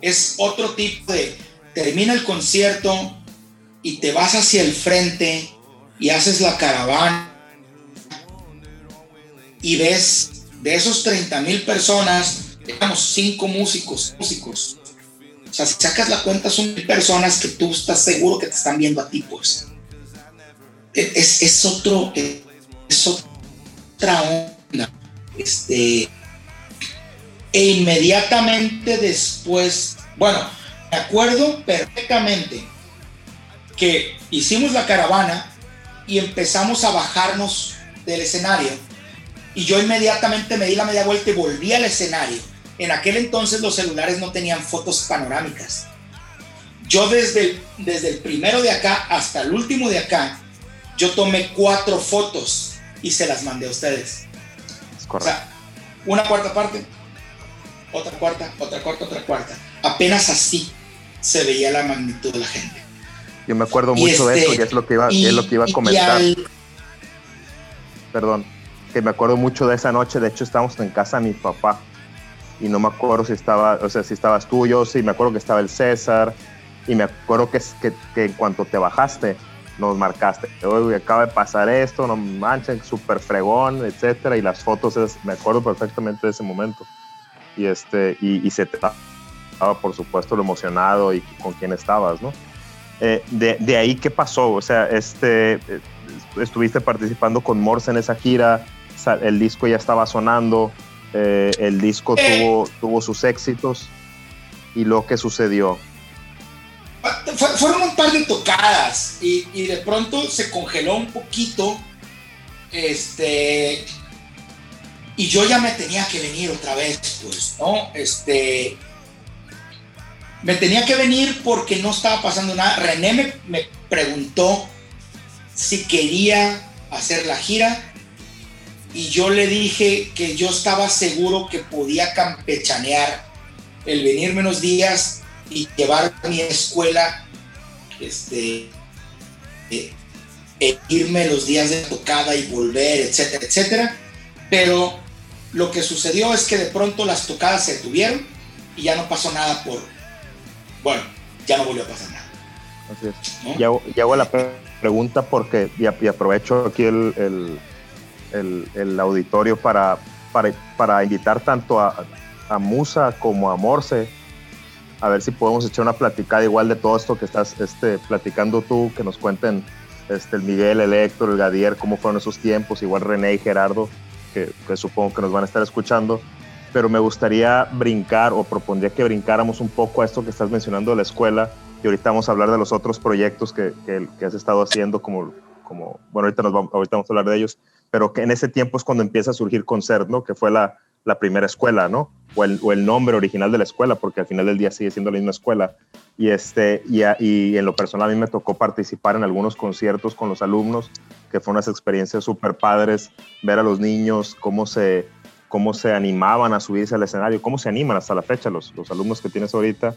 Es otro tipo de. Termina el concierto y te vas hacia el frente y haces la caravana y ves de esos 30 mil personas, digamos, cinco músicos, músicos. O sea, si sacas la cuenta, son mil personas que tú estás seguro que te están viendo a ti, pues. Es, es otro, es otra. Este, E inmediatamente después, bueno, me acuerdo perfectamente que hicimos la caravana y empezamos a bajarnos del escenario. Y yo inmediatamente me di la media vuelta y volví al escenario. En aquel entonces los celulares no tenían fotos panorámicas. Yo desde, desde el primero de acá hasta el último de acá, yo tomé cuatro fotos y se las mandé a ustedes. Es O correcto. sea, una cuarta parte, otra cuarta, otra cuarta, otra cuarta. Apenas así se veía la magnitud de la gente. Yo me acuerdo y mucho de este, eso y es lo que iba, Y- es lo que iba a comentar. al- Perdón. Que me acuerdo mucho de esa noche. De hecho, estábamos en casa de mi papá. Y no me acuerdo si estaba, o sea, si estabas tú, yo sí, me acuerdo que estaba el César. Y me acuerdo que, que, que en cuanto te bajaste, nos marcaste. Oye, acaba de pasar esto, no manchen, súper fregón, etcétera. Y las fotos, es- me acuerdo perfectamente de ese momento. Y, este, y, y se te estaba, por supuesto, lo emocionado y con quién estabas, ¿no? Eh, de, de ahí, ¿qué pasó? O sea, este, eh, estuviste participando con Morse en esa gira, el disco ya estaba sonando, eh, el disco Eh. tuvo, tuvo sus éxitos. ¿Y lo que sucedió? Fue- fueron un par de tocadas y, de pronto se congeló un poquito. Este. Y yo ya me tenía que venir otra vez, pues, ¿no? Este. Me tenía que venir porque no estaba pasando nada. René me, me preguntó si quería hacer la gira y yo le dije que yo estaba seguro que podía campechanear el venirme unos días y llevar mi escuela, este, eh, e irme los días de tocada y volver, etcétera, etcétera. Pero lo que sucedió es que de pronto las tocadas se detuvieron y ya no pasó nada por, bueno, ya no volvió a pasar nada. Así es. ¿no? Y hago, la pre- pregunta porque, y aprovecho aquí el, el- el- el auditorio para, para, para invitar tanto a, a Musa como a Morse, a ver si podemos echar una platicada igual de todo esto que estás este, platicando tú, que nos cuenten este, el Miguel, el Héctor, el Gadier, cómo fueron esos tiempos, igual René y Gerardo, que, supongo que nos van a estar escuchando. Pero me gustaría brincar o propondría que brincáramos un poco a esto que estás mencionando de la escuela y ahorita vamos a hablar de los otros proyectos que, que- que has estado haciendo, como, como bueno, ahorita, nos vamos, ahorita vamos a hablar de ellos, pero que en ese tiempo es cuando empieza a surgir Concert, ¿no? Que fue la, la primera escuela, ¿no? O el, o el nombre original de la escuela, porque al final del día sigue siendo la misma escuela. Y, este, y, a- y en lo personal a mí me tocó participar en algunos conciertos con los alumnos, que fueron unas experiencias súper padres, ver a los niños cómo se, cómo se animaban a subirse al escenario, cómo se animan hasta la fecha los, los alumnos que tienes ahorita.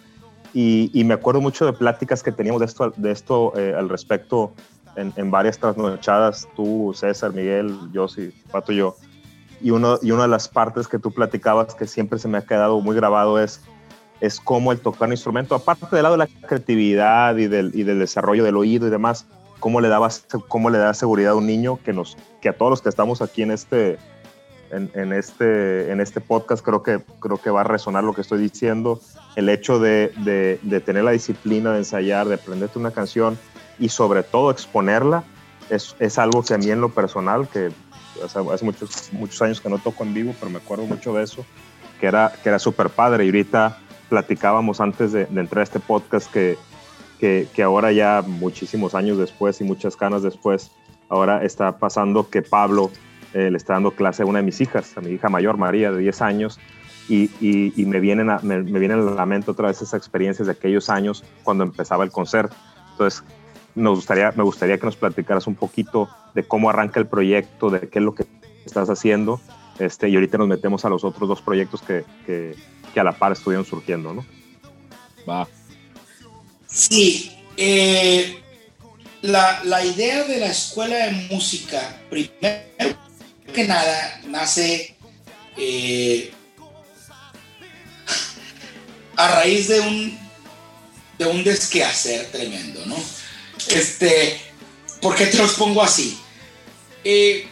Y, y me acuerdo mucho de pláticas que teníamos de esto, de esto eh, al respecto en, en varias trasnochadas, tú, César, Miguel, yo, sí, Pato y yo. Y, uno, y una de las partes que tú platicabas que siempre se me ha quedado muy grabado es, es cómo el tocar un instrumento, aparte del lado de la creatividad y del, y del desarrollo del oído y demás, cómo le, dabas, cómo le da seguridad a un niño que, nos, que a todos los que estamos aquí en este, en este, en este podcast creo que, creo que va a resonar lo que estoy diciendo. El hecho de, de, de tener la disciplina de ensayar, de aprenderte una canción y sobre todo exponerla, es, es algo que a mí en lo personal, que sea, hace muchos, muchos años que no toco en vivo, pero me acuerdo mucho de eso, que era, que era súper padre. Y ahorita platicábamos antes de, de entrar a este podcast que, que, que ahora ya muchísimos años después y muchas canas después, ahora está pasando que Pablo eh, le está dando clase a una de mis hijas, a mi hija mayor, María, de 10 años, y, y, y me, vienen a, me, me vienen a la mente otra vez esas experiencias de aquellos años cuando empezaba el concierto. Entonces, nos gustaría, me gustaría que nos platicaras un poquito de cómo arranca el proyecto, de qué es lo que estás haciendo, este, y ahorita nos metemos a los otros dos proyectos que, que, que a la par estuvieron surgiendo, ¿no? Va. Sí, eh, la, la idea de la escuela de música, primero que nada, nace eh, a raíz de un, de un desquehacer tremendo, ¿no? Este, ¿Por qué te los pongo así? Eh,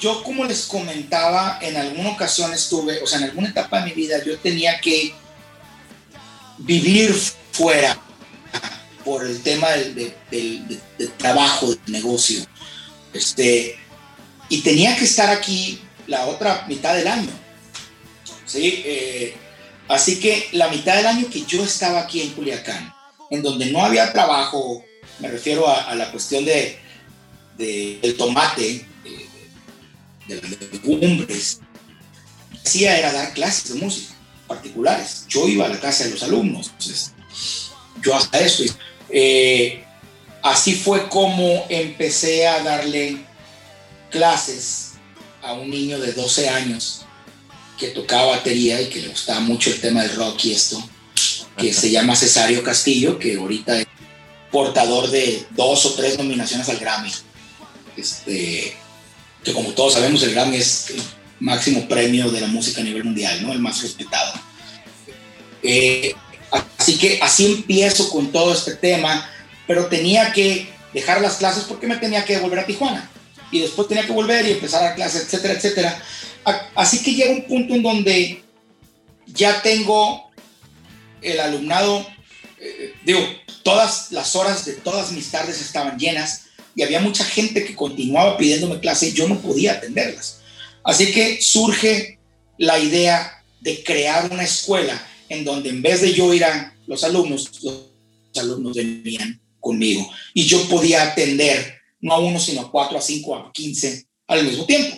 yo, como les comentaba, en alguna ocasión estuve, o sea, en alguna etapa de mi vida, yo tenía que vivir fuera por el tema del, trabajo, del negocio. Este, y tenía que estar aquí la otra mitad del año. ¿sí? Eh, Así que la mitad del año que yo estaba aquí en Culiacán, en donde no había trabajo, me refiero a la cuestión de, de- del tomate, de las legumbres, lo que hacía era dar clases de música particulares. Yo iba a la casa de los alumnos, entonces, yo hasta eso. Eh, así fue como empecé a darle clases a un niño de 12 años que tocaba batería y que le gustaba mucho el tema del rock y esto, que se llama Cesario Castillo, que ahorita es portador de dos o tres nominaciones al Grammy. Este, que como todos sabemos, el Grammy es el máximo premio de la música a nivel mundial, ¿no? El más respetado. Eh, así que así empiezo con todo este tema, pero tenía que dejar las clases porque me tenía que volver a Tijuana y después tenía que volver y empezar a clases, etcétera, etcétera. Así que llega un punto en donde ya tengo el alumnado, eh, digo, todas las horas de todas mis tardes estaban llenas y había mucha gente que continuaba pidiéndome clase y yo no podía atenderlas. Así que surge la idea de crear una escuela en donde en vez de yo ir a los alumnos, los alumnos venían conmigo y yo podía atender no a uno, sino a cuatro, a cinco, a quince al mismo tiempo.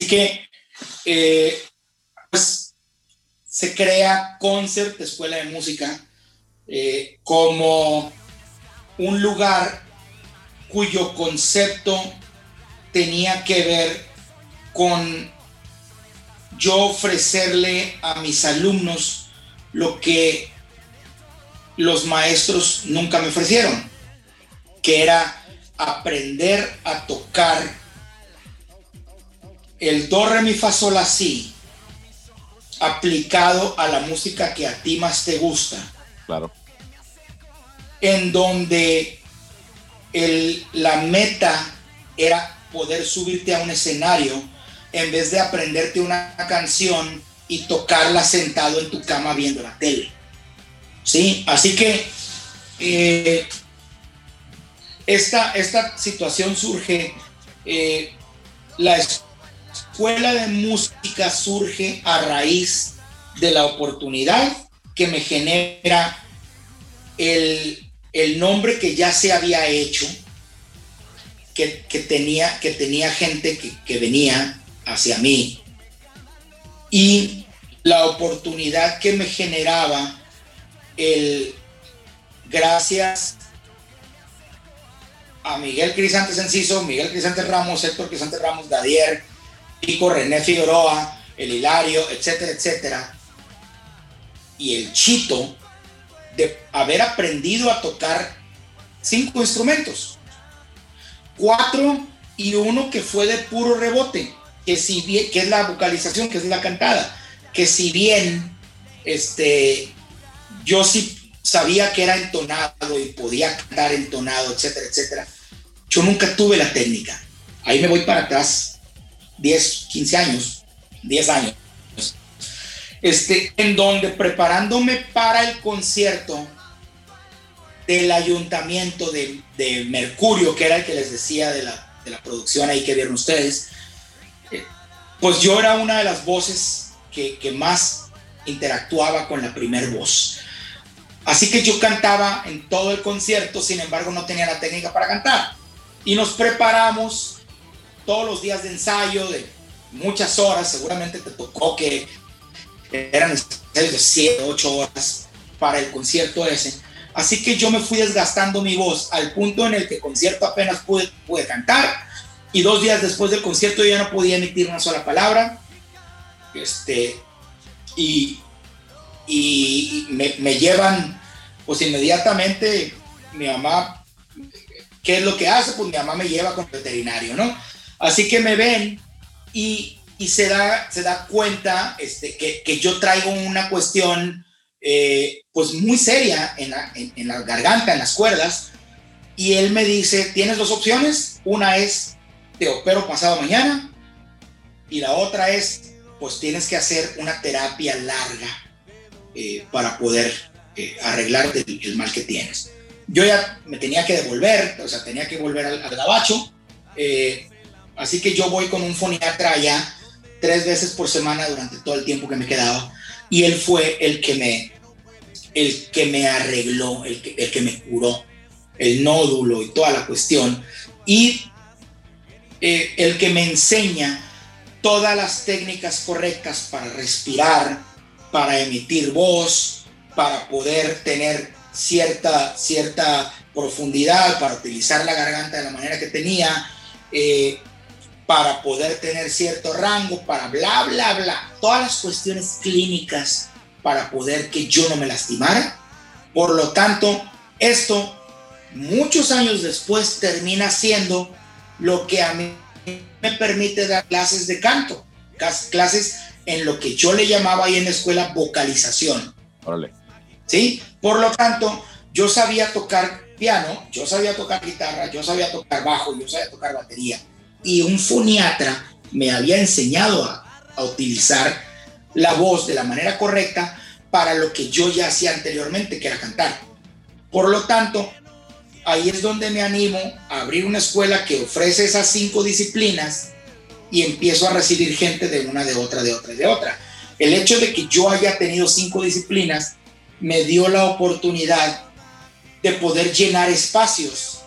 Así que, eh, pues, se crea Concert Escuela de Música eh, como un lugar cuyo concepto tenía que ver con yo ofrecerle a mis alumnos lo que los maestros nunca me ofrecieron, que era aprender a tocar el do, re, mi, fa, sol, la, si, aplicado a la música que a ti más te gusta, Claro. en donde el- la meta era poder subirte a un escenario en vez de aprenderte una canción y tocarla sentado en tu cama viendo la tele. ¿Sí? Así que eh, esta, esta situación surge, eh, la escuela de música surge a raíz de la oportunidad que me genera el, el nombre que ya se había hecho, que, que tenía, que tenía gente que, que venía hacia mí, y la oportunidad que me generaba el gracias a Miguel Crisantes Enciso, Miguel Crisantes Ramos, Héctor Crisantes Ramos, Gadier, Pico, René Figueroa, el Hilario, etcétera, etcétera, y el Chito, de haber aprendido a tocar cinco instrumentos, cuatro y uno que fue de puro rebote, que si bien, que es la vocalización, que es la cantada, que si bien este, yo sí sabía que era entonado y podía cantar entonado, etcétera, etcétera, yo nunca tuve la técnica. Ahí me voy para atrás, 10, 15 años, 10 años, este, en donde preparándome para el concierto del ayuntamiento de, Mercurio, que era el que les decía de la, producción ahí que vieron ustedes, eh, pues yo era una de las voces que, que más interactuaba con la primer voz. Así que yo cantaba en todo el concierto, sin embargo no tenía la técnica para cantar. Y nos preparamos todos los días de ensayo, de muchas horas, seguramente te tocó que eran de 7, 8 horas para el concierto ese. Así que yo me fui desgastando mi voz al punto en el que concierto apenas pude, pude cantar y dos días después del concierto yo ya no podía emitir una sola palabra. Este, y, y me, me llevan, pues inmediatamente mi mamá, ¿qué es lo que hace? Pues mi mamá me lleva con el veterinario, ¿no? Así que me ven y, y se, da, se da cuenta este, que, que yo traigo una cuestión eh, pues muy seria en la, en, en la garganta, en las cuerdas, y él me dice, tienes dos opciones, una es, te opero pasado mañana, y la otra es, pues tienes que hacer una terapia larga eh, para poder eh, arreglarte el, el, mal que tienes. Yo ya me tenía que devolver, o sea, tenía que volver al, al gabacho, eh, así que yo voy con un foniatra allá tres veces por semana durante todo el tiempo que me quedaba. y él fue el que me, el que me arregló, el que, el que me curó el nódulo y toda la cuestión, y eh, el que me enseña todas las técnicas correctas para respirar, para emitir voz, para poder tener cierta, cierta profundidad, para utilizar la garganta de la manera que tenía, eh, para poder tener cierto rango, para bla, bla, bla. Todas las cuestiones clínicas para poder que yo no me lastimara. Por lo tanto, esto muchos años después termina siendo lo que a mí me permite dar clases de canto, clases en lo que yo le llamaba ahí en la escuela vocalización. Órale. ¿Sí? Por lo tanto, yo sabía tocar piano, yo sabía tocar guitarra, yo sabía tocar bajo, yo sabía tocar batería. Y un foniatra me había enseñado a, utilizar la voz de la manera correcta para lo que yo ya hacía anteriormente, que era cantar. Por lo tanto, ahí es donde me animo a abrir una escuela que ofrece esas cinco disciplinas y empiezo a recibir gente de una, de otra, de otra, de otra. El hecho de que yo haya tenido cinco disciplinas me dio la oportunidad de poder llenar espacios,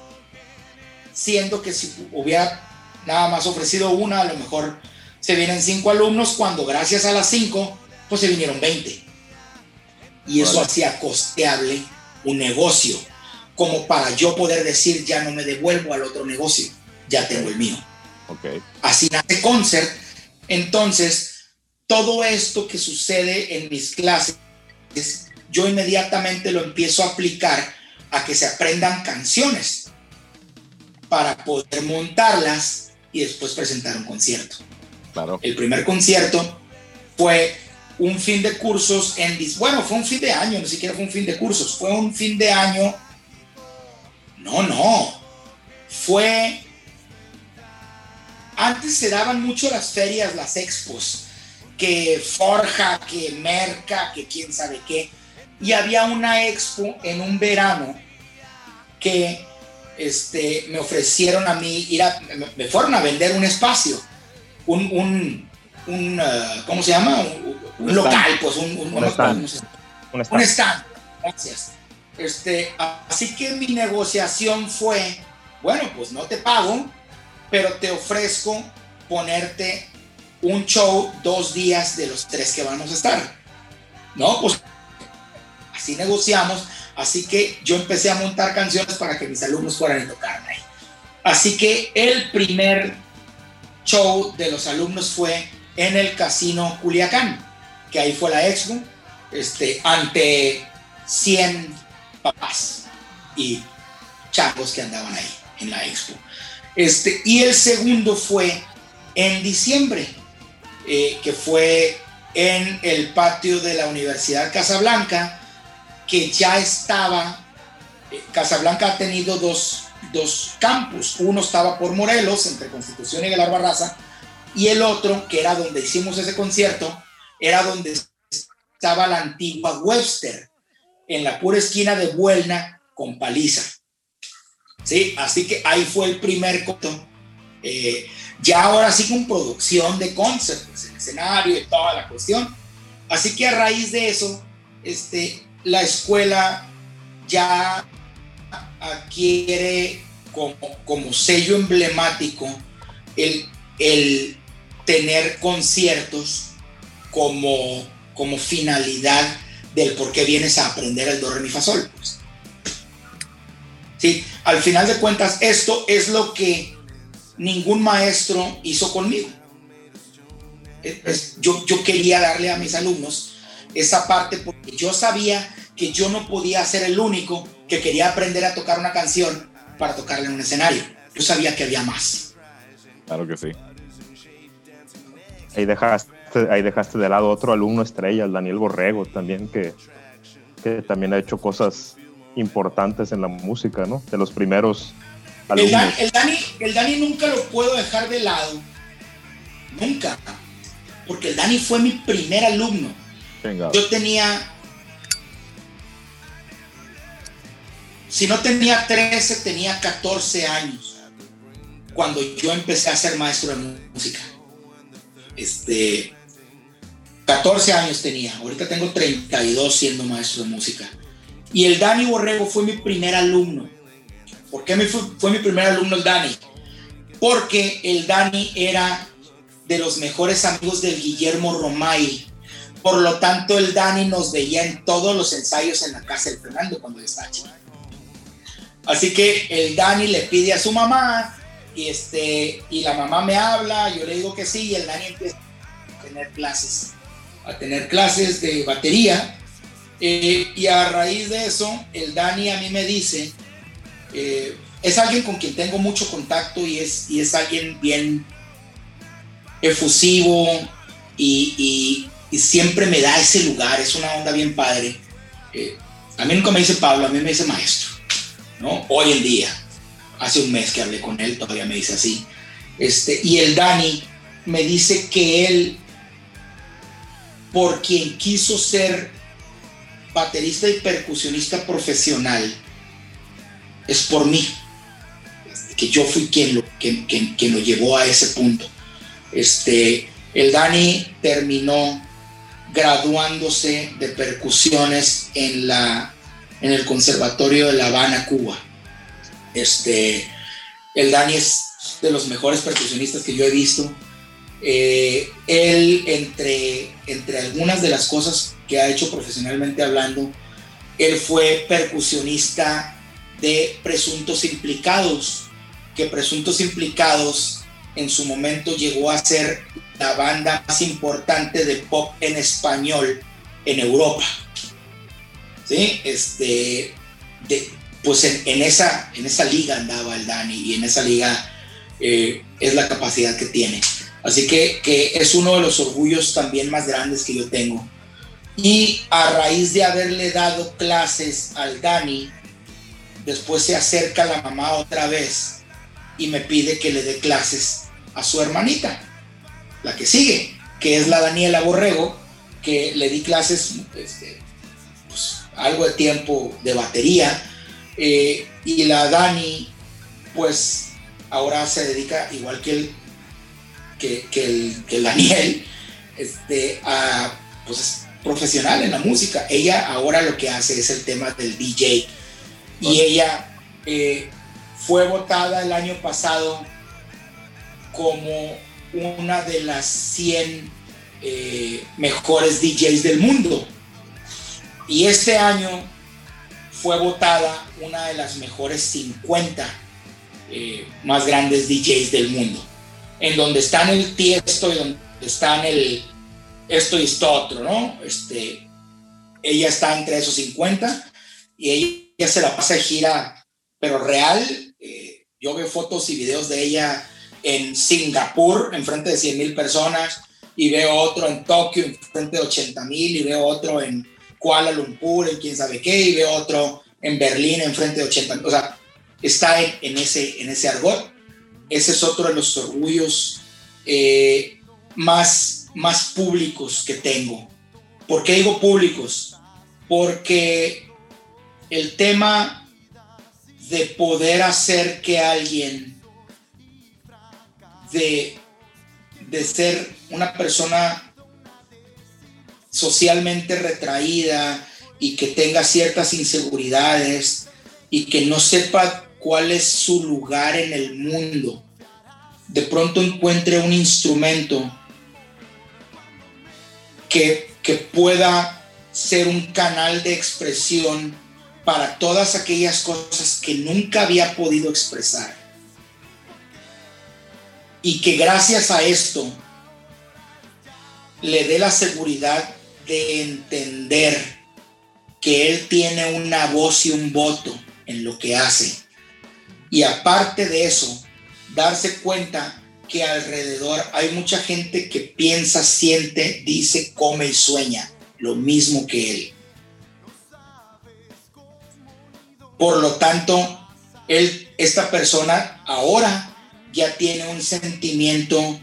siendo que si hubiera nada más ofrecido una, a lo mejor se vienen cinco alumnos, cuando gracias a las cinco, pues se vinieron 20. Y eso Vale. hacía costeable un negocio, como para yo poder decir, ya no me devuelvo al otro negocio, ya tengo el mío. Ok. Así nace Concert. Entonces, todo esto que sucede en mis clases, yo inmediatamente lo empiezo a aplicar a que se aprendan canciones para poder montarlas y después presentar un concierto. Claro. El primer concierto fue un fin de cursos en bueno, fue un fin de año, ni siquiera fue un fin de cursos, fue un fin de año. No, no. Fue antes se daban mucho las ferias, las expos, que Forja, que Merca, que quién sabe qué. Y había una expo en un verano que este, me ofrecieron a mí ir a, me, fueron a vender un espacio, un, un, un, uh, ¿cómo se llama? Un, local, pues un, un- stand. Un stand. Gracias. Este, así que mi negociación fue, bueno, pues no te pago, pero te ofrezco ponerte un show dos días de los tres que vamos a estar. No, pues así negociamos. Así que yo empecé a montar canciones para que mis alumnos fueran a tocar ahí. Así que el primer show de los alumnos fue en el Casino Culiacán, que ahí fue la expo, este, ante 100 papás y chavos que andaban ahí en la expo. Este, y el segundo fue en diciembre, eh, que fue en el patio de la Universidad Casablanca, que ya estaba, eh, Casablanca ha tenido dos, dos campus, uno estaba por Morelos, entre Constitución y Galar Barraza, y el otro, que era donde hicimos ese concierto, era donde estaba la antigua Webster, en la pura esquina de Buelna con Paliza. Sí, así que ahí fue el primer corto. Eh, ya ahora sí con producción de concert, pues, el escenario y toda la cuestión. Así que a raíz de eso, este, la escuela ya adquiere como, como sello emblemático el, el tener conciertos como, como finalidad del por qué vienes a aprender el do, re, mi, fa, sol. pues. Sí, al final de cuentas, esto es lo que ningún maestro hizo conmigo. Yo, yo quería darle a mis alumnos esa parte porque yo sabía que yo no podía ser el único que quería aprender a tocar una canción para tocarla en un escenario. Yo sabía que había más. Claro que sí. Ahí dejaste, ahí dejaste de lado otro alumno estrella, el Daniel Borrego, también, que, que también ha hecho cosas importantes en la música, ¿no? De los primeros El, el Dani, el Dani nunca lo puedo dejar de lado. Nunca. Porque el Dani fue mi primer alumno. Yo tenía. Si no tenía 13, tenía 14 años. Cuando yo empecé a ser maestro de música. Este. 14 años tenía, ahorita tengo 32 siendo maestro de música. Y el Dani Borrego fue mi primer alumno. ¿Por qué fue, fue mi primer alumno el Dani? Porque el Dani era de los mejores amigos del Guillermo Romay. Por lo tanto, el Dani nos veía en todos los ensayos en la casa del Fernando cuando estaba chico. Así que el Dani le pide a su mamá y, este, y la mamá me habla, yo le digo que sí y el Dani empieza a tener clases, a tener clases de batería. Eh, y a raíz de eso, el Dani a mí me dice, eh, es alguien con quien tengo mucho contacto y es, y es alguien bien efusivo y, y- siempre me da ese lugar, es una onda bien padre. Eh, a mí nunca me dice Pablo, a mí me dice maestro, ¿no? Hoy en día, hace un mes que hablé con él, todavía me dice así. Este, y el Dani me dice que él, por quien quiso ser baterista y percusionista profesional, es por mí. Que yo fui quien lo, lo llevó a ese punto. Este, el Dani terminó graduándose de percusiones en, la, en el Conservatorio de La Habana, Cuba. Este, el Dani es de los mejores percusionistas que yo he visto. Eh, él, entre, entre algunas de las cosas que ha hecho profesionalmente hablando, él fue percusionista de Presuntos Implicados, que Presuntos Implicados en su momento llegó a ser la banda más importante de pop en español en Europa. ¿Sí? Este, de, pues en, en esa, en esa liga andaba el Dani y en esa liga eh, es la capacidad que tiene. Así que, que es uno de los orgullos también más grandes que yo tengo. Y a raíz de haberle dado clases al Dani, después se acerca la mamá otra vez y me pide que le dé clases a su hermanita, la que sigue, que es la Daniela Borrego, que le di clases este, pues, algo de tiempo de batería. eh, y la Dani, pues ahora se dedica, igual que el, que, que el, que el Daniel, este, a, pues es profesional en la música. Ella ahora lo que hace es el tema del DJ. Y ella eh, fue votada el año pasado como una de las 100 eh, mejores DJs del mundo. Y este año fue votada una de las mejores 50 eh, más grandes DJs del mundo. En donde están el Tiesto y donde están el esto y esto otro, ¿no? Este, ella está entre esos 50 y ella se la pasa de gira, pero real. eh, yo veo fotos y videos de ella en Singapur, en frente de 100 mil personas, y veo otro en Tokio, en frente de 80 mil, y veo otro en Kuala Lumpur, en quién sabe qué, y veo otro en Berlín, en frente de 80 mil. O sea, está en, en ese, en ese argot. Ese es otro de los orgullos eh, más, más públicos que tengo. ¿Por qué digo públicos? Porque el tema de poder hacer que alguien de, de ser una persona socialmente retraída y que tenga ciertas inseguridades y que no sepa cuál es su lugar en el mundo, de pronto encuentre un instrumento que, que pueda ser un canal de expresión para todas aquellas cosas que nunca había podido expresar. Y que gracias a esto le dé la seguridad de entender que él tiene una voz y un voto en lo que hace. Y aparte de eso, darse cuenta que alrededor hay mucha gente que piensa, siente, dice, come y sueña lo mismo que él. Por lo tanto, él, esta persona ahora ya tiene un sentimiento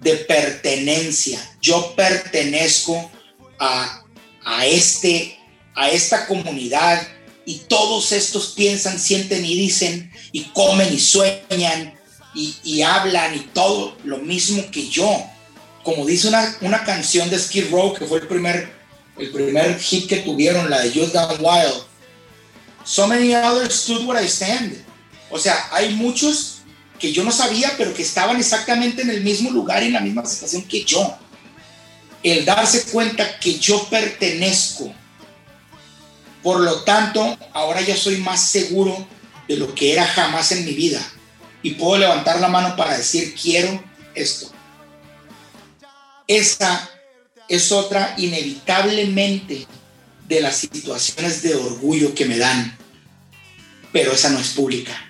de pertenencia. Yo pertenezco a, a, este, a esta comunidad y todos estos piensan, sienten y dicen y comen y sueñan y, y hablan y todo lo mismo que yo. como dice una, una canción de Skid Row, que fue el primer, el primer hit que tuvieron, la de Youth Gone Wild, so many others stood where I stand. O sea, hay muchos que yo no sabía, pero que estaban exactamente en el mismo lugar y en la misma situación que yo. El darse cuenta que yo pertenezco. Por lo tanto, ahora ya soy más seguro de lo que era jamás en mi vida. Y puedo levantar la mano para decir, quiero esto. Esa es otra inevitablemente de las situaciones de orgullo que me dan, pero esa no es pública.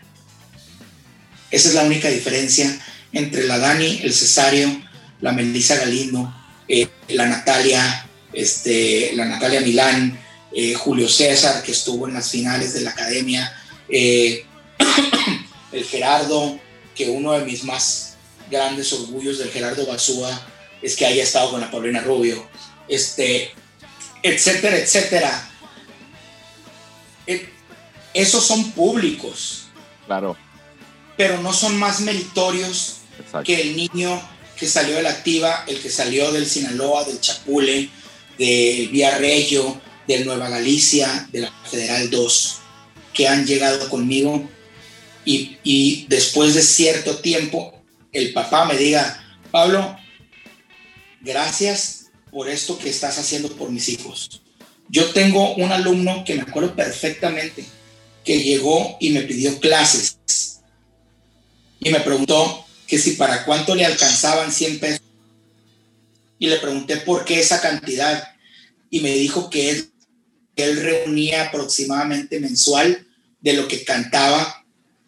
Esa es la única diferencia entre la Dani, el Cesario, la Melissa Galindo, eh, la Natalia, este, la Natalia Milán, eh, Julio César, que estuvo en las finales de la academia, eh, *coughs* el Gerardo, que uno de mis más grandes orgullos del Gerardo Basúa es que haya estado con la Paulina Rubio, este, etcétera, etcétera. esos son públicos. Claro. Pero no son más meritorios que el niño que salió de la activa, el que salió del Sinaloa, del Chapule, del Villarreyo, del Nueva Galicia, de la Federal 2, que han llegado conmigo. Y, y después de cierto tiempo el papá me diga, Pablo, gracias por esto que estás haciendo por mis hijos. Yo tengo un alumno que me acuerdo perfectamente, que llegó y me pidió clases y me preguntó que si para cuánto le alcanzaban 100 pesos. Y le pregunté por qué esa cantidad y me dijo que él, él reunía aproximadamente mensual de lo que cantaba,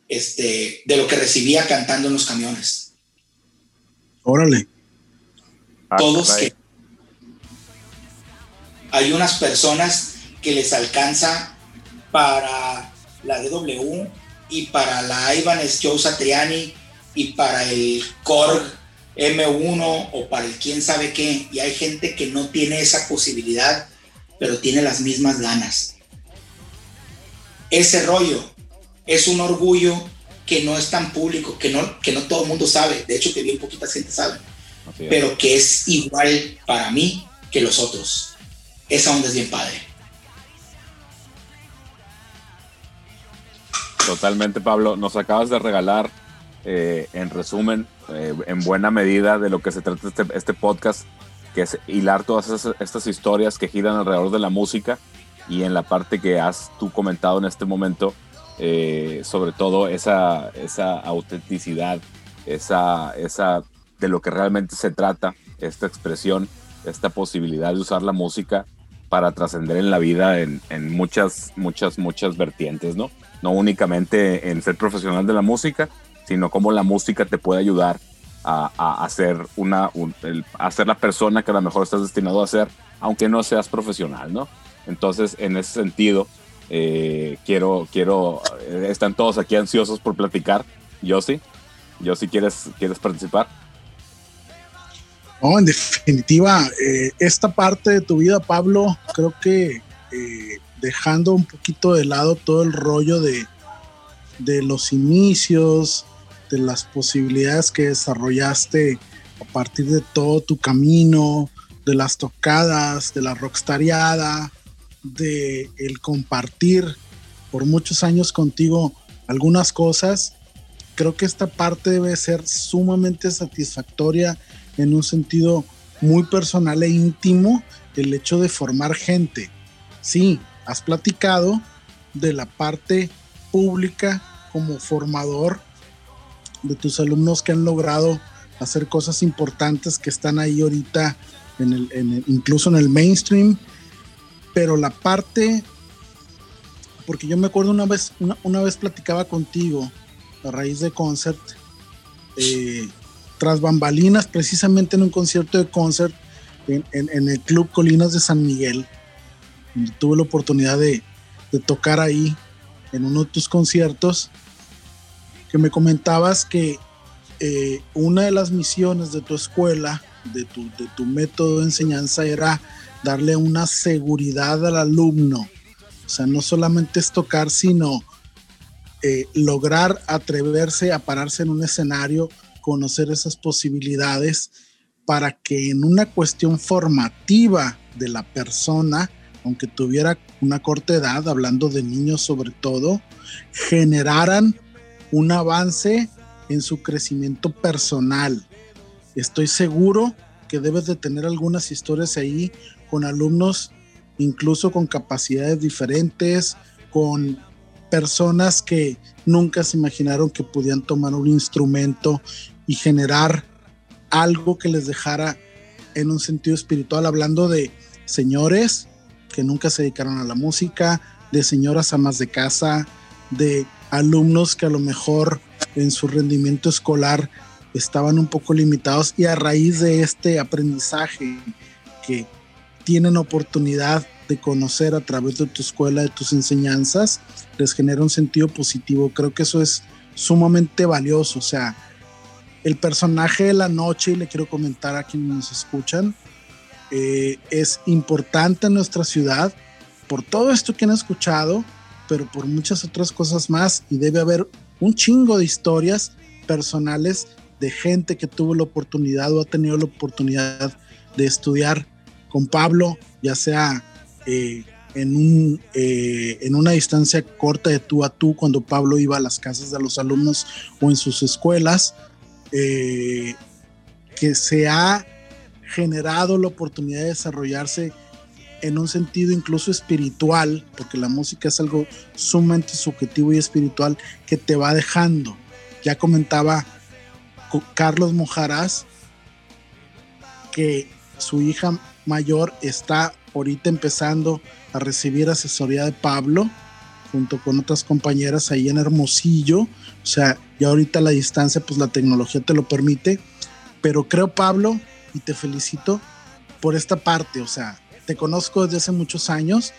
este, de lo que recibía cantando en los camiones. Órale. Todos que hay unas personas que les alcanza para la DW y para la Ibanez Joe Satriani y para el Korg M1 o para el quién sabe qué. Y hay gente que no tiene esa posibilidad, pero tiene las mismas ganas. Ese rollo es un orgullo que no es tan público, que no, que no todo el mundo sabe. De hecho, que bien poquita gente sabe. Pero que es igual para mí que los otros. Esa onda es bien padre. Totalmente, Pablo. Nos acabas de regalar, eh, en resumen, eh, en buena medida de lo que se trata este, este podcast, que es hilar todas estas historias que giran alrededor de la música y en la parte que has tú comentado en este momento, eh, sobre todo esa, esa autenticidad, esa, esa de lo que realmente se trata, esta expresión, esta posibilidad de usar la música para trascender en la vida en, en, muchas, muchas, muchas vertientes, ¿no? No únicamente en ser profesional de la música, sino cómo la música te puede ayudar a, a, ser una, a la persona que a lo mejor estás destinado a ser, aunque no seas profesional, ¿no? Entonces, en ese sentido, eh, quiero, quiero, eh, están todos aquí ansiosos por platicar. Yo sí, yo sí quieres, quieres participar. No, en definitiva, eh, esta parte de tu vida, Pablo, creo que dejando un poquito de lado todo el rollo de, de los inicios, de las posibilidades que desarrollaste a partir de todo tu camino, de las tocadas, de la rockstariada, de el compartir por muchos años contigo algunas cosas, creo que esta parte debe ser sumamente satisfactoria en un sentido muy personal e íntimo el hecho de formar gente. Sí, has platicado de la parte pública como formador de tus alumnos que han logrado hacer cosas importantes que están ahí ahorita, incluso en el mainstream, pero la parte, porque yo me acuerdo una vez, una, vez platicaba contigo a raíz de concert, eh, tras bambalinas, precisamente en un concierto de concert en, el Club Colinas de San Miguel, tuve la oportunidad de, de, tocar ahí en uno de tus conciertos, que me comentabas que eh, una de las misiones de tu escuela, de tu, de tu método de enseñanza, era darle una seguridad al alumno. O sea, no solamente es tocar, sino eh, lograr atreverse a pararse en un escenario conocer esas posibilidades para que en una cuestión formativa de la persona, aunque tuviera una corta edad, hablando de niños sobre todo, generaran un avance en su crecimiento personal. Estoy seguro que debes de tener algunas historias ahí con alumnos incluso con capacidades diferentes, con personas que nunca se imaginaron que podían tomar un instrumento y generar algo que les dejara en un sentido espiritual, hablando de señores que nunca se dedicaron a la música, de señoras amas de casa, de alumnos que a lo mejor en su rendimiento escolar estaban un poco limitados y a raíz de este aprendizaje que tienen oportunidad de conocer a través de tu escuela, de tus enseñanzas, les genera un sentido positivo. Creo que eso es sumamente valioso. O sea, el personaje de la noche, y le quiero comentar a quienes nos escuchan, eh, es importante en nuestra ciudad por todo esto que han escuchado, pero por muchas otras cosas más. Y debe haber un chingo de historias personales de gente que tuvo la oportunidad o ha tenido la oportunidad de estudiar con Pablo, ya sea eh, en, un, eh, en una distancia corta de tú a tú, cuando Pablo iba a las casas de los alumnos o en sus escuelas, que se ha generado la oportunidad de desarrollarse en un sentido incluso espiritual, porque la música es algo sumamente subjetivo y espiritual que te va dejando. Ya comentaba Carlos Mojarás que su hija mayor está ahorita empezando a recibir asesoría de Pablo junto con otras compañeras ahí en Hermosillo. O sea, ya ahorita la distancia, pues la tecnología te lo permite. Pero creo, Pablo, y te felicito por esta parte. O sea, te conozco desde hace muchos años,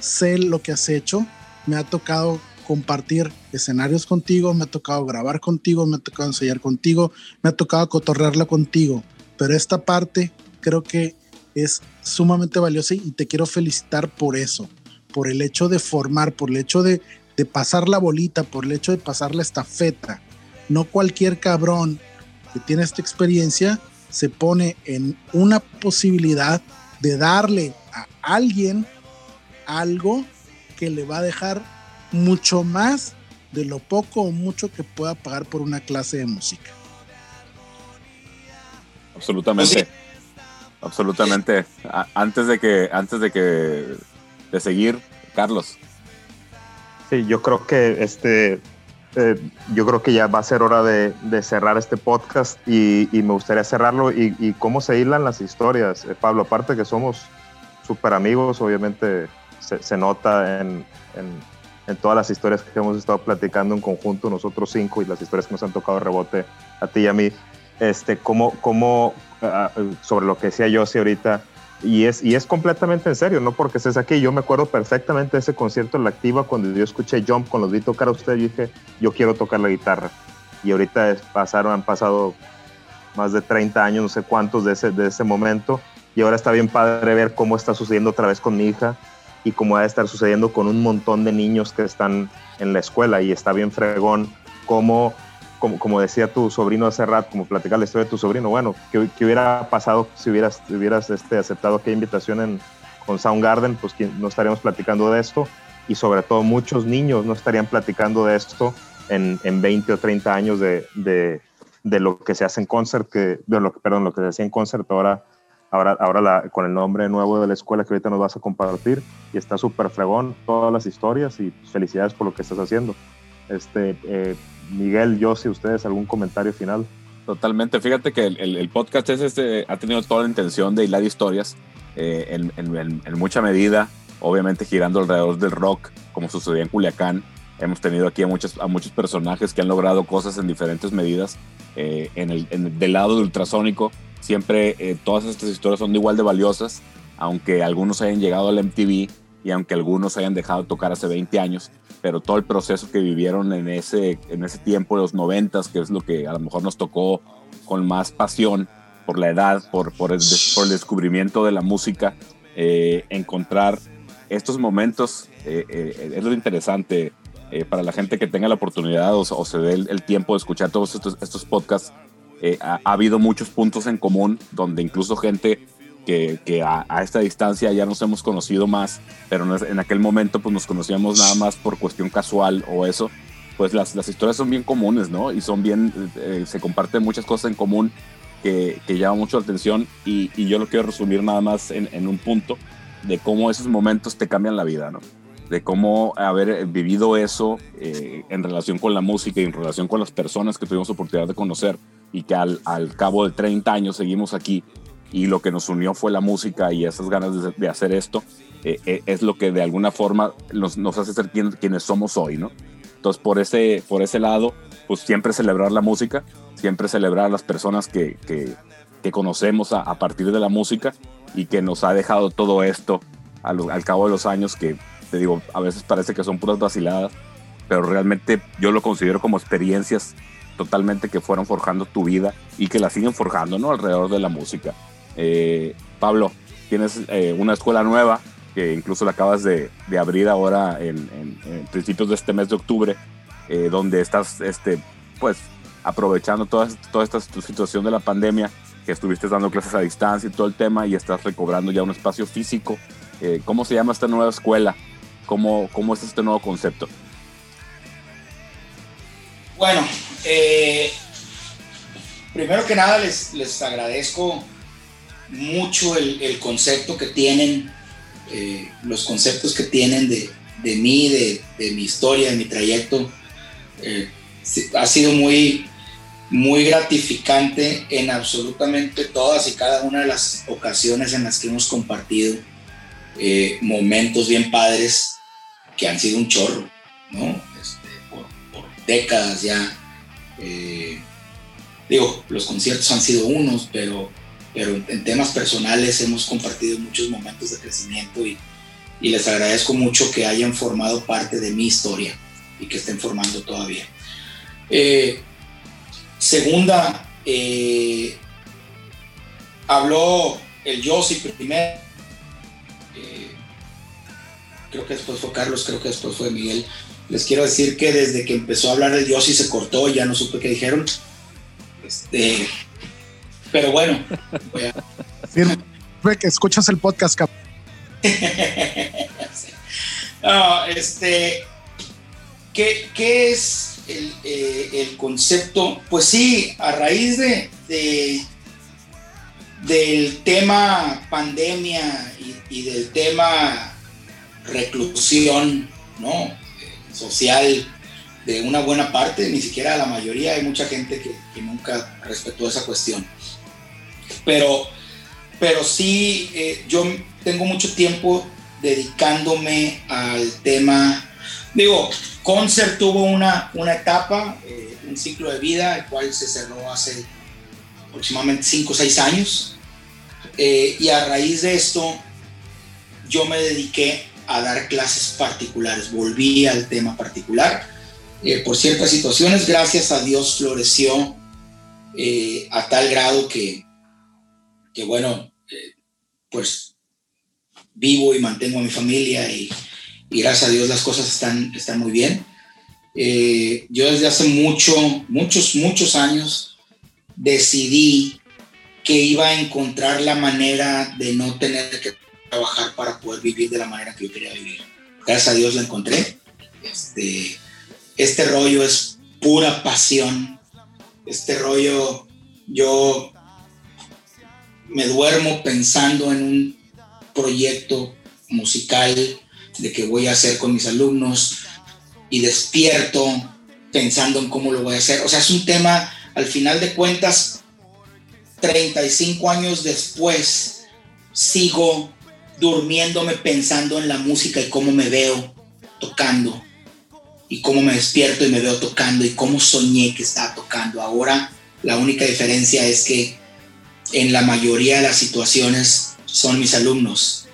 sé lo que has hecho, me ha tocado compartir escenarios contigo, me ha tocado grabar contigo, me ha tocado ensayar contigo, me ha tocado cotorrearla contigo. Pero esta parte creo que es sumamente valiosa y te quiero felicitar por eso, por el hecho de formar, por el hecho de, de pasar la bolita, por el hecho de pasar la estafeta. No cualquier cabrón que tiene esta experiencia se pone en una posibilidad de darle a alguien algo que le va a dejar mucho más de lo poco o mucho que pueda pagar por una clase de música. Absolutamente. Absolutamente. antes de que, antes de que, de seguir, Carlos. Sí, yo creo que este, eh, yo creo que ya va a ser hora de, cerrar este podcast y, me gustaría cerrarlo y, cómo se hilan las historias. Eh, Pablo, aparte que somos súper amigos, obviamente se, nota en, todas las historias que hemos estado platicando en conjunto, nosotros cinco, y las historias que nos han tocado rebote a ti y a mí, este, cómo, cómo Ah, sobre lo que decía yo ahorita, y es, y es completamente en serio, no porque estés aquí. Yo me acuerdo perfectamente de ese concierto en la activa cuando yo escuché Jump, cuando los vi tocar a usted, yo dije, yo quiero tocar la guitarra. Y ahorita pasaron, han pasado más de 30 años, no sé cuántos de ese, de ese momento, y ahora está bien padre ver cómo está sucediendo otra vez con mi hija y cómo va a estar sucediendo con un montón de niños que están en la escuela, y está bien fregón cómo como, decía tu sobrino hace rato, como platicar la historia de tu sobrino, bueno, ¿qué, hubiera pasado si hubieras, hubieras este, aceptado aquella invitación en, con Soundgarden? Pues no estaríamos platicando de esto y sobre todo muchos niños no estarían platicando de esto en, en 20 o 30 años de, de, de, lo que se hace en concert, que, de lo, perdón, lo que se hacía en concert ahora, ahora, ahora la, con el nombre nuevo de la escuela que ahorita nos vas a compartir y está súper fregón todas las historias y felicidades por lo que estás haciendo. Este, eh, Miguel, yo, si ustedes algún comentario final. Totalmente, fíjate que el, podcast es este, ha tenido toda la intención de hilar historias eh, en, mucha medida, obviamente girando alrededor del rock, como sucedía en Culiacán. Hemos tenido aquí a muchos, personajes que han logrado cosas en diferentes medidas. Eh, en el, del lado de ultrasónico, siempre todas estas historias son igual de valiosas, aunque algunos hayan llegado al MTV y aunque algunos hayan dejado de tocar hace 20 años, pero todo el proceso que vivieron en ese, en ese tiempo, los noventas, que es lo que a lo mejor nos tocó con más pasión por la edad, por, por, el, por el descubrimiento de la música, eh, encontrar estos momentos eh, eh, es lo interesante para la gente que tenga la oportunidad o, se dé el, tiempo de escuchar todos estos, estos podcasts. eh, ha, ha habido muchos puntos en común donde incluso gente que, que a, a esta distancia ya nos hemos conocido más, pero en aquel momento pues nos conocíamos nada más por cuestión casual o eso, pues las, las historias son bien comunes, ¿no? Y son bien, eh, se comparten muchas cosas en común que, que llaman mucho la atención y, y yo lo quiero resumir nada más en, en un punto de cómo esos momentos te cambian la vida, ¿no? De cómo haber vivido eso eh, en relación con la música y en relación con las personas que tuvimos oportunidad de conocer y que al, al cabo de 30 años seguimos aquí y lo que nos unió fue la música y esas ganas de, de hacer esto eh, eh, es lo que de alguna forma nos, nos hace ser quien- quienes somos hoy, ¿no? Entonces por ese, por ese lado, pues siempre celebrar la música, siempre celebrar a las personas que, que, que conocemos a, a partir de la música y que nos ha dejado todo esto al cabo de los años que, te digo, a veces parece que son puras vaciladas, pero realmente yo lo considero como experiencias totalmente que fueron forjando tu vida y que la siguen forjando, ¿no? Alrededor de la música. Eh, Pablo, tienes eh, una escuela nueva que incluso la acabas de, abrir ahora en, principios de este mes de octubre, eh, donde estás, este, pues, aprovechando toda, esta situación de la pandemia, que estuviste dando clases a distancia y todo el tema, y estás recobrando ya un espacio físico. ¿Cómo se llama esta nueva escuela? ¿Cómo, ¿Cómo es este nuevo concepto? Bueno, primero que nada les, les agradezco mucho el, el concepto que tienen, eh, los conceptos que tienen de, de mí, de, de mi historia, de mi trayecto. Eh, ha sido muy, muy gratificante en absolutamente todas y cada una de las ocasiones en las que hemos compartido eh, momentos bien padres que han sido un chorro, ¿no? Este, por, por décadas ya. Eh, digo, los conciertos han sido unos, pero, pero en temas personales hemos compartido muchos momentos de crecimiento y, les agradezco mucho que hayan formado parte de mi historia y que estén formando todavía. Eh, segunda, eh, habló el Yossi primero. eh, creo que después fue Carlos, creo que después fue Miguel. Les quiero decir que desde que empezó a hablar el Yossi se cortó, ya no supe qué dijeron. Este, pero bueno, voy a- Sirve que escuchas el podcast, cap. *laughs* No, este, ¿qué, qué es el, eh, el concepto? Pues sí, a raíz de, de- del tema pandemia y, y del tema reclusión, ¿no? Social de una buena parte, ni siquiera la mayoría, hay mucha gente que, que nunca respetó esa cuestión. Pero, pero sí, eh, yo tengo mucho tiempo dedicándome al tema. Digo, Concert tuvo una, una etapa, eh, un ciclo de vida, el cual se cerró hace aproximadamente 5 o 6 años. Eh, y a raíz de esto, yo me dediqué a dar clases particulares, volví al tema particular. Eh, por ciertas situaciones, gracias a Dios, floreció eh, a tal grado que, que bueno, eh, pues vivo y mantengo a mi familia y, gracias a Dios las cosas están, están muy bien. Eh, yo desde hace mucho, muchos, muchos años decidí que iba a encontrar la manera de no tener que trabajar para poder vivir de la manera que yo quería vivir. Gracias a Dios la encontré. Este, este rollo es pura pasión. Este rollo, yo me duermo pensando en un proyecto musical de que voy a hacer con mis alumnos y despierto pensando en cómo lo voy a hacer. O sea, es un tema, al final de cuentas, 35 años después, sigo durmiéndome pensando en la música y cómo me veo tocando y cómo me despierto y me veo tocando y cómo soñé que estaba tocando. Ahora la única diferencia es que en la mayoría de las situaciones son mis alumnos.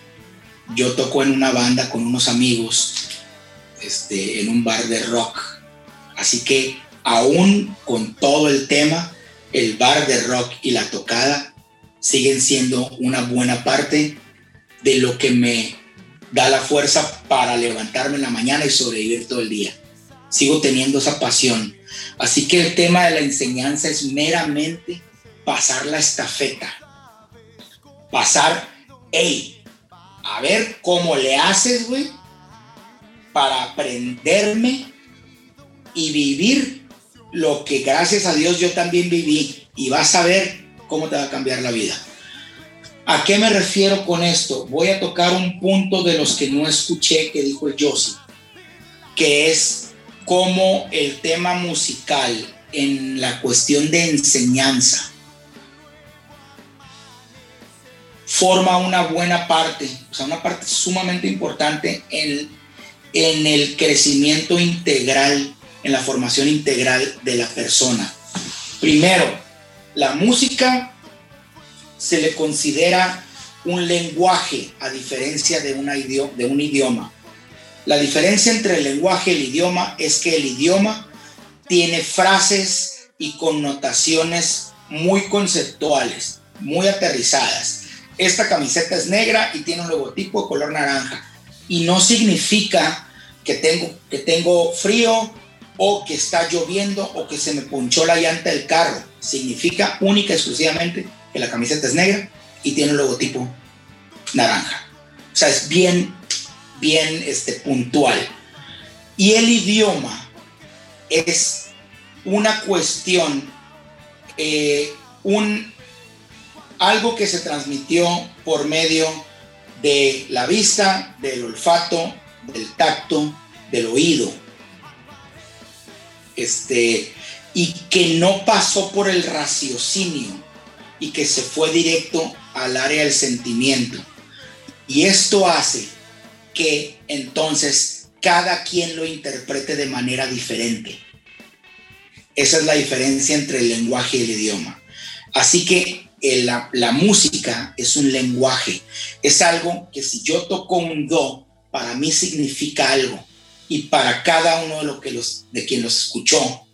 Yo toco en una banda con unos amigos, este, en un bar de rock. Así que aún con todo el tema, el bar de rock y la tocada siguen siendo una buena parte de lo que me da la fuerza para levantarme en la mañana y sobrevivir todo el día. sigo teniendo esa pasión. Así que el tema de la enseñanza es meramente pasar la estafeta. Pasar, hey, a ver cómo le haces, güey, para aprenderme y vivir lo que gracias a Dios yo también viví. Y vas a ver cómo te va a cambiar la vida. ¿A qué me refiero con esto? Voy a tocar un punto de los que no escuché que dijo el Josie, que es cómo el tema musical en la cuestión de enseñanza forma una buena parte, o sea, una parte sumamente importante en, en el crecimiento integral, en la formación integral de la persona. Primero, la música se le considera un lenguaje a diferencia de, una de un idioma. La diferencia entre el lenguaje y el idioma es que el idioma tiene frases y connotaciones muy conceptuales, muy aterrizadas. Esta camiseta es negra y tiene un logotipo de color naranja. Y no significa que tengo, que tengo frío o que está lloviendo o que se me ponchó la llanta del carro. Significa única y exclusivamente que la camiseta es negra y tiene un logotipo naranja. O sea, es bien bien este, puntual. Y el idioma es una cuestión, eh, un, algo que se transmitió por medio de la vista, del olfato, del tacto, del oído. Este, y que no pasó por el raciocinio y que se fue directo al área del sentimiento. Y esto hace que entonces cada quien lo interprete de manera diferente. Esa es la diferencia entre el lenguaje y el idioma. Así que la, la, música es un lenguaje, es algo que si yo toco un do, para mí significa algo y para cada uno de, lo que los, de quien los escuchó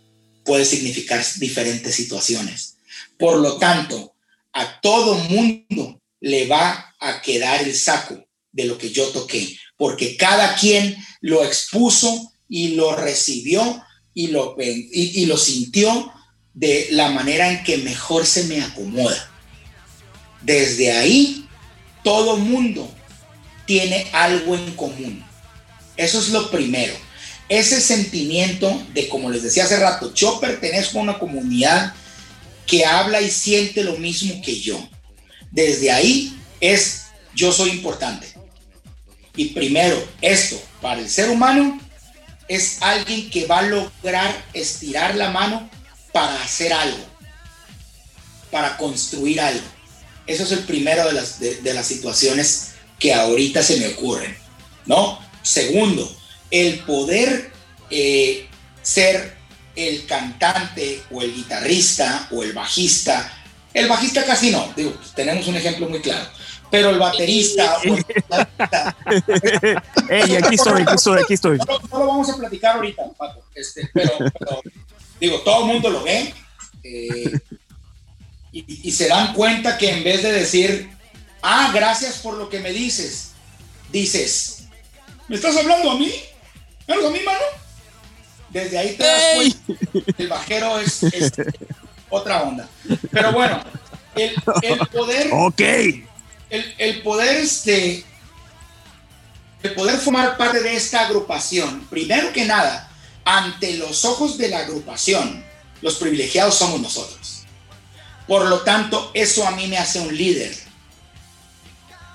puede significar diferentes situaciones. Por lo tanto, a todo mundo le va a quedar el saco de lo que yo toqué porque cada quien lo expuso y lo recibió y lo, y, lo sintió de la manera en que mejor se me acomoda. Desde ahí, todo mundo tiene algo en común. Eso es lo primero. Ese sentimiento de, como les decía hace rato, yo pertenezco a una comunidad que habla y siente lo mismo que yo. Desde ahí es, yo soy importante. Y primero, esto para el ser humano es alguien que va a lograr estirar la mano para hacer algo, para construir algo. Eso es el primero de las, de, las situaciones que ahorita se me ocurren, ¿no? Segundo, el poder eh, ser el cantante o el guitarrista o el bajista. El bajista casi no, digo, tenemos un ejemplo muy claro pero el baterista. *laughs* Ey, aquí estoy, aquí estoy, aquí estoy. No, lo vamos a platicar ahorita, Paco. Este, pero, digo, todo el mundo lo ve eh, y, se dan cuenta que en vez de decir, ah, gracias por lo que me dices, dices, ¿me estás hablando a mí? ¿Me hablas a mí, mano? Desde ahí te das cuenta, el bajero es, otra onda. Pero bueno, el, el poder. Ok el, poder este, el poder formar parte de esta agrupación, primero que nada, ante los ojos de la agrupación, los privilegiados somos nosotros. Por lo tanto, eso a mí me hace un líder.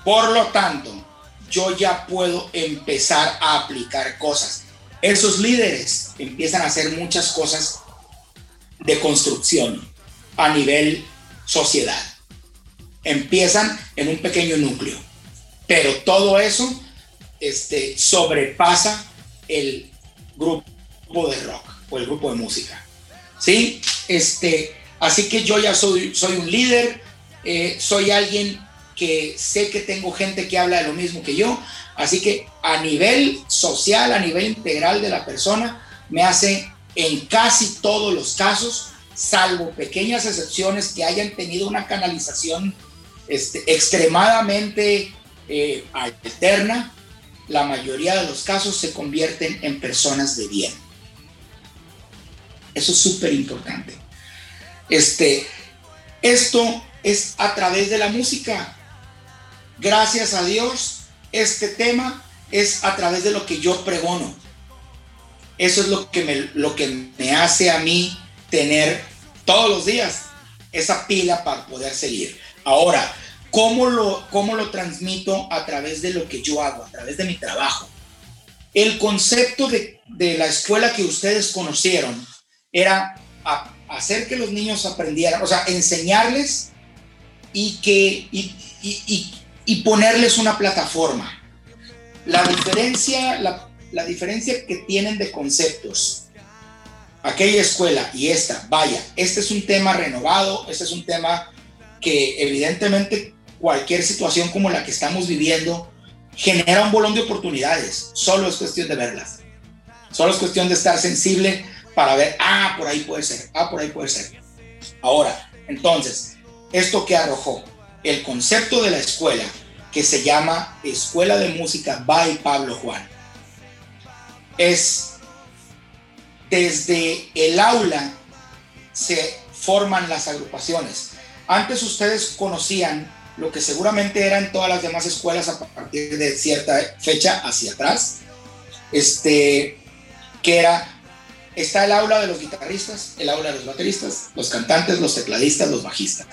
Por lo tanto, yo ya puedo empezar a aplicar cosas. Esos líderes empiezan a hacer muchas cosas de construcción a nivel sociedad empiezan en un pequeño núcleo, pero todo eso este, sobrepasa el grupo de rock o el grupo de música. ¿Sí? Este, así que yo ya soy, soy un líder, eh, soy alguien que sé que tengo gente que habla de lo mismo que yo, así que a nivel social, a nivel integral de la persona, me hace en casi todos los casos, salvo pequeñas excepciones que hayan tenido una canalización este, extremadamente eh, alterna, la mayoría de los casos se convierten en personas de bien. Eso es súper importante. Este, esto es a través de la música. Gracias a Dios, este tema es a través de lo que yo pregono. Eso es lo que me, lo que me hace a mí tener todos los días esa pila para poder seguir. Ahora, ¿cómo lo, cómo lo transmito a través de lo que yo hago, a través de mi trabajo? El concepto de, de la escuela que ustedes conocieron era hacer que los niños aprendieran, o sea, enseñarles y, que, y, y- y- ponerles una plataforma. La diferencia, la, la diferencia que tienen de conceptos, aquella escuela y esta, vaya, este es un tema renovado, este es un tema que evidentemente cualquier situación como la que estamos viviendo genera un bolón de oportunidades, solo es cuestión de verlas, solo es cuestión de estar sensible para ver, ah, por ahí puede ser, ah, por ahí puede ser. Ahora, entonces, esto que arrojó, el concepto de la escuela, que se llama Escuela de Música by Pablo Juan, es desde el aula se forman las agrupaciones. Antes ustedes conocían lo que seguramente eran todas las demás escuelas a partir de cierta fecha hacia atrás, este, que era, está el aula de los guitarristas, el aula de los bateristas, los cantantes, los tecladistas, los bajistas.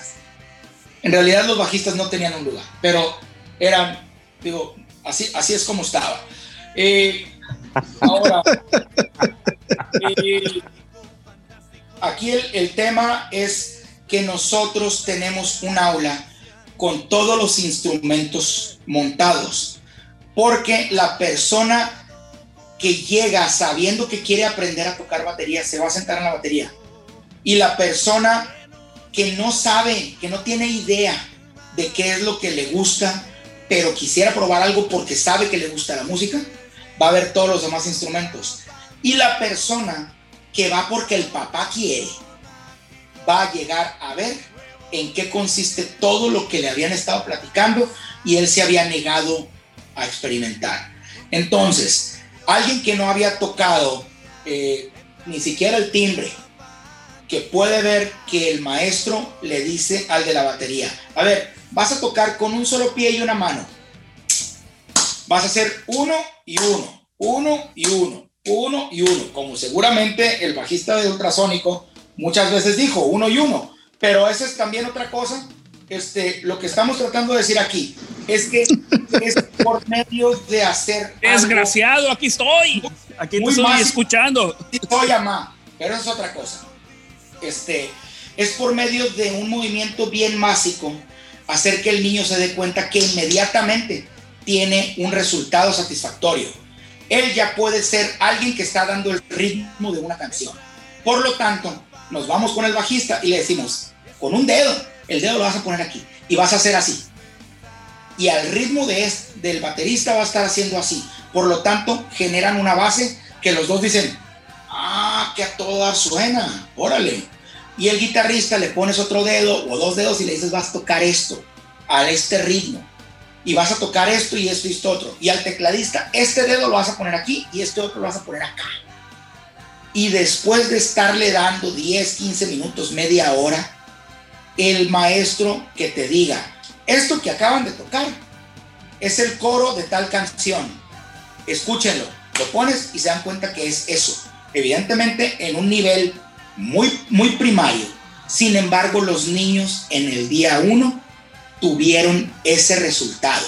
En realidad los bajistas no tenían un lugar, pero eran, digo, así, así es como estaba. Eh, ahora, eh, aquí el, el tema es que nosotros tenemos un aula con todos los instrumentos montados, porque la persona que llega sabiendo que quiere aprender a tocar batería se va a sentar en la batería. Y la persona que no sabe, que no tiene idea de qué es lo que le gusta, pero quisiera probar algo porque sabe que le gusta la música, va a ver todos los demás instrumentos. Y la persona que va porque el papá quiere, va a llegar a ver en qué consiste todo lo que le habían estado platicando y él se había negado a experimentar. Entonces, alguien que no había tocado eh, ni siquiera el timbre, que puede ver que el maestro le dice al de la batería, a ver, vas a tocar con un solo pie y una mano. Vas a hacer uno y uno, uno y uno, uno y uno, como seguramente el bajista de ultrasónico muchas veces dijo, uno y uno. Pero esa es también otra cosa. Este, lo que estamos tratando de decir aquí es que es por medio de hacer. Desgraciado, aquí estoy. Aquí te Muy estoy escuchando. Soy amá, pero eso es otra cosa. Este, es por medio de un movimiento bien básico hacer que el niño se dé cuenta que inmediatamente tiene un resultado satisfactorio. Él ya puede ser alguien que está dando el ritmo de una canción. Por lo tanto, nos vamos con el bajista y le decimos, con un dedo, el dedo lo vas a poner aquí y vas a hacer así. Y al ritmo de es- del baterista va a estar haciendo así. Por lo tanto, generan una base que los dos dicen, ah, que a toda suena, órale. Y el guitarrista le pones otro dedo o dos dedos y le dices, vas a tocar esto, a este ritmo. Y vas a tocar esto y esto y esto otro. Y al tecladista, este dedo lo vas a poner aquí y este otro lo vas a poner acá. Y después de estarle dando 10, 15 minutos, media hora, el maestro que te diga, esto que acaban de tocar es el coro de tal canción. Escúchenlo, lo pones y se dan cuenta que es eso. Evidentemente en un nivel muy, muy primario. Sin embargo, los niños en el día uno tuvieron ese resultado.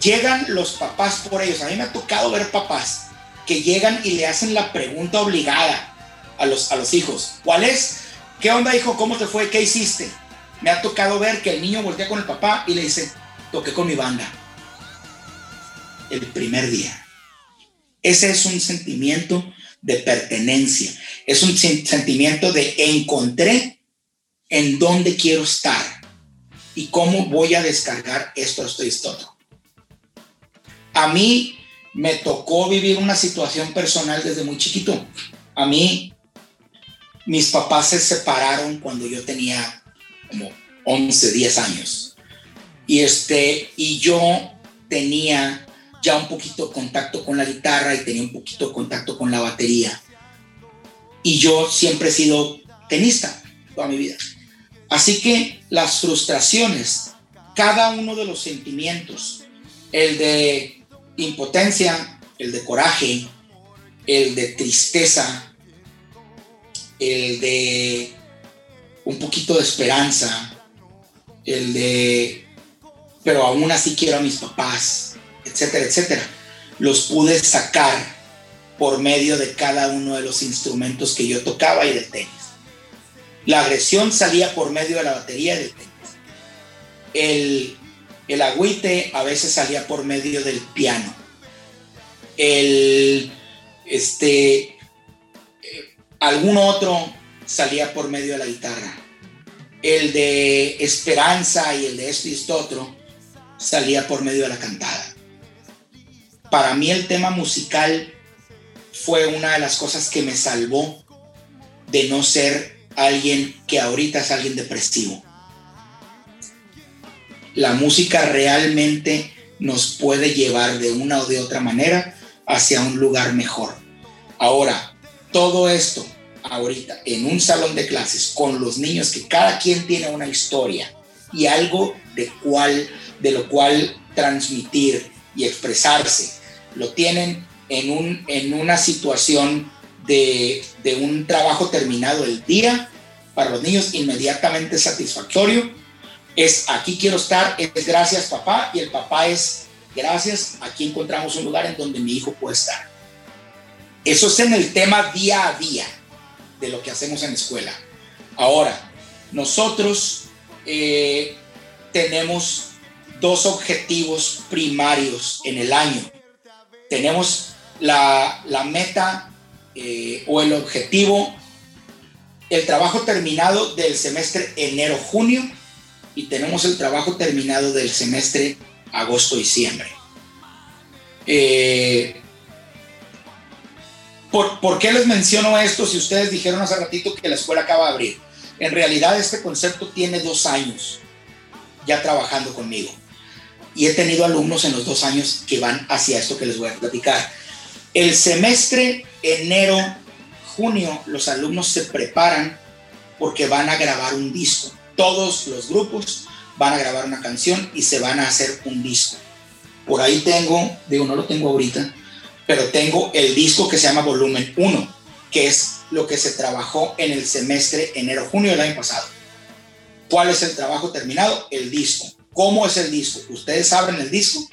Llegan los papás por ellos. A mí me ha tocado ver papás que llegan y le hacen la pregunta obligada a los, a los hijos. ¿Cuál es? ¿Qué onda, hijo? ¿Cómo te fue? ¿Qué hiciste? Me ha tocado ver que el niño voltea con el papá y le dice, toqué con mi banda. El primer día. Ese es un sentimiento de pertenencia. Es un sen- sentimiento de encontré en dónde quiero estar y cómo voy a descargar esto, esto y esto. A mí me tocó vivir una situación personal desde muy chiquito. A mí, mis papás se separaron cuando yo tenía como 11, 10 años. Y, este, y yo tenía ya un poquito contacto con la guitarra y tenía un poquito contacto con la batería. y yo siempre he sido tenista toda mi vida. Así que las frustraciones, cada uno de los sentimientos, el de impotencia, el de coraje, el de tristeza, el de un poquito de esperanza, el de, pero aún así quiero a mis papás, etcétera, etcétera, los pude sacar por medio de cada uno de los instrumentos que yo tocaba y del tenis. La agresión salía por medio de la batería y del tenis. El, el agüite a veces salía por medio del piano. El, este, algún otro salía por medio de la guitarra. El de esperanza y el de esto y esto otro salía por medio de la cantada. Para mí el tema musical fue una de las cosas que me salvó de no ser alguien que ahorita es alguien depresivo. La música realmente nos puede llevar de una o de otra manera hacia un lugar mejor. Ahora, todo esto ahorita en un salón de clases con los niños que cada quien tiene una historia y algo de de lo cual transmitir y expresarse, lo tienen en, un, en una situación de, de un trabajo terminado el día para los niños inmediatamente satisfactorio. Es aquí quiero estar, es gracias papá y el papá es gracias, aquí encontramos un lugar en donde mi hijo puede estar. Eso es en el tema día a día de lo que hacemos en la escuela. Ahora, nosotros eh, tenemos dos objetivos primarios en el año. Tenemos la, meta eh, o el objetivo, el trabajo terminado del semestre enero-junio y tenemos el trabajo terminado del semestre agosto-diciembre. Eh, ¿por, ¿Por qué les menciono esto si ustedes dijeron hace ratito que la escuela acaba de abrir? En realidad este concepto tiene dos años ya trabajando conmigo y he tenido alumnos en los dos años que van hacia esto que les voy a platicar. El semestre enero-junio los alumnos se preparan porque van a grabar un disco. Todos los grupos van a grabar una canción y se van a hacer un disco. Por ahí tengo, digo, no lo tengo ahorita, pero tengo el disco que se llama Volumen 1, que es lo que se trabajó en el semestre enero-junio del año pasado. ¿Cuál es el trabajo terminado? El disco. ¿Cómo es el disco? Ustedes abren el disco,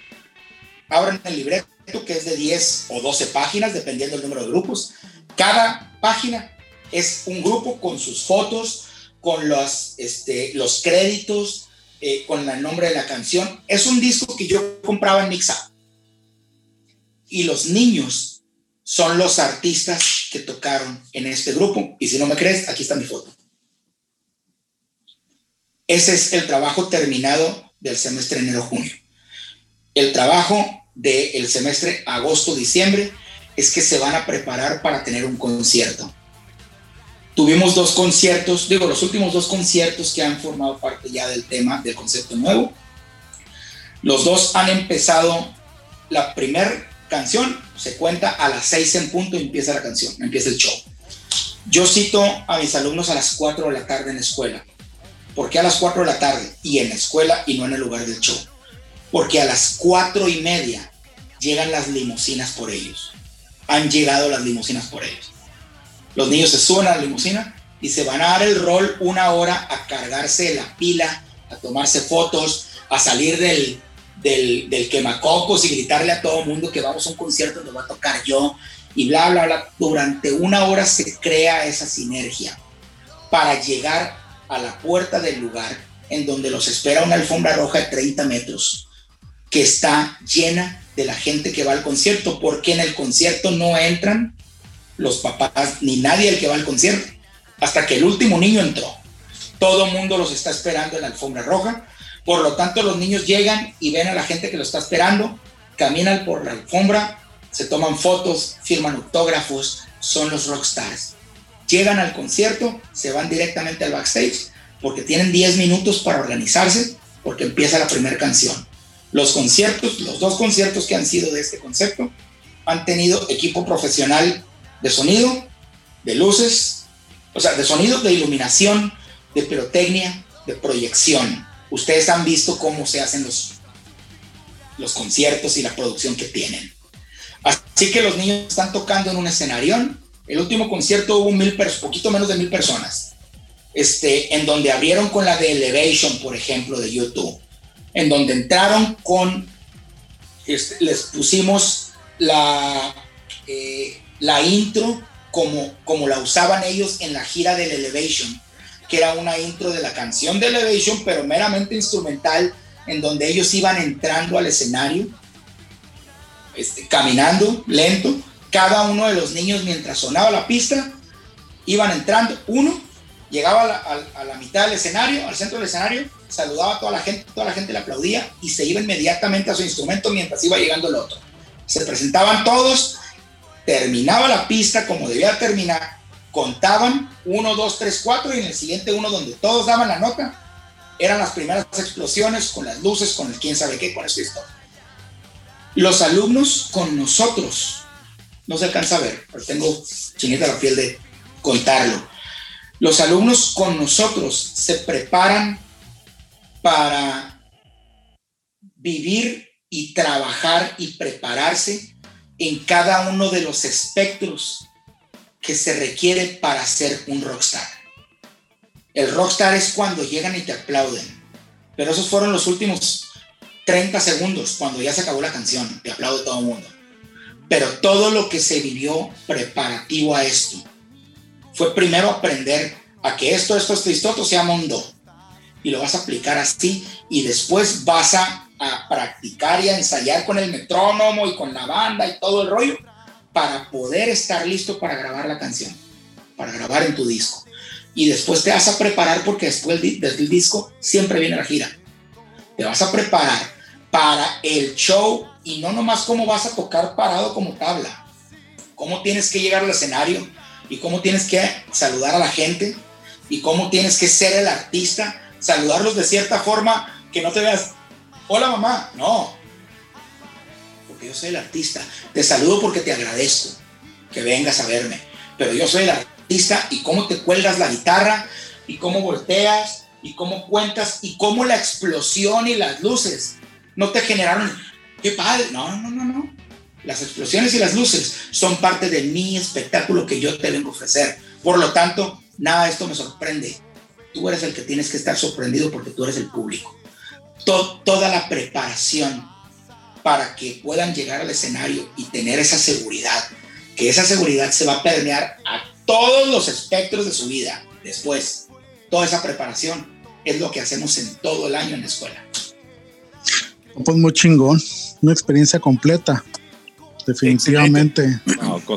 abren el libreto que es de 10 o 12 páginas, dependiendo del número de grupos. Cada página es un grupo con sus fotos, con los, este, los créditos, eh, con el nombre de la canción. Es un disco que yo compraba en Mixa. Y los niños son los artistas que tocaron en este grupo. Y si no me crees, aquí está mi foto. Ese es el trabajo terminado del semestre enero-junio. El trabajo del semestre agosto-diciembre es que se van a preparar para tener un concierto Tuvimos dos conciertos, digo, los últimos dos conciertos que han formado parte ya del tema, del concepto nuevo. Los dos han empezado, la primera canción se cuenta a las seis en punto y empieza la canción, empieza el show. Yo cito a mis alumnos a las 4 de la tarde en la escuela. ¿Por qué a las 4 de la tarde? Y en la escuela y no en el lugar del show. Porque a las cuatro y media llegan las limusinas por ellos. Han llegado las limusinas por ellos. Los niños se suben a la limusina y se van a dar el rol una hora a cargarse la pila, a tomarse fotos, a salir del, del, del quemacocos y gritarle a todo el mundo que vamos a un concierto donde voy a tocar yo y bla, bla, bla. Durante una hora se crea esa sinergia para llegar a la puerta del lugar en donde los espera una alfombra roja de 30 metros que está llena de la gente que va al concierto, porque en el concierto no entran los papás, ni nadie el que va al concierto, hasta que el último niño entró. Todo mundo los está esperando en la alfombra roja. Por lo tanto, los niños llegan y ven a la gente que lo está esperando, caminan por la alfombra, se toman fotos, firman autógrafos, son los rockstars. Llegan al concierto, se van directamente al backstage porque tienen 10 minutos para organizarse porque empieza la primera canción. Los conciertos, los dos conciertos que han sido de este concepto, han tenido equipo profesional de sonido, de luces, o sea, de sonido, de iluminación, de pirotecnia, de proyección. Ustedes han visto cómo se hacen los, los conciertos y la producción que tienen. Así que los niños están tocando en un escenario. El último concierto hubo mil, poquito menos de mil personas, este, en donde abrieron con la de Elevation, por ejemplo, de YouTube, en donde entraron con, este, les pusimos la, eh, la intro como, como la usaban ellos en la gira del Elevation, que era una intro de la canción de Elevation, pero meramente instrumental, en donde ellos iban entrando al escenario este, caminando lento. Cada uno de los niños, mientras sonaba la pista, iban entrando. Uno llegaba a la, mitad del escenario, al centro del escenario, saludaba a toda la gente, toda la gente le aplaudía y se iba inmediatamente a su instrumento mientras iba llegando el otro. Se presentaban todos, terminaba la pista como debía terminar, contaban uno, dos, tres, cuatro y en el siguiente uno donde todos daban la nota, eran las primeras explosiones con las luces, con el quién sabe qué, con esto y los alumnos con nosotros. No se alcanza a ver, pero tengo chinita la piel de contarlo. Los alumnos con nosotros se preparan para vivir y trabajar y prepararse en cada uno de los espectros que se requiere para ser un rockstar. El rockstar es cuando llegan y te aplauden, pero esos fueron los últimos 30 segundos cuando ya se acabó la canción, te aplaude todo el mundo. Pero todo lo que se vivió preparativo a esto fue primero aprender a que esto, esto, esto, esto, esto se llama un do. Y lo vas a aplicar así y después vas a, a practicar y a ensayar con el metrónomo y con la banda y todo el rollo para poder estar listo para grabar la canción, para grabar en tu disco. Y después te vas a preparar porque después del disco siempre viene la gira te vas a preparar para el show y no nomás cómo vas a tocar parado como tabla, cómo tienes que llegar al escenario y cómo tienes que saludar a la gente y cómo tienes que ser el artista, saludarlos de cierta forma que no te veas, hola mamá, no, yo soy el artista, te saludo porque te agradezco que vengas a verme, pero yo soy el artista y cómo te cuelgas la guitarra y cómo volteas y cómo cuentas y cómo la explosión y las luces no te generaron, qué padre, no, no, no, no. Las explosiones y las luces son parte de mi espectáculo que yo te vengo a ofrecer. Por lo tanto, nada de esto me sorprende. Tú eres el que tienes que estar sorprendido porque tú eres el público. toda la preparación para que puedan llegar al escenario y tener esa seguridad, que esa seguridad se va a permear a todos los espectros de su vida después toda esa preparación es lo que hacemos en todo el año en la escuela. Pues muy chingón, una experiencia completa, definitivamente.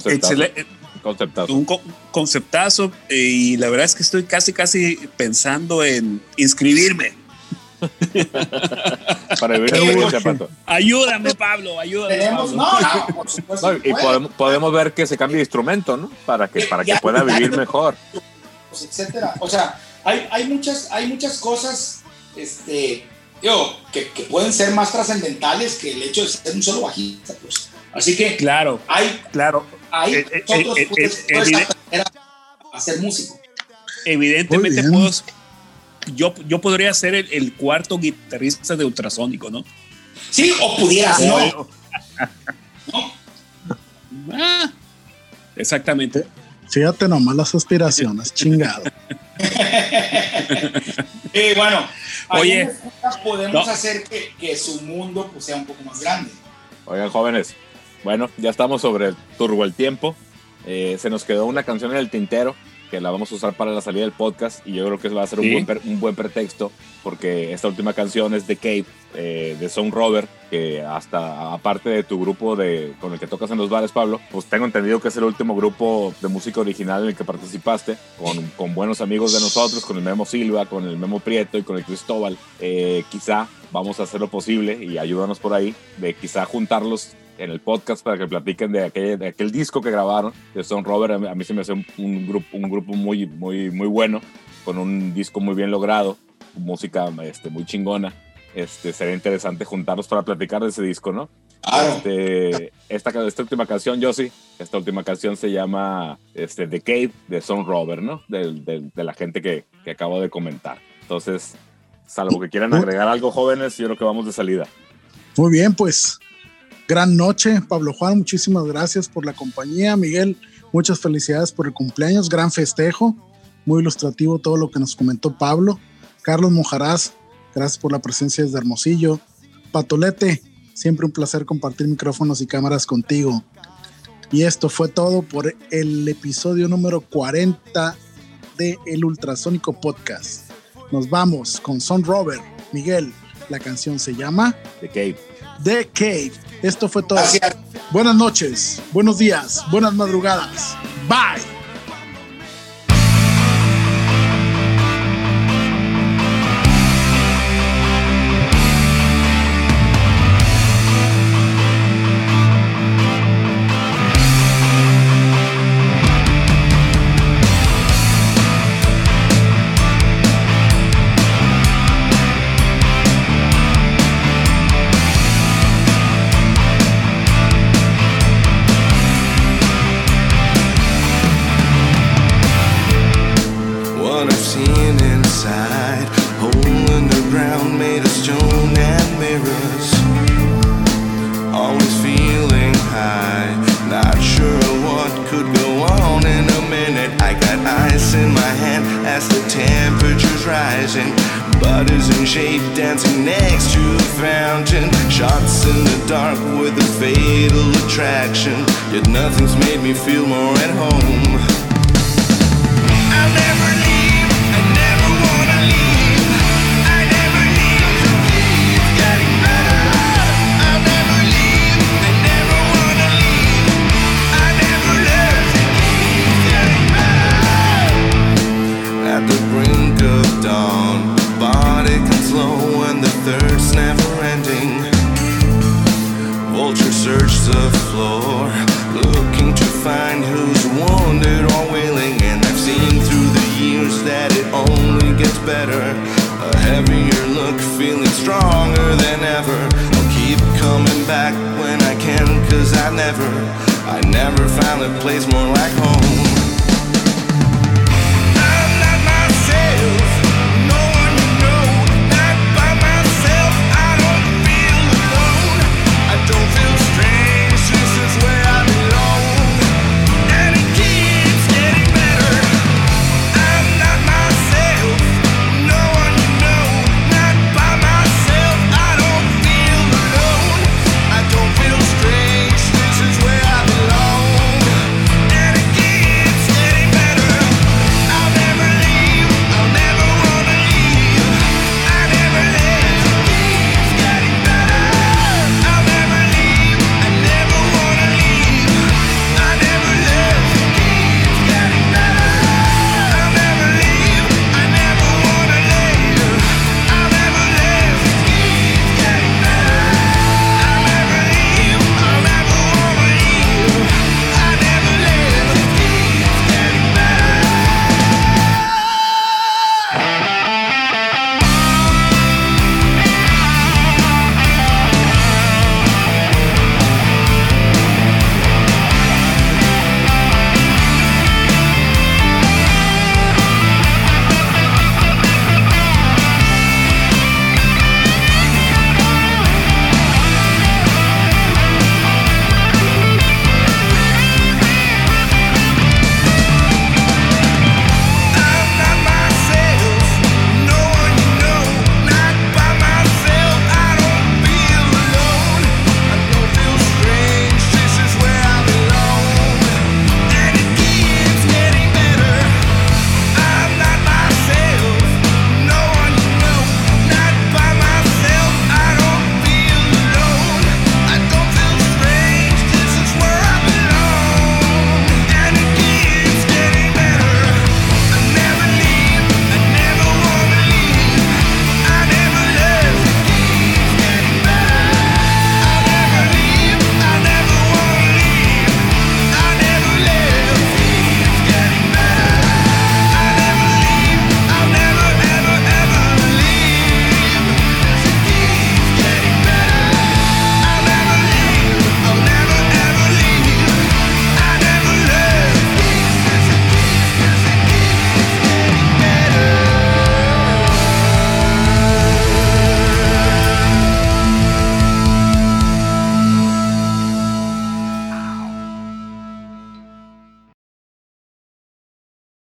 Excelente. conceptazo. Un conceptazo y la verdad es que estoy casi, casi pensando en inscribirme. *laughs* Para vivir Ayúdame, Pablo, ayúdame. y podemos, podemos, ver que se cambie de instrumento, ¿no? Para que, para que pueda vivir mejor. Etcétera. O sea, hay, muchas, hay muchas cosas este, yo, que, pueden ser más trascendentales que el hecho de ser un solo bajista. Pues. Así que claro, hay, claro. hay eh, eh, nosotros eh, hacer músico. Evidentemente puedo, yo, yo podría ser el, cuarto guitarrista de ultrasónico, ¿no? Sí, o pudieras, no. *laughs* Ah, exactamente. Fíjate nomás las aspiraciones, *laughs* chingado. y bueno, oye, podemos hacer que, su mundo pues, sea un poco más grande. Oigan, jóvenes, bueno, ya estamos sobre el turbo el tiempo. Eh, se nos quedó una canción en el tintero que la vamos a usar para la salida del podcast y yo creo que va a ser un, buen, un buen pretexto porque esta última canción es de Cape, eh, de Sound Rover, que hasta aparte de tu grupo de, con el que tocas en los bares, Pablo, pues tengo entendido que es el último grupo de música original en el que participaste, con, con buenos amigos de nosotros, con el Memo Silva, con el Memo Prieto y con el Cristóbal. Eh, quizá vamos a hacer lo posible y ayúdanos por ahí de quizá juntarlos en el podcast para que platiquen de aquel, de aquel disco que grabaron de Stone Rover. A mí, se me hace un, grupo, un grupo muy, muy, muy bueno, con un disco muy bien logrado, música este, muy chingona. Este, sería interesante juntarlos para platicar de ese disco, ¿no? Claro. Este, esta, esta última canción, Josie, esta última canción se llama este, The Cave de Son Robert, ¿no? Del- del- de la gente que, que acabo de comentar. Entonces, salvo que quieran agregar algo, jóvenes, yo creo que vamos de salida. Muy bien, pues gran noche, Pablo Juan, muchísimas gracias por la compañía. Miguel, muchas felicidades por el cumpleaños, gran festejo, muy ilustrativo todo lo que nos comentó Pablo. Carlos Mojarás, gracias por la presencia desde Hermosillo. Patolete, siempre un placer compartir micrófonos y cámaras contigo. Y esto fue todo por el episodio número 40 de El Ultrasónico Podcast. Nos vamos con Son Robert. Miguel, la canción se llama The Cave. The Cave. Esto fue todo. Gracias. Buenas noches, buenos días, buenas madrugadas. Bye.